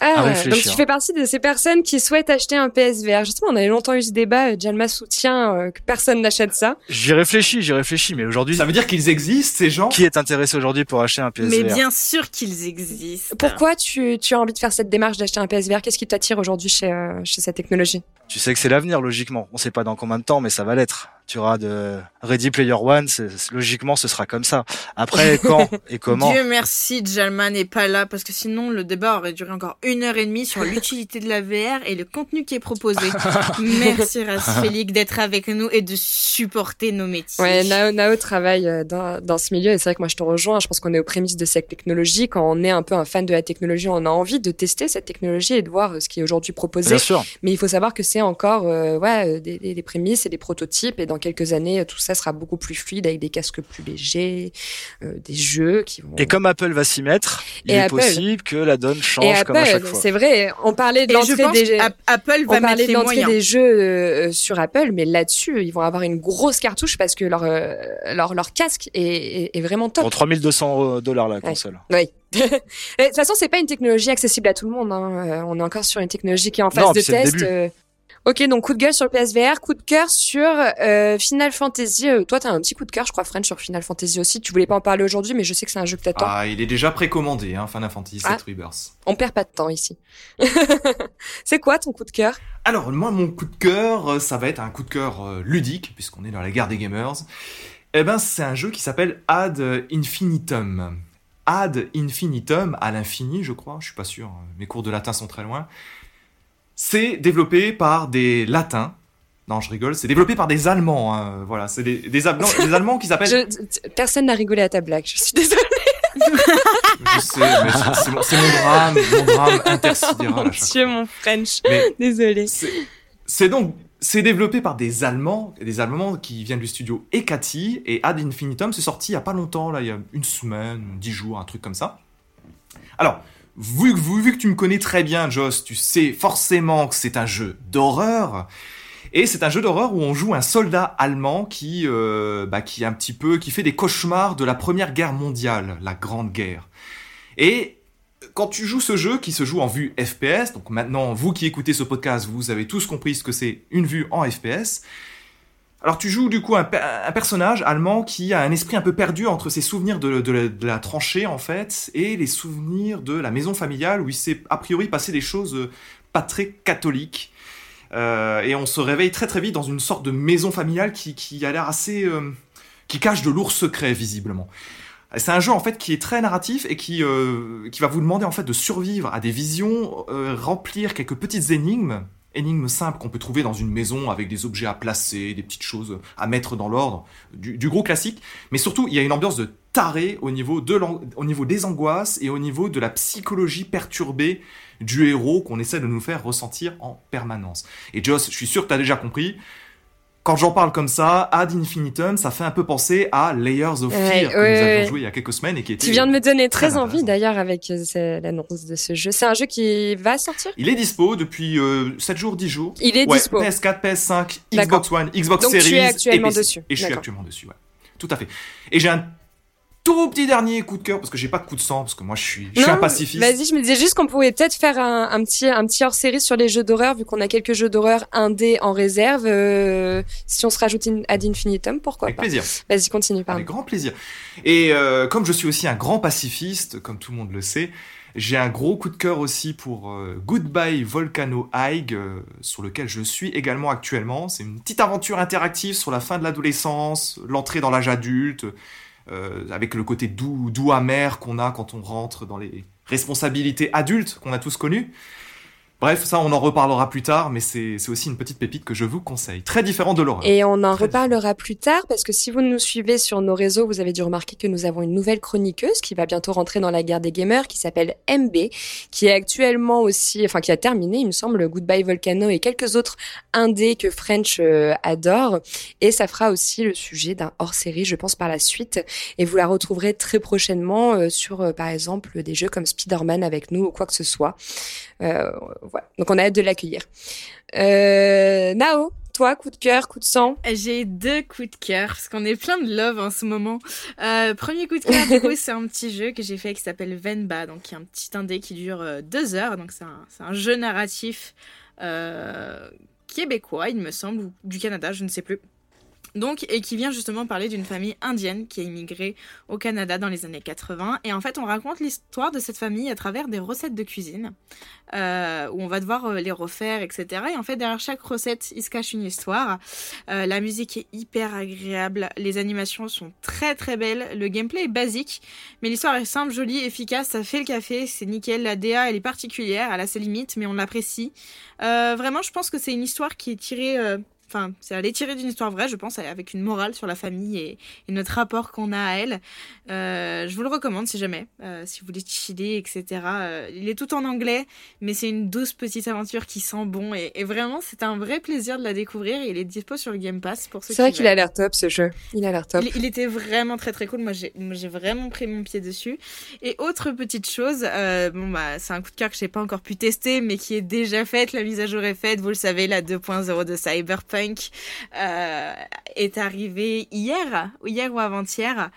ah, donc tu fais partie de ces personnes qui souhaitent acheter un PSVR. Justement, on avait longtemps eu ce débat. Jalma soutient euh, que personne n'achète ça. J'y réfléchis, j'y réfléchis, mais aujourd'hui. Ça veut dire qu'ils existent, ces gens? Qui est intéressé aujourd'hui pour acheter un PSVR Mais bien sûr qu'ils existent. Pourquoi tu, tu as envie de faire cette démarche d'acheter un PSVR Qu'est-ce qui t'attire aujourd'hui chez, euh, chez cette technologie? Tu sais que c'est l'avenir, logiquement. On sait pas dans combien de temps, mais ça va l'être tu auras de Ready Player One, logiquement ce sera comme ça. Après, quand et comment Dieu merci, Jalman n'est pas là parce que sinon le débat aurait duré encore une heure et demie sur l'utilité de la VR et le contenu qui est proposé. merci Félix d'être avec nous et de supporter nos métiers. Ouais, Nao, Nao travaille euh, dans, dans ce milieu et c'est vrai que moi je te rejoins. Je pense qu'on est aux prémices de cette technologie. Quand on est un peu un fan de la technologie, on a envie de tester cette technologie et de voir euh, ce qui est aujourd'hui proposé. Bien sûr. Mais il faut savoir que c'est encore euh, ouais des, des, prémices et des prototypes et dans quelques années, tout ça sera beaucoup plus fluide avec des casques plus légers, euh, des jeux qui vont. Et comme Apple va s'y mettre, il est possible que la donne change comme à chaque fois. C'est vrai, on parlait de l'entrée des Apple va on parlait de l'entrée des jeux euh, sur Apple, mais là-dessus, ils vont avoir une grosse cartouche parce que leur euh, leur, leur casque est, est, vraiment top. Pour 3200 dollars la console. Oui. de toute façon, c'est pas une technologie accessible à tout le monde. Hein. On est encore sur une technologie qui est en phase de test. Ok, donc coup de gueule sur le PSVR, coup de cœur sur euh, Final Fantasy. Euh, toi, t'as un petit coup de cœur, je crois, French, sur Final Fantasy aussi. Tu voulais pas en parler aujourd'hui, mais je sais que c'est un jeu que t'attends. Ah, il est déjà précommandé, hein, Final Fantasy VII ah. Rebirth. On perd pas de temps ici. c'est quoi ton coup de cœur? Alors, moi, mon coup de cœur, euh, ça va être un coup de cœur euh, ludique, puisqu'on est dans la guerre des gamers. Eh ben, c'est un jeu qui s'appelle Ad Infinitum. Ad Infinitum, à l'infini, je crois. Je suis pas sûr. Hein. Mes cours de latin sont très loin. C'est développé par des latins. Non, je rigole. C'est développé par des Allemands. Hein. Voilà, c'est des, des, Allemands, des Allemands qui s'appellent. Personne n'a rigolé à ta blague. Je suis désolée. je sais, mais c'est mon, mon, drame, mon drame intersidéral à chaque mon French. Désolé. C'est donc c'est développé par des Allemands, des Allemands qui viennent du studio Ekati et Ad Infinitum. C'est sorti il y a pas longtemps, là, il y a une semaine, dix jours, un truc comme ça. Alors, vu, que tu me connais très bien, Joss, tu sais forcément que c'est un jeu d'horreur. Et c'est un jeu d'horreur où on joue un soldat allemand qui, euh, bah, qui un petit peu, qui fait des cauchemars de la Première Guerre mondiale, la Grande Guerre. Et quand tu joues ce jeu qui se joue en vue FPS, donc maintenant vous qui écoutez ce podcast, vous avez tous compris ce que c'est une vue en FPS. Alors tu joues du coup un, personnage allemand qui a un esprit un peu perdu entre ses souvenirs de, la, tranchée en fait et les souvenirs de la maison familiale où il s'est a priori passé des choses euh, pas très catholiques. Euh, et on se réveille très très vite dans une sorte de maison familiale qui, a l'air assez... Euh, qui cache de lourds secrets visiblement. C'est un jeu en fait qui est très narratif et qui, qui va vous demander en fait de survivre à des visions, remplir quelques petites énigmes énigme simple qu'on peut trouver dans une maison avec des objets à placer, des petites choses à mettre dans l'ordre, du, gros classique. Mais surtout, il y a une ambiance de taré au niveau, des angoisses et au niveau de la psychologie perturbée du héros qu'on essaie de nous faire ressentir en permanence. Et Joss, je suis sûr que tu as déjà compris, quand j'en parle comme ça, Ad Infinitum, ça fait un peu penser à Layers of Ouais, Fear que ouais, nous avions ouais. joué il y a quelques semaines et qui était... Tu viens de me donner très envie d'ailleurs avec euh, ce- l'annonce de ce jeu. C'est un jeu qui va sortir? Il est dispo depuis euh, 7 jours, 10 jours. Il est dispo. PS4, PS5, D'accord. Xbox One, Xbox Donc tu es Series actuellement et PC. dessus. Et je suis actuellement dessus, ouais. Tout à fait. Et j'ai un tout petit dernier coup de cœur parce que j'ai pas de coup de sang parce que moi je suis, je suis un pacifiste. Vas-y, je me disais juste qu'on pouvait peut-être faire un, un petit un petit hors série sur les jeux d'horreur vu qu'on a quelques jeux d'horreur indés en réserve. euh, si on se rajoute in- ad infinitum, pourquoi Avec pas plaisir. Vas-y, continue. Pardon. Avec grand plaisir. Et euh, comme je suis aussi un grand pacifiste, comme tout le monde le sait, j'ai un gros coup de cœur aussi pour euh, Goodbye Volcano High, euh, sur lequel je suis également actuellement. C'est une petite aventure interactive sur la fin de l'adolescence, l'entrée dans l'âge adulte, avec le côté doux, doux amer qu'on a quand on rentre dans les responsabilités adultes qu'on a tous connues. Bref, ça on en reparlera plus tard, mais c'est c'est aussi une petite pépite que je vous conseille. Très différent de l'horreur. Et on en Très reparlera plus tard parce que si vous nous suivez sur nos réseaux, vous avez dû remarquer que nous avons une nouvelle chroniqueuse qui va bientôt rentrer dans la guerre des gamers qui s'appelle MB, qui est actuellement aussi, enfin qui a terminé, il me semble, Goodbye Volcano et quelques autres indés que French euh, adore. Et ça fera aussi le sujet d'un hors-série, je pense, par la suite. Et vous la retrouverez très prochainement euh, sur, euh, par exemple, des jeux comme Spider-Man avec nous ou quoi que ce soit. Donc on a hâte de l'accueillir. Euh, Nao, toi, coup de cœur, coup de sang? J'ai deux coups de cœur parce qu'on est plein de love en ce moment. Euh, premier coup de cœur, du coup, c'est un petit jeu que j'ai fait qui s'appelle Venba, donc qui est un petit indé qui dure euh, deux heures. Donc c'est un, c'est un jeu narratif euh, québécois, il me semble, ou du Canada, je ne sais plus. Donc, et qui vient justement parler d'une famille indienne qui a immigré au Canada dans les années 80. Et en fait, on raconte l'histoire de cette famille à travers des recettes de cuisine, euh, où on va devoir euh, les refaire, etc. Et en fait, derrière chaque recette, il se cache une histoire. Euh, la musique est hyper agréable, les animations sont très très belles, le gameplay est basique, mais l'histoire est simple, jolie, efficace, ça fait le café, c'est nickel, la DA elle est particulière, elle a ses limites, mais on l'apprécie. Vraiment, je pense que c'est une histoire qui est tirée... Enfin, c'est elle est tirée d'une histoire vraie, je pense, avec une morale sur la famille et, et notre rapport qu'on a à elle. Euh, je vous le recommande si jamais, euh, si vous voulez chiller, etc. Euh, il est tout en anglais, mais c'est une douce petite aventure qui sent bon et, et vraiment c'est un vrai plaisir de la découvrir. et Il est dispo sur le Game Pass pour ceux C'est vrai qui qu'il a l'air top ce jeu. Il a l'air top. Il, il était vraiment très très cool. Moi j'ai vraiment pris mon pied dessus. Et autre petite chose, bon bah c'est un coup de cœur que j'ai pas encore pu tester, mais qui est déjà faite. La mise à jour est faite. Vous le savez, la 2.0 de Cyberpunk euh, est arrivée hier, hier ou avant-hier.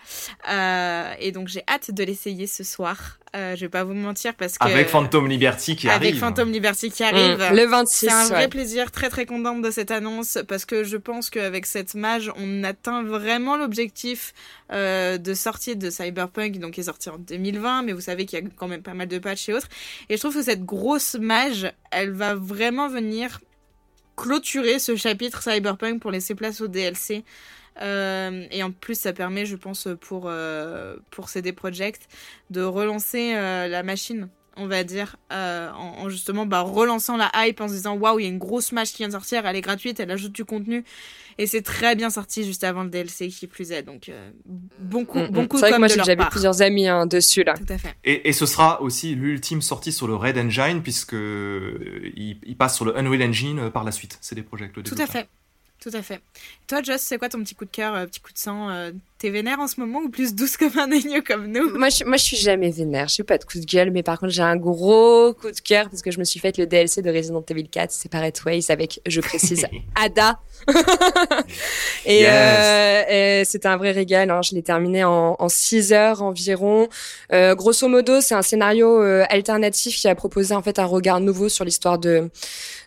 Euh, et donc j'ai hâte de l'essayer ce soir. Euh, je vais pas vous mentir parce que Avec Phantom Liberty qui avec arrive. Phantom Liberty qui arrive. Mm. Le 26. C'est un vrai ouais. plaisir, très très contente de cette annonce parce que je pense qu'avec cette mage, on atteint vraiment l'objectif euh, de sortie de Cyberpunk, donc qui est sorti en 2020, mais vous savez qu'il y a quand même pas mal de patchs et autres. Et je trouve que cette grosse mage, elle va vraiment venir clôturer ce chapitre Cyberpunk pour laisser place au DLC. Euh, et en plus, ça permet, je pense, pour, euh, pour CD Projekt de relancer euh, la machine, on va dire, euh, en, en justement bah, relançant la hype en se disant waouh, il y a une grosse match qui vient de sortir, elle est gratuite, elle ajoute du contenu. Et c'est très bien sorti juste avant le DLC qui plus est. Donc, euh, bon coup, Mm, bon mm. coup C'est vrai que comme moi de j'ai déjà vu plusieurs amis hein, dessus là. Tout à fait. Et, et ce sera aussi l'ultime sortie sur le Red Engine puisque euh, il, il passe sur le Unreal Engine euh, par la suite. C'est des projets. le Tout à fait. Tout à fait. Toi, Joss, c'est quoi ton petit coup de cœur, euh, petit coup de sang euh, T'es vénère en ce moment ou plus douce comme un agneau comme nous? Moi je, moi, je suis jamais vénère. Je suis pas de coup de gueule, mais par contre, j'ai un gros coup de cœur parce que je me suis fait le DLC de Resident Evil 4, Separate Ways, avec, je précise, Ada. et Yes. euh, et c'était un vrai régal. Hein. Je l'ai terminé en, en 6 heures environ. Euh, grosso modo, c'est un scénario euh, alternatif qui a proposé en fait un regard nouveau sur l'histoire de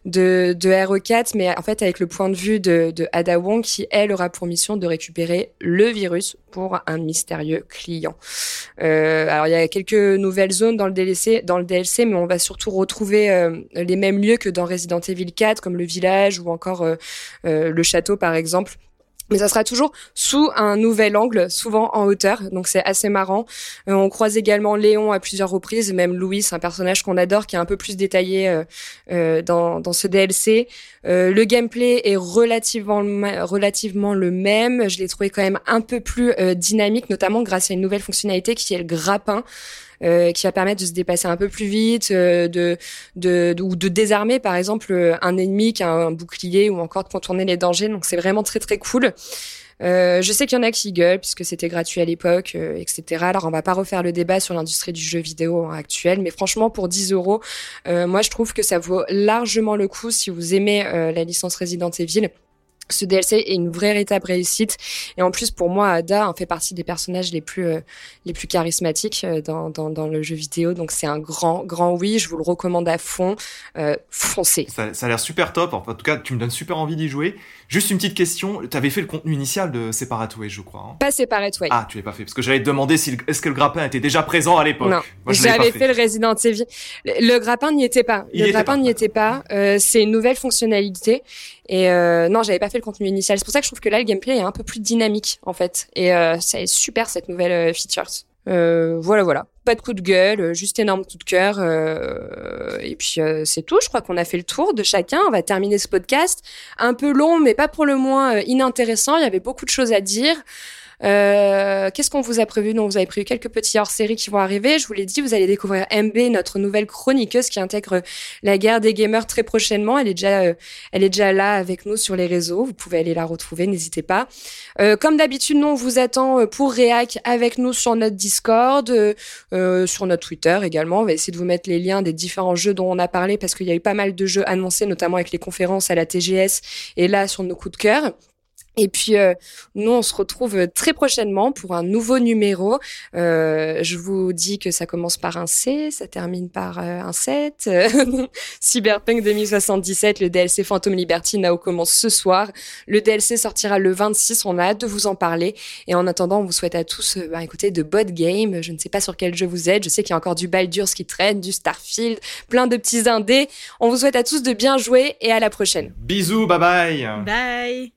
de, de RE4, mais en fait avec le point de vue de, de Ada Wong qui elle aura pour mission de récupérer le virus pour un mystérieux client. Euh, alors il y a quelques nouvelles zones dans le DLC, mais on va surtout retrouver euh, les mêmes lieux que dans Resident Evil 4, comme le village ou encore euh, le château par exemple. Mais ça sera toujours sous un nouvel angle, souvent en hauteur, donc c'est assez marrant. Euh, on croise également Léon à plusieurs reprises, même Louis, un personnage qu'on adore, qui est un peu plus détaillé euh, euh, dans, dans ce DLC. le gameplay est relativement, relativement le même, je l'ai trouvé quand même un peu plus dynamique, notamment grâce à une nouvelle fonctionnalité qui est le grappin. Euh, qui va permettre de se dépasser un peu plus vite, euh, de, de, de, ou de désarmer par exemple un ennemi qui a un bouclier ou encore de contourner les dangers. Donc c'est vraiment très très cool. Euh, je sais qu'il y en a qui gueulent puisque c'était gratuit à l'époque, euh, etc. Alors on va pas refaire le débat sur l'industrie du jeu vidéo actuel, mais franchement pour 10 euros, moi je trouve que ça vaut largement le coup si vous aimez la licence Resident Evil ce DLC est une vraie étape réussite. Et en plus pour moi Ada en fait partie des personnages les plus euh, les plus charismatiques euh, dans, dans, dans, le jeu vidéo. Donc c'est un grand grand oui. Je vous le recommande à fond. Euh, foncez. Ça, ça a l'air super top. En tout cas tu me donnes super envie d'y jouer. Juste une petite question. Tu avais fait le contenu initial de Separate Way je crois hein. Pas Separate Way ah tu l'as pas fait. Parce que j'allais te demander si est-ce que le grappin était déjà présent à l'époque? Non. J'avais fait. le Resident Evil. Le, grappin n'y était pas. Le grappin n'y était pas. Euh, c'est une nouvelle fonctionnalité et euh, non, j'avais pas fait le contenu initial. C'est pour ça que je trouve que là, le gameplay est un peu plus dynamique en fait. Et euh, ça est super cette nouvelle euh, features. Euh, voilà, voilà. Pas de coup de gueule, euh, juste énorme coup de cœur. Euh, et puis c'est tout. Je crois qu'on a fait le tour de chacun. On va terminer ce podcast. Un peu long, mais pas pour le moins inintéressant. Il y avait beaucoup de choses à dire. Euh, Qu'est-ce qu'on vous a prévu? Donc, vous avez prévu quelques petits hors-séries qui vont arriver. Je vous l'ai dit, vous allez découvrir MB, notre nouvelle chroniqueuse qui intègre la guerre des gamers très prochainement. Elle est déjà, euh, elle est déjà là avec nous sur les réseaux. Vous pouvez aller la retrouver, n'hésitez pas. Euh, comme d'habitude, nous on vous attend euh, pour Réac avec nous sur notre Discord, sur notre Twitter également. On va essayer de vous mettre les liens des différents jeux dont on a parlé parce qu'il y a eu pas mal de jeux annoncés, notamment avec les conférences à la TGS et là sur nos coups de cœur. Et puis, euh, nous, on se retrouve très prochainement pour un nouveau numéro. Euh, je vous dis que ça commence par un C, ça termine par euh, un 7. Cyberpunk 2077, le DLC Phantom Liberty, Nao commence ce soir. Le DLC sortira le 26, on a hâte de vous en parler. Et en attendant, on vous souhaite à tous, bah, écoutez, de bot game. Je ne sais pas sur quel jeu vous êtes. Je sais qu'il y a encore du Baldur's qui traîne, du Starfield, plein de petits indés. On vous souhaite à tous de bien jouer et à la prochaine. Bisous, bye bye Bye